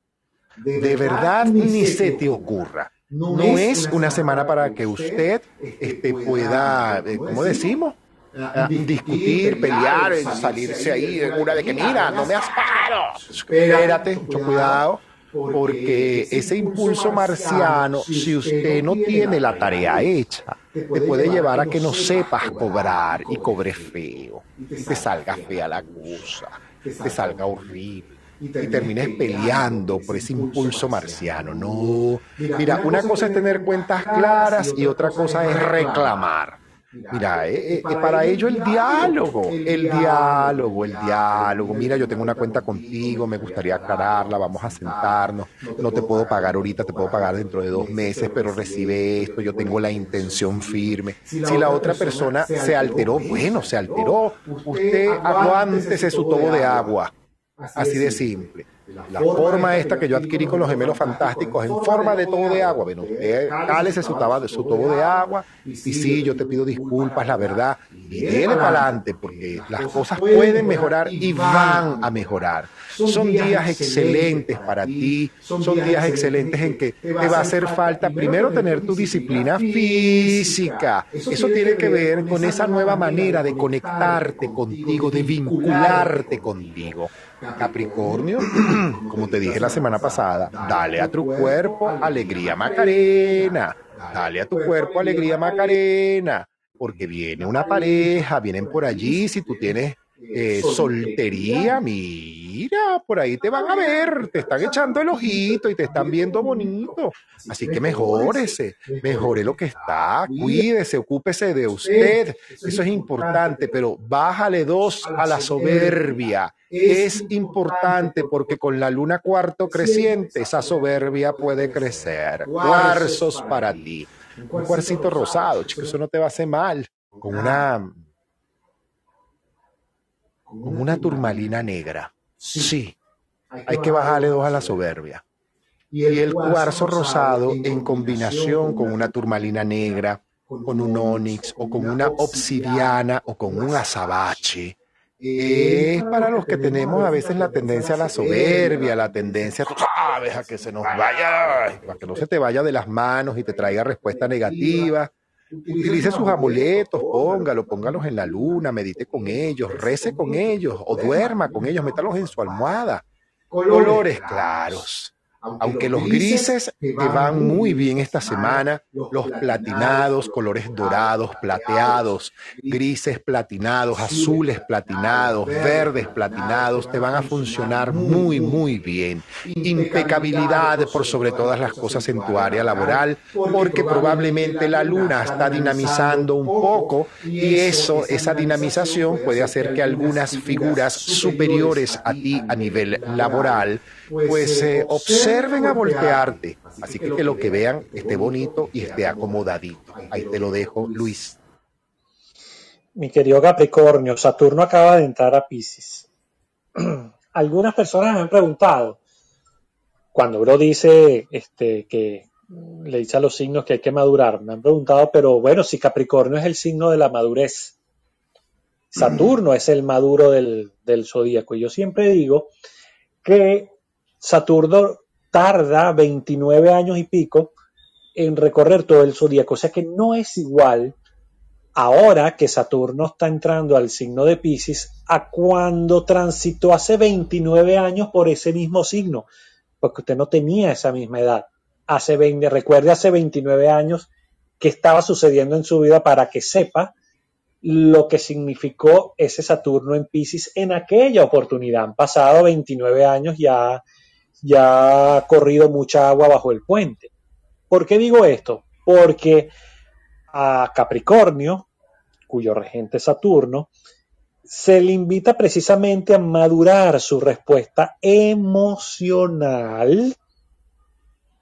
De verdad, ni se te ocurra. No, es una semana para que usted este, pueda, eh, ¿cómo decimos? Ah, discutir, pelear, salirse ahí en una de que mira, no me asparo. Espérate, mucho cuidado, porque ese impulso marciano, si usted no tiene la tarea hecha, te puede llevar a que no sepas cobrar y cobre feo, te salga fea la cosa, te salga horrible y termines peleando por ese impulso marciano. No, mira, una cosa es tener cuentas claras y otra cosa es reclamar. Mira, eh, eh, para ello el diálogo, el diálogo, el diálogo. Mira, yo tengo una cuenta contigo, me gustaría aclararla, vamos a sentarnos. No te puedo pagar ahorita, te puedo pagar dentro de dos meses, pero recibe esto, yo tengo la intención firme. Si la otra persona se alteró, bueno, se alteró. Usted aguántese su tobo de agua Así de simple. La forma esta que yo adquirí con los gemelos fantásticos en forma de todo de agua. Bueno, usted cálese su, de su todo de agua y sí, yo te pido disculpas, la verdad. Y viene para adelante porque las cosas pueden mejorar y van a mejorar. Son días excelentes para ti, son días excelentes en que te va a hacer falta primero tener tu disciplina física. Eso tiene que ver con esa nueva manera de conectarte contigo, de vincularte contigo. Capricornio, *clears throat* como te dije la semana pasada, dale a tu cuerpo alegría Macarena, dale a tu cuerpo alegría Macarena. porque viene una pareja, vienen por allí, si tú tienes eh, soltería, mira, por ahí te van a ver, te están echando el ojito y te están viendo bonito. Así que mejórese, mejore lo que está, cuídese, ocúpese de usted. Eso es importante, pero bájale dos a la soberbia. Es importante porque con la luna cuarto creciente, esa soberbia puede crecer. Cuarzos para ti. Un cuarcito rosado, chicos, eso no te va a hacer mal. Con una con una turmalina negra. Sí, hay que bajarle dos a la soberbia. Y el cuarzo rosado en combinación con una turmalina negra, con un onix o con una obsidiana o con un azabache, es para los que tenemos a veces la tendencia a la soberbia, la tendencia, tú sabes, a que se nos vaya, a que no se te vaya de las manos y te traiga respuesta negativa. Utilice sus amuletos, póngalo, póngalos en la luna, medite con ellos, rece con ellos o duerma con ellos, métalos en su almohada. Colores claros aunque los grises te van muy bien esta semana, los platinados, colores dorados, plateados, grises platinados, azules platinados, verdes platinados, te van a funcionar muy, muy bien. Impecabilidad por sobre todas las cosas en tu área laboral, porque probablemente la luna está dinamizando un poco y eso, esa dinamización puede hacer que algunas figuras superiores a ti a nivel laboral, pues eh, observen a voltearte. Así que que lo que vean esté bonito y esté acomodadito. Ahí te lo dejo, Luis. Mi querido Capricornio, Saturno acaba de entrar a Pisces. *clears throat* Algunas personas me han preguntado, cuando Bro dice este, que le dice a los signos que hay que madurar, me han preguntado, pero bueno, si Capricornio es el signo de la madurez, Saturno es el maduro del, del zodíaco. Y yo siempre digo que Saturno tarda 29 años y pico en recorrer todo el zodíaco. O sea que no es igual ahora que Saturno está entrando al signo de Pisces a cuando transitó hace 29 años por ese mismo signo, porque usted no tenía esa misma edad. Hace 20, recuerde hace 29 años qué estaba sucediendo en su vida para que sepa lo que significó ese Saturno en Pisces en aquella oportunidad. Han pasado 29 años ya ya ha corrido mucha agua bajo el puente. ¿Por qué digo esto? Porque a Capricornio, cuyo regente es Saturno, se le invita precisamente a madurar su respuesta emocional.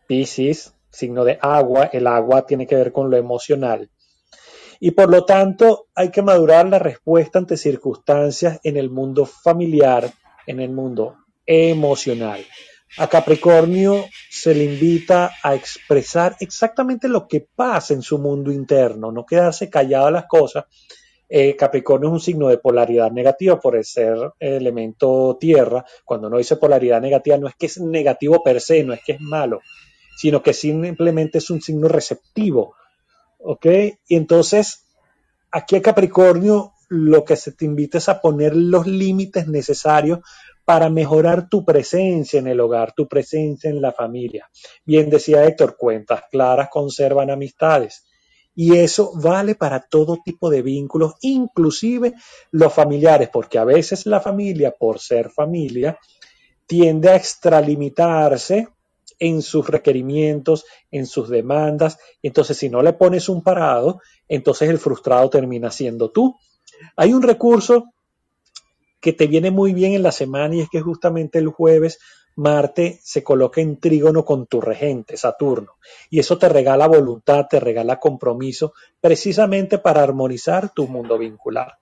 Piscis, signo de agua, el agua tiene que ver con lo emocional. Y por lo tanto hay que madurar la respuesta ante circunstancias en el mundo familiar, en el mundo emocional. A Capricornio se le invita a expresar exactamente lo que pasa en su mundo interno, no quedarse callado a las cosas. Eh, Capricornio es un signo de polaridad negativa por ser elemento tierra. Cuando uno dice polaridad negativa, no es que es negativo per se, no es que es malo, sino que simplemente es un signo receptivo. ¿Ok? Y entonces, aquí a Capricornio lo que se te invita es a poner los límites necesarios para mejorar tu presencia en el hogar, tu presencia en la familia. Bien decía Héctor, cuentas claras conservan amistades. Y eso vale para todo tipo de vínculos, inclusive los familiares, porque a veces la familia, por ser familia, tiende a extralimitarse en sus requerimientos, en sus demandas. Entonces, si no le pones un parado, entonces el frustrado termina siendo tú. Hay un recurso que te viene muy bien en la semana y es que justamente el jueves Marte se coloca en trígono con tu regente, Saturno, y eso te regala voluntad, te regala compromiso, precisamente para armonizar tu mundo vincular.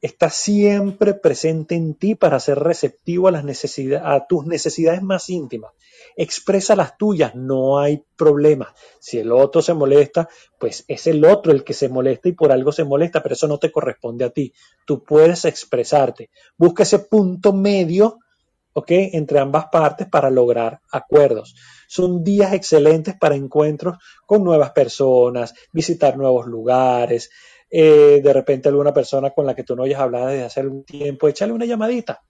Está siempre presente en ti para ser receptivo a, las necesidades, a tus necesidades más íntimas expresa las tuyas, no hay problema. Si el otro se molesta, pues es el otro el que se molesta y por algo se molesta, pero eso no te corresponde a ti. Tú puedes expresarte. Busca ese punto medio, ¿ok? Entre ambas partes para lograr acuerdos. Son días excelentes para encuentros con nuevas personas, visitar nuevos lugares, eh, de repente alguna persona con la que tú no hayas hablado desde hace algún tiempo, échale una llamadita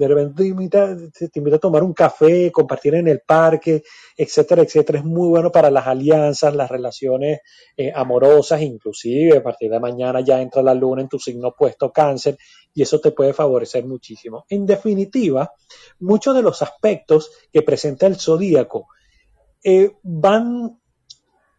de repente te invita, te invita a tomar un café, compartir en el parque, etcétera, etcétera. Es muy bueno para las alianzas, las relaciones eh, amorosas, inclusive a partir de mañana ya entra la luna en tu signo opuesto cáncer y eso te puede favorecer muchísimo. En definitiva, muchos de los aspectos que presenta el zodíaco eh, van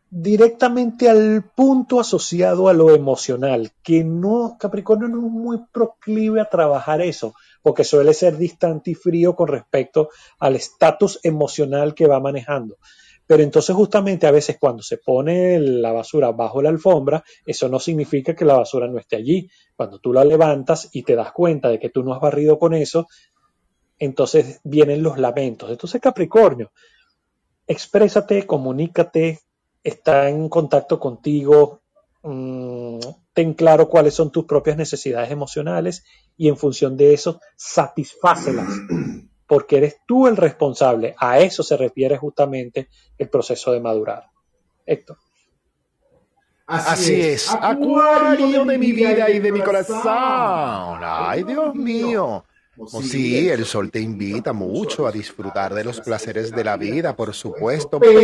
directamente al punto asociado a lo emocional, que no, Capricornio no es muy proclive a trabajar eso, porque suele ser distante y frío con respecto al estatus emocional que va manejando. Pero entonces justamente a veces cuando se pone la basura bajo la alfombra, eso no significa que la basura no esté allí. Cuando tú la levantas y te das cuenta de que tú no has barrido con eso, entonces vienen los lamentos. Entonces Capricornio, exprésate, comunícate, está en contacto contigo, mm, ten claro cuáles son tus propias necesidades emocionales y en función de eso satisfácelas, *clears throat* porque eres tú el responsable. A eso se refiere justamente el proceso de madurar. Héctor. Así, es. Acuario de mi vida y de mi corazón. Ay, Dios mío. Sí, el sol te invita mucho a disfrutar de los placeres de la vida, por supuesto, pero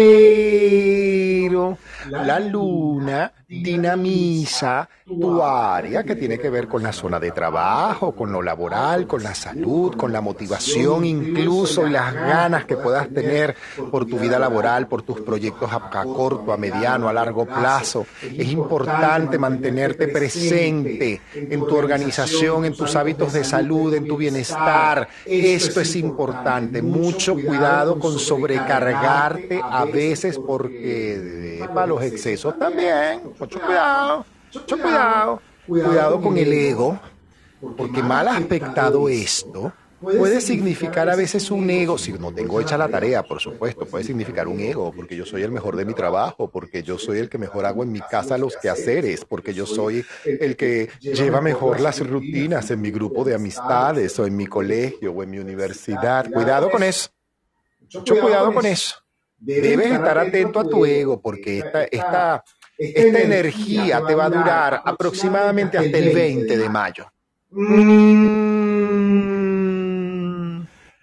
la luna dinamiza tu área que tiene que ver con la zona de trabajo, con lo laboral, con la salud, con la motivación incluso las ganas que puedas tener por tu vida laboral, por tus proyectos a, corto, a mediano, a largo plazo. Es importante mantenerte presente en tu organización, en tus hábitos de salud, en tu bienestar. Esto es importante. Mucho cuidado con sobrecargarte a veces porque para los excesos también. Mucho cuidado. Mucho cuidado, cuidado con el ego, porque mal aspectado esto puede significar a veces un ego, si no tengo hecha la tarea, por supuesto, puede significar un ego, porque yo soy el mejor de mi trabajo, porque yo soy el que mejor hago en mi casa los quehaceres, porque yo soy el que lleva mejor las rutinas en mi grupo de amistades o en mi colegio o en mi universidad. Cuidado con eso. Mucho cuidado con eso. Debes estar atento a tu ego, porque esta, esta esta energía te va a durar aproximadamente hasta el 20 de mayo. Mm.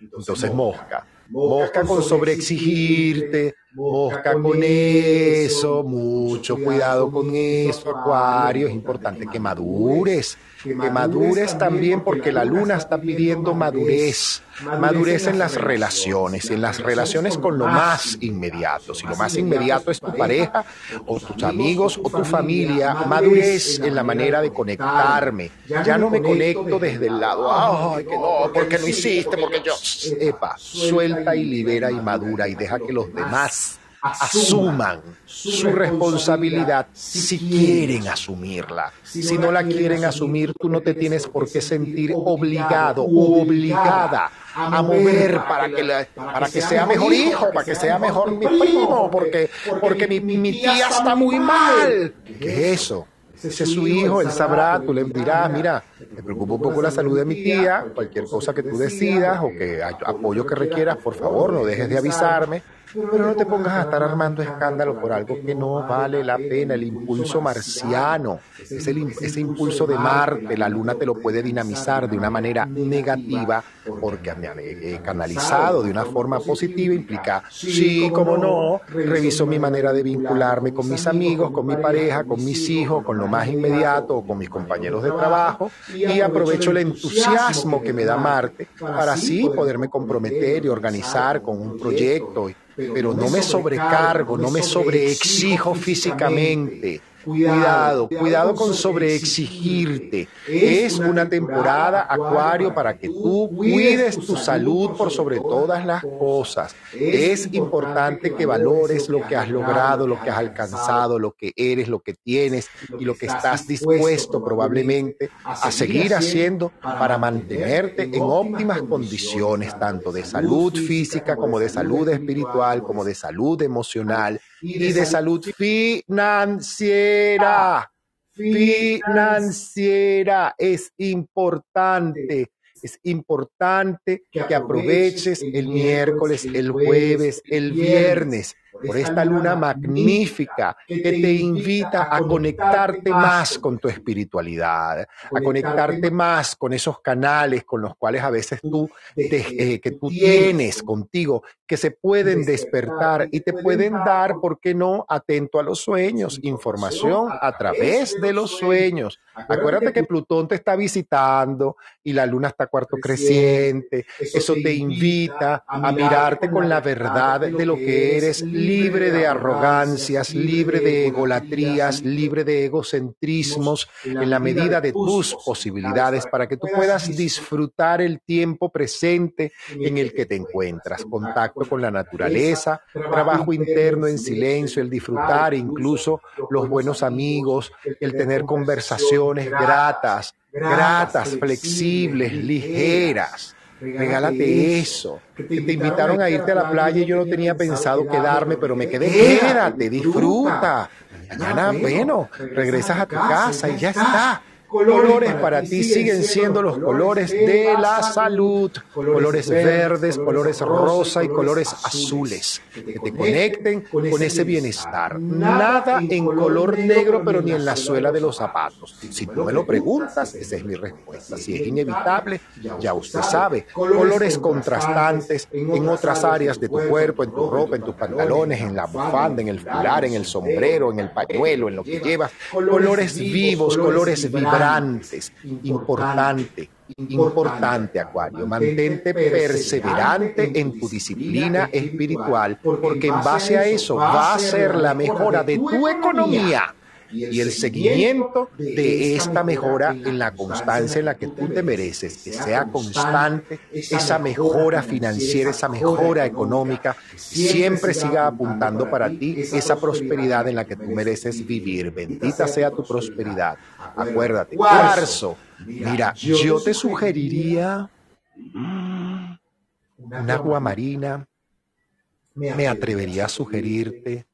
Entonces, mosca. Mosca con sobreexigirte, mosca con eso, mucho cuidado con eso, Acuario, es importante que madures que madures también porque la luna está pidiendo madurez, madurez en las relaciones, en las relaciones con lo más inmediato. Si lo más inmediato es tu pareja o tus amigos o tu familia, madurez en la manera de conectarme. Ya no me conecto desde el lado, ay, que no, porque no hiciste, porque yo, epa, suelta y libera y madura y deja que los demás asuman su responsabilidad si quieren asumirla. Si no la quieren asumir, tú no te tienes por qué sentir obligado o obligada a mover para que, para que sea mejor hijo, para que sea mejor mi primo, porque, porque mi, mi tía está muy mal. ¿Qué es eso? Ese es su hijo, él sabrá, tú le dirás, mira, me preocupa un poco la salud de mi tía, cualquier cosa que tú decidas o que apoyo que requieras, por favor, no dejes de avisarme pero no te pongas a estar armando escándalo por algo que no vale la pena. El impulso marciano, ese, impulso de Marte, la luna te lo puede dinamizar de una manera negativa porque he canalizado de una forma positiva implica, sí, como no, reviso mi manera de vincularme con mis amigos, con mi pareja, con mis hijos, con lo más inmediato, con mis compañeros de trabajo y aprovecho el entusiasmo que me da Marte para así poderme comprometer y organizar con un proyecto pero no me sobrecargo, no me sobreexijo físicamente Cuidado, cuidado con sobreexigirte. Es una temporada, Acuario, para que tú cuides tu salud por sobre todas las cosas. Es importante que valores lo que has logrado, lo que has alcanzado, lo que eres, lo que tienes y lo que estás dispuesto probablemente a seguir haciendo para mantenerte en óptimas condiciones, tanto de salud física como de salud espiritual, como de salud emocional y de salud financiera. Financiera es importante. Es importante que aproveches el miércoles, el jueves, el viernes por esta luna magnífica que te invita a conectarte más con tu espiritualidad, a conectarte más con esos canales con los cuales a veces tú, eh, que tú tienes contigo, que se pueden despertar y te pueden dar, ¿por qué no?, atento a los sueños, información a través de los sueños. Acuérdate que Plutón te está visitando y la luna está cuarto creciente. Eso te invita a mirarte con la verdad de lo que eres, libre de arrogancias, libre de egolatrías, libre de egocentrismos, en la medida de tus posibilidades para que tú puedas disfrutar el tiempo presente en el que te encuentras. Contacto con la naturaleza, trabajo interno en silencio, el disfrutar incluso los buenos amigos, el tener conversaciones gratas, gratas, flexibles, ligeras. Regálate eso. Que te invitaron a irte a la playa y yo no tenía pensado quedarme, pero me quedé. Quédate, disfruta. Mañana, bueno, regresas a tu casa y ya está colores para ti siguen siendo los colores de la salud, colores verdes, colores rosa y colores azules, que te conecten con ese bienestar. Nada en color negro, pero ni en la suela de los zapatos. Si tú me lo preguntas, esa es mi respuesta. Si es inevitable, ya usted sabe, colores contrastantes en otras áreas de tu cuerpo, en tu ropa, en tus pantalones, en la bufanda, en el fular, en el sombrero, en el pañuelo, en lo que llevas, colores vivos, colores vibrantes importante, importante Acuario, mantente perseverante en tu disciplina espiritual, porque en base a eso va a ser la mejora de tu economía y el seguimiento de esta mejora en la constancia en la que tú te mereces, que sea constante esa mejora financiera, esa mejora económica, siempre siga apuntando para ti esa prosperidad en la que tú mereces vivir. Bendita sea tu prosperidad. Acuérdate, cuarzo. Mira, yo te sugeriría un agua marina. Me atrevería a sugerirte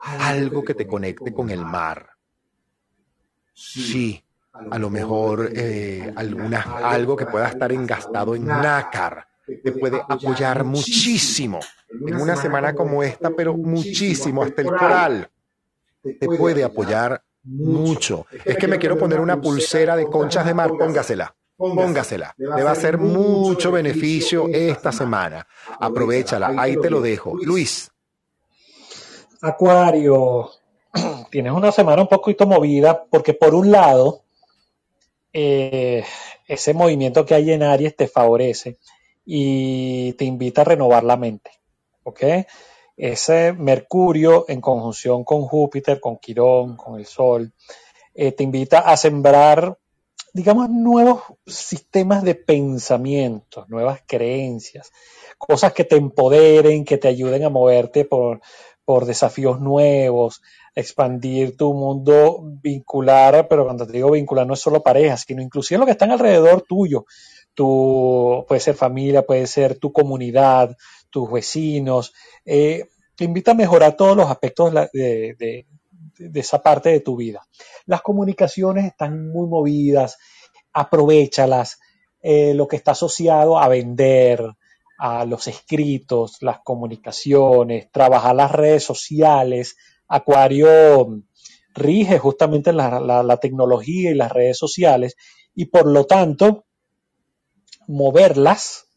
algo que te conecte con el mar. Sí, a lo mejor eh, alguna, algo que pueda estar engastado en nácar te puede apoyar muchísimo en una semana como esta, pero muchísimo, hasta el coral. Te puede apoyar mucho. Es que me quiero poner una pulsera de conchas de mar, póngasela. Póngasela. Le va a hacer mucho beneficio esta semana. Aprovechala. Ahí te lo dejo. Luis. Acuario, *clears throat* tienes una semana un poquito movida porque por un lado, eh, ese movimiento que hay en Aries te favorece y te invita a renovar la mente. ¿Ok? Ese Mercurio en conjunción con Júpiter, con Quirón, con el Sol, eh, te invita a sembrar, digamos, nuevos sistemas de pensamiento, nuevas creencias, cosas que te empoderen, que te ayuden a moverte por, por desafíos nuevos, expandir tu mundo vincular, pero cuando te digo vincular no es solo parejas, sino inclusive lo que están alrededor tuyo. Tu, puede ser familia, puede ser tu comunidad, tus vecinos. Eh, te invita a mejorar todos los aspectos de, esa parte de tu vida. Las comunicaciones están muy movidas, aprovechalas. Eh, lo que está asociado a vender, a los escritos, las comunicaciones, trabajar las redes sociales. Acuario rige justamente la, tecnología y las redes sociales y por lo tanto moverlas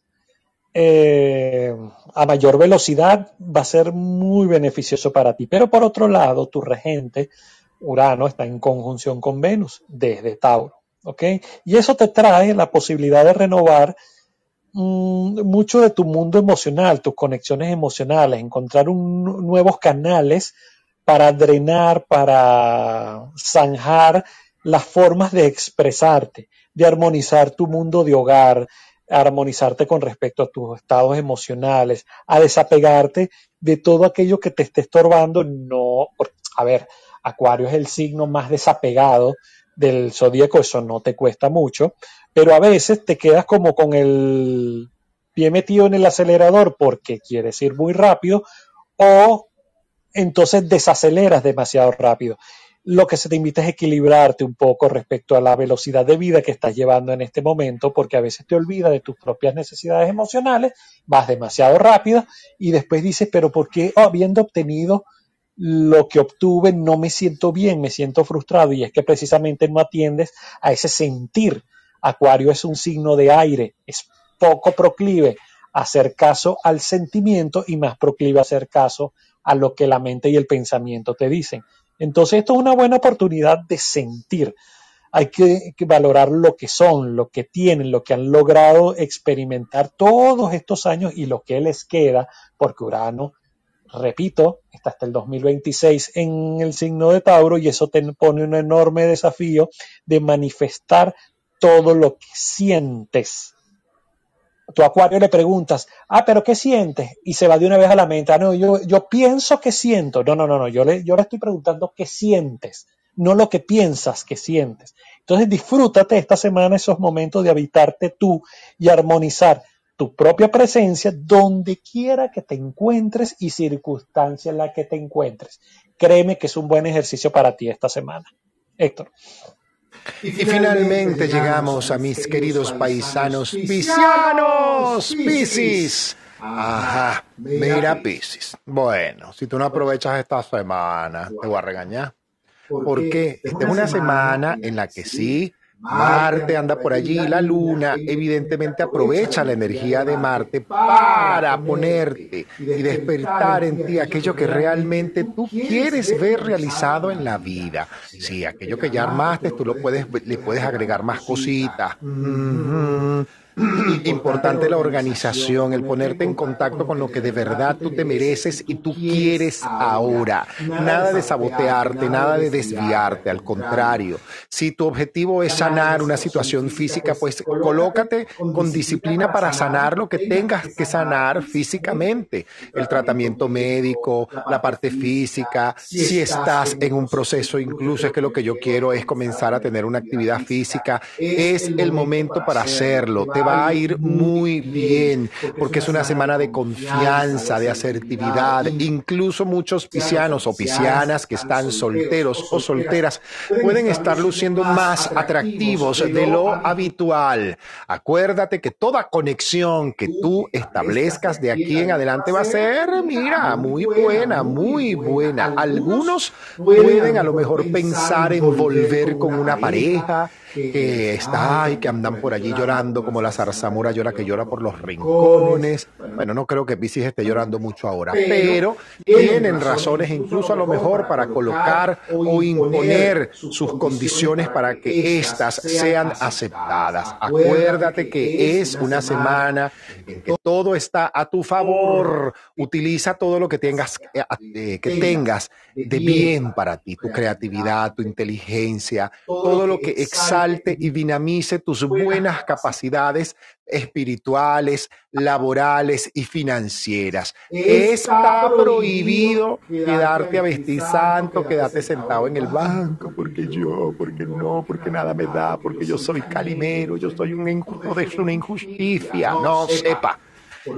eh, a mayor velocidad va a ser muy beneficioso para ti. Pero por otro lado, tu regente, Urano, está en conjunción con Venus desde Tauro. ¿ok? Y eso te trae la posibilidad de renovar mucho de tu mundo emocional, tus conexiones emocionales, encontrar nuevos canales para drenar, para zanjar las formas de expresarte, de armonizar tu mundo de hogar, armonizarte con respecto a tus estados emocionales, a desapegarte de todo aquello que te esté estorbando. No, a ver, Acuario es el signo más desapegado del zodíaco, eso no te cuesta mucho, pero a veces te quedas como con el pie metido en el acelerador porque quieres ir muy rápido o entonces desaceleras demasiado rápido. lo que se te invita es equilibrarte un poco respecto a la velocidad de vida que estás llevando en este momento, porque a veces te olvidas de tus propias necesidades emocionales, vas demasiado rápido y después dices, pero ¿por qué habiendo obtenido lo que obtuve no me siento bien, me siento frustrado? Y es que precisamente no atiendes a ese sentir. Acuario es un signo de aire, es poco proclive a hacer caso al sentimiento y más proclive a hacer caso a lo que la mente y el pensamiento te dicen. Entonces esto es una buena oportunidad de sentir. Hay que, valorar lo que son, lo que tienen, lo que han logrado experimentar todos estos años y lo que les queda, porque Urano, repito, está hasta el 2026 en el signo de Tauro y eso te pone un enorme desafío de manifestar todo lo que sientes tu acuario le preguntas, ah, pero ¿qué sientes? Y se va de una vez a la mente, ah, no, yo, yo pienso que siento. No, no, no, no, yo le, yo le estoy preguntando qué sientes, no lo que piensas que sientes. Entonces disfrútate esta semana esos momentos de habitarte tú y armonizar tu propia presencia donde quiera que te encuentres y circunstancia en la que te encuentres. Créeme que es un buen ejercicio para ti esta semana. Héctor. Y finalmente llegamos a mis queridos paisanos piscianos, Piscis. Ajá, mira Piscis. Bueno, si tú no aprovechas esta semana, te voy a regañar. Porque esta es una semana en la que sí Marte anda por allí, la Luna evidentemente aprovecha la energía de Marte para ponerte y despertar en ti aquello que realmente tú quieres ver realizado en la vida. Sí, aquello que ya armaste, tú lo puedes, le puedes agregar más cositas. Importante la organización, el ponerte en contacto con lo que de verdad tú te mereces y tú quieres ahora. Nada de sabotearte, nada de desviarte, al contrario. Si tu objetivo es sanar una situación física, pues colócate con disciplina para sanar lo que tengas que sanar físicamente. El tratamiento médico, la parte física, si estás en un proceso, incluso es que lo que yo quiero es comenzar a tener una actividad física, es el momento para hacerlo va a ir muy bien, porque es una semana de confianza, de asertividad. Incluso muchos piscianos o piscianas que están solteros o solteras pueden estar luciendo más atractivos de lo habitual. Acuérdate que toda conexión que tú establezcas de aquí en adelante va a ser, mira, muy buena, muy buena. Algunos pueden a lo mejor pensar en volver con una pareja que está y que andan por allí llorando como la zarzamora llora que llora por los rincones. Bueno, no creo que Pisces esté llorando mucho ahora, pero tienen razones incluso a lo mejor para colocar o imponer sus condiciones para que éstas sean aceptadas. Acuérdate que es una semana en que todo está a tu favor. Utiliza todo lo que tengas eh, eh, que tengas de bien para ti, tu creatividad, tu inteligencia, todo lo que exhala y dinamice tus buenas capacidades espirituales, laborales y financieras. Está prohibido quedarte a vestir santo, quedarte sentado en el banco, porque yo, porque no, porque nada me da, porque yo soy calimero, yo soy un injusto, es una injusticia. No sepa,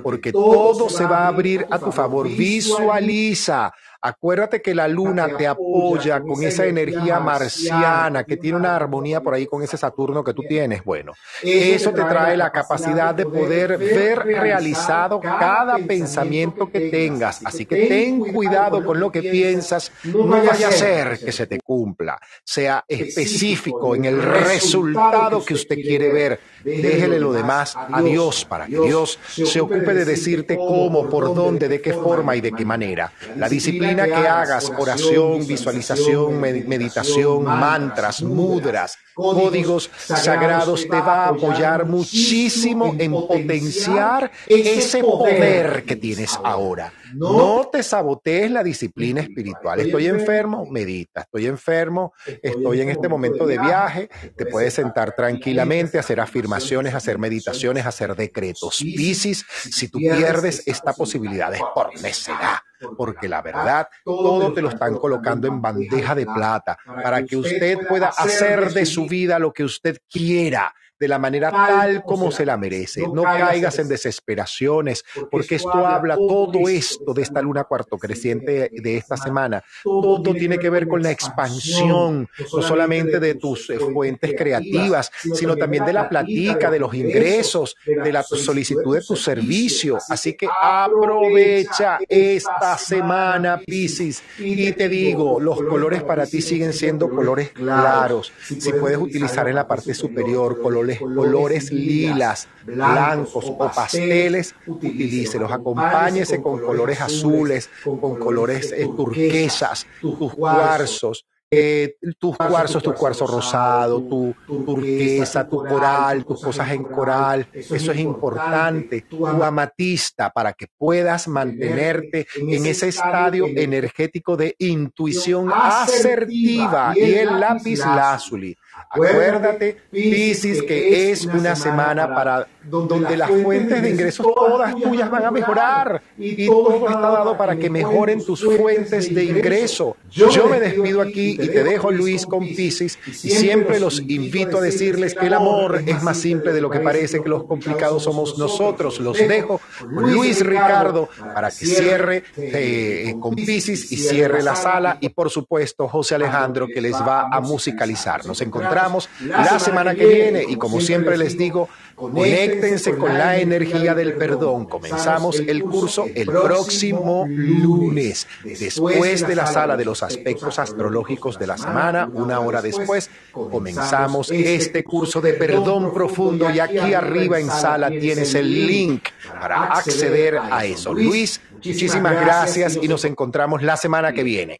porque todo se va a abrir a tu favor. Visualiza Acuérdate que la luna te apoya con esa energía marciana que tiene una armonía por ahí con ese Saturno que tú tienes. Bueno, eso te trae la capacidad de poder ver realizado cada pensamiento que tengas. Así que ten cuidado con lo que piensas. No vaya a ser que se te cumpla. Sea específico en el resultado que usted quiere ver. Déjele lo demás a Dios para que Dios se ocupe de decirte cómo, por dónde, de qué forma y de qué manera. La disciplina que hagas oración, visualización, meditación, mantras, mudras, códigos sagrados, te va a apoyar muchísimo en potenciar ese poder que tienes ahora. No te sabotees la disciplina espiritual. Estoy enfermo, medita. Estoy enfermo, estoy en este momento de viaje. Te puedes sentar tranquilamente, hacer afirmaciones, hacer meditaciones, hacer decretos. Piscis, si tú pierdes esta posibilidad es por necedad porque la verdad, todo te lo están colocando en bandeja de plata para que usted pueda hacer de su vida lo que usted quiera de la manera tal como se la merece. No caigas en desesperaciones, porque esto habla todo esto de esta luna cuarto creciente de esta semana. Todo tiene que ver con la expansión, no solamente de tus eh, fuentes creativas, sino también de la platica, de los ingresos, de la solicitud de tu servicio. Así que aprovecha esta semana, Piscis, y te digo, los colores para ti siguen siendo colores claros. Si puedes utilizar en la parte superior colores, colores lilas, blancos o pasteles, utilícelos. Acompáñese con colores azules, con colores eh, turquesas, tus cuarzos eh, tus cuarzos, tu cuarzo rosado, tu, turquesa, tu coral, tus cosas en coral, eso es importante, tu amatista para que puedas mantenerte en ese estadio energético de intuición asertiva y el lápiz lazuli. Acuérdate, Piscis, que es una semana para donde las fuentes de ingresos todas tuyas van a mejorar. y todo está dado para que mejoren tus fuentes de ingreso. Yo me despido aquí y te dejo, Luis, con Piscis y siempre los invito a decirles que el amor es más simple de lo que parece, que los complicados somos nosotros. Los dejo con Luis Ricardo para que cierre eh, con Piscis y cierre la sala y por supuesto José Alejandro que les va a musicalizar. Nos encontramos la semana que viene y como siempre les digo, Conéctense con la energía del perdón. Comenzamos el curso el próximo lunes, después de la sala de los aspectos astrológicos de la semana, una hora después, comenzamos este curso de perdón profundo y aquí arriba en sala tienes el link para acceder a eso. Luis, muchísimas gracias y nos encontramos la semana que viene.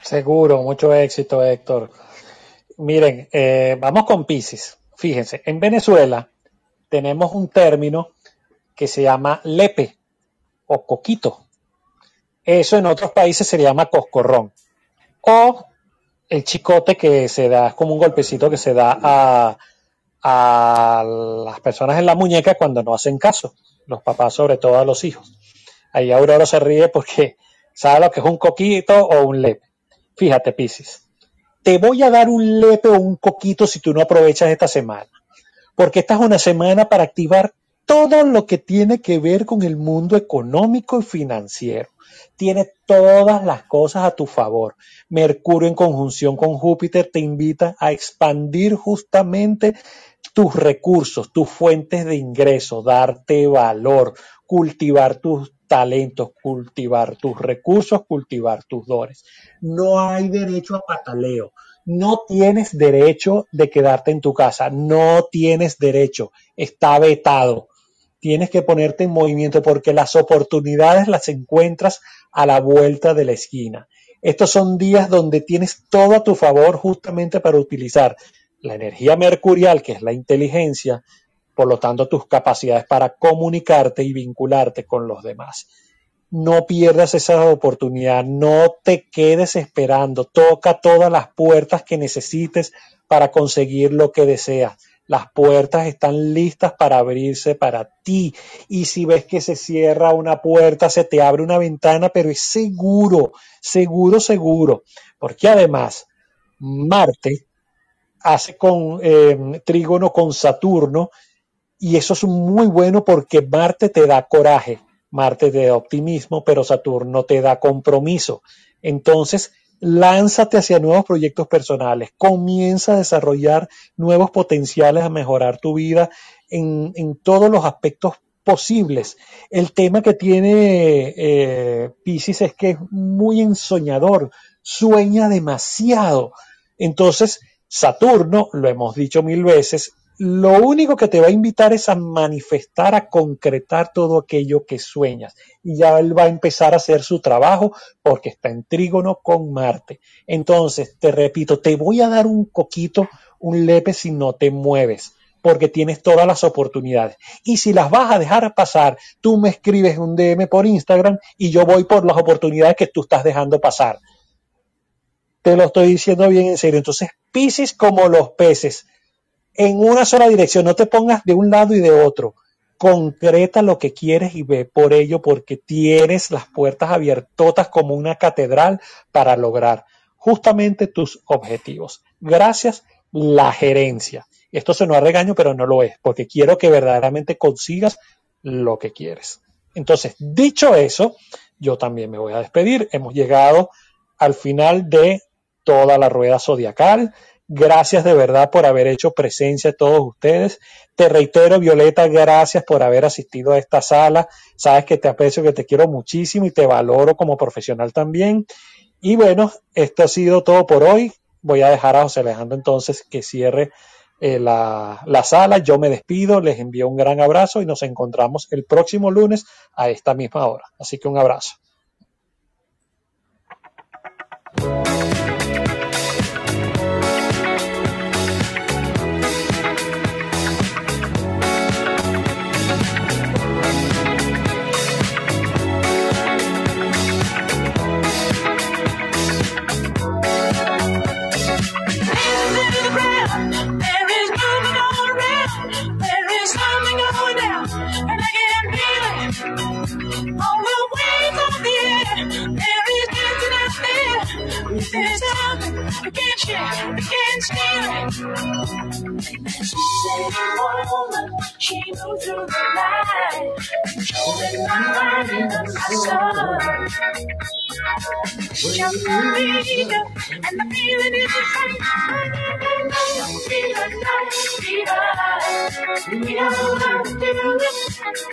Seguro, mucho éxito, Héctor. Miren, eh, vamos con Pisces. Fíjense, en Venezuela tenemos un término que se llama lepe o coquito. Eso en otros países se llama coscorrón. O el chicote que se da, es como un golpecito que se da a, a las personas en la muñeca cuando no hacen caso, los papás sobre todo a los hijos. Ahí Aurora se ríe porque sabe lo que es un coquito o un lepe. Fíjate, Piscis, te voy a dar un lepe o un coquito si tú no aprovechas esta semana porque esta es una semana para activar todo lo que tiene que ver con el mundo económico y financiero. Tiene todas las cosas a tu favor. Mercurio en conjunción con Júpiter te invita a expandir justamente tus recursos, tus fuentes de ingreso, darte valor, cultivar tus talentos, cultivar tus recursos, cultivar tus dones. No hay derecho a pataleo no tienes derecho de quedarte en tu casa, no tienes derecho, está vetado. Tienes que ponerte en movimiento porque las oportunidades las encuentras a la vuelta de la esquina. Estos son días donde tienes todo a tu favor justamente para utilizar la energía mercurial, que es la inteligencia, por lo tanto tus capacidades para comunicarte y vincularte con los demás no pierdas esa oportunidad, no te quedes esperando, toca todas las puertas que necesites para conseguir lo que deseas. Las puertas están listas para abrirse para ti. Y si ves que se cierra una puerta, se te abre una ventana, pero es seguro, seguro, seguro. Porque además, Marte hace con eh, trígono con Saturno y eso es muy bueno porque Marte te da coraje Marte te da optimismo, pero Saturno te da compromiso. Entonces, lánzate hacia nuevos proyectos personales, comienza a desarrollar nuevos potenciales a mejorar tu vida en, todos los aspectos posibles. El tema que tiene eh, Pisces es que es muy ensoñador, sueña demasiado. Entonces, Saturno, lo hemos dicho mil veces, lo único que te va a invitar es a manifestar, a concretar todo aquello que sueñas. Y ya él va a empezar a hacer su trabajo porque está en trígono con Marte. Entonces, te repito, te voy a dar un coquito, un lepe si no te mueves porque tienes todas las oportunidades. Y si las vas a dejar pasar, tú me escribes un DM por Instagram y yo voy por las oportunidades que tú estás dejando pasar. Te lo estoy diciendo bien en serio. Entonces, Pisces como los peces en una sola dirección, no te pongas de un lado y de otro. Concreta lo que quieres y ve por ello porque tienes las puertas abiertas como una catedral para lograr justamente tus objetivos. Gracias, la gerencia. Esto se no regaño, pero no lo es, porque quiero que verdaderamente consigas lo que quieres. Entonces, dicho eso, yo también me voy a despedir. Hemos llegado al final de toda la rueda zodiacal. Gracias de verdad por haber hecho presencia a todos ustedes. Te reitero, Violeta, gracias por haber asistido a esta sala. Sabes que te aprecio, que te quiero muchísimo y te valoro como profesional también. Y bueno, esto ha sido todo por hoy. Voy a dejar a José Alejandro entonces que cierre eh, la, la sala. Yo me despido, les envío un gran abrazo y nos encontramos el próximo lunes a esta misma hora. Así que un abrazo. African spirit. She said, one woman, she moved through the night, controlling my mind and my soul. She jumped the leader, and the feeling is right. Fever, fever, fever, fever, fever.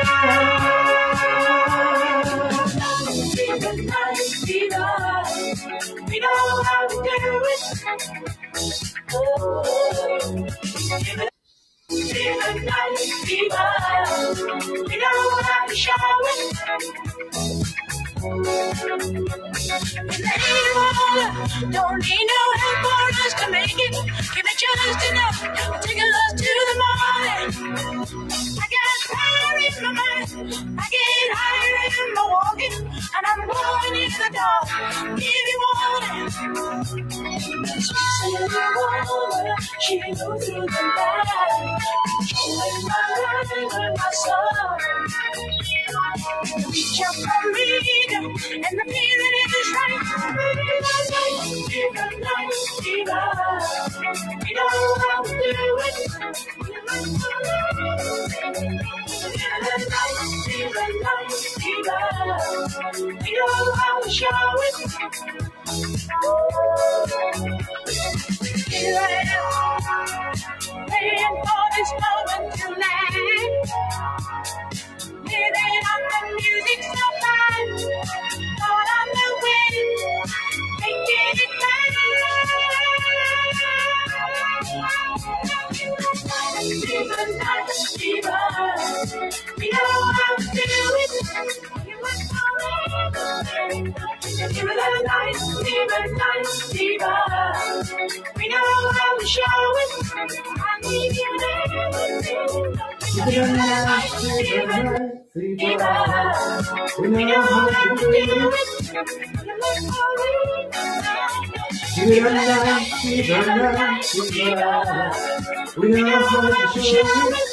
know how to do it. Oh. Fever, fever, night, fever. We know how to show it. Don't need no help for us to make it. Give it just enough to take us to the morning. I got fire in my mind, I get higher in my walking, and I'm going in the dark. Give you warning. Sweet woman, she moved through the night, controlling my mind and my soul. We out for me, and the feeling is right. Even though, even know how to do it. Know show it. Here I am, praying for this moment to last. Living on the music so fine, on the wind, making it. Fever, night, fever, we know how to do it. We are not, we are not, we are not. We are such a show.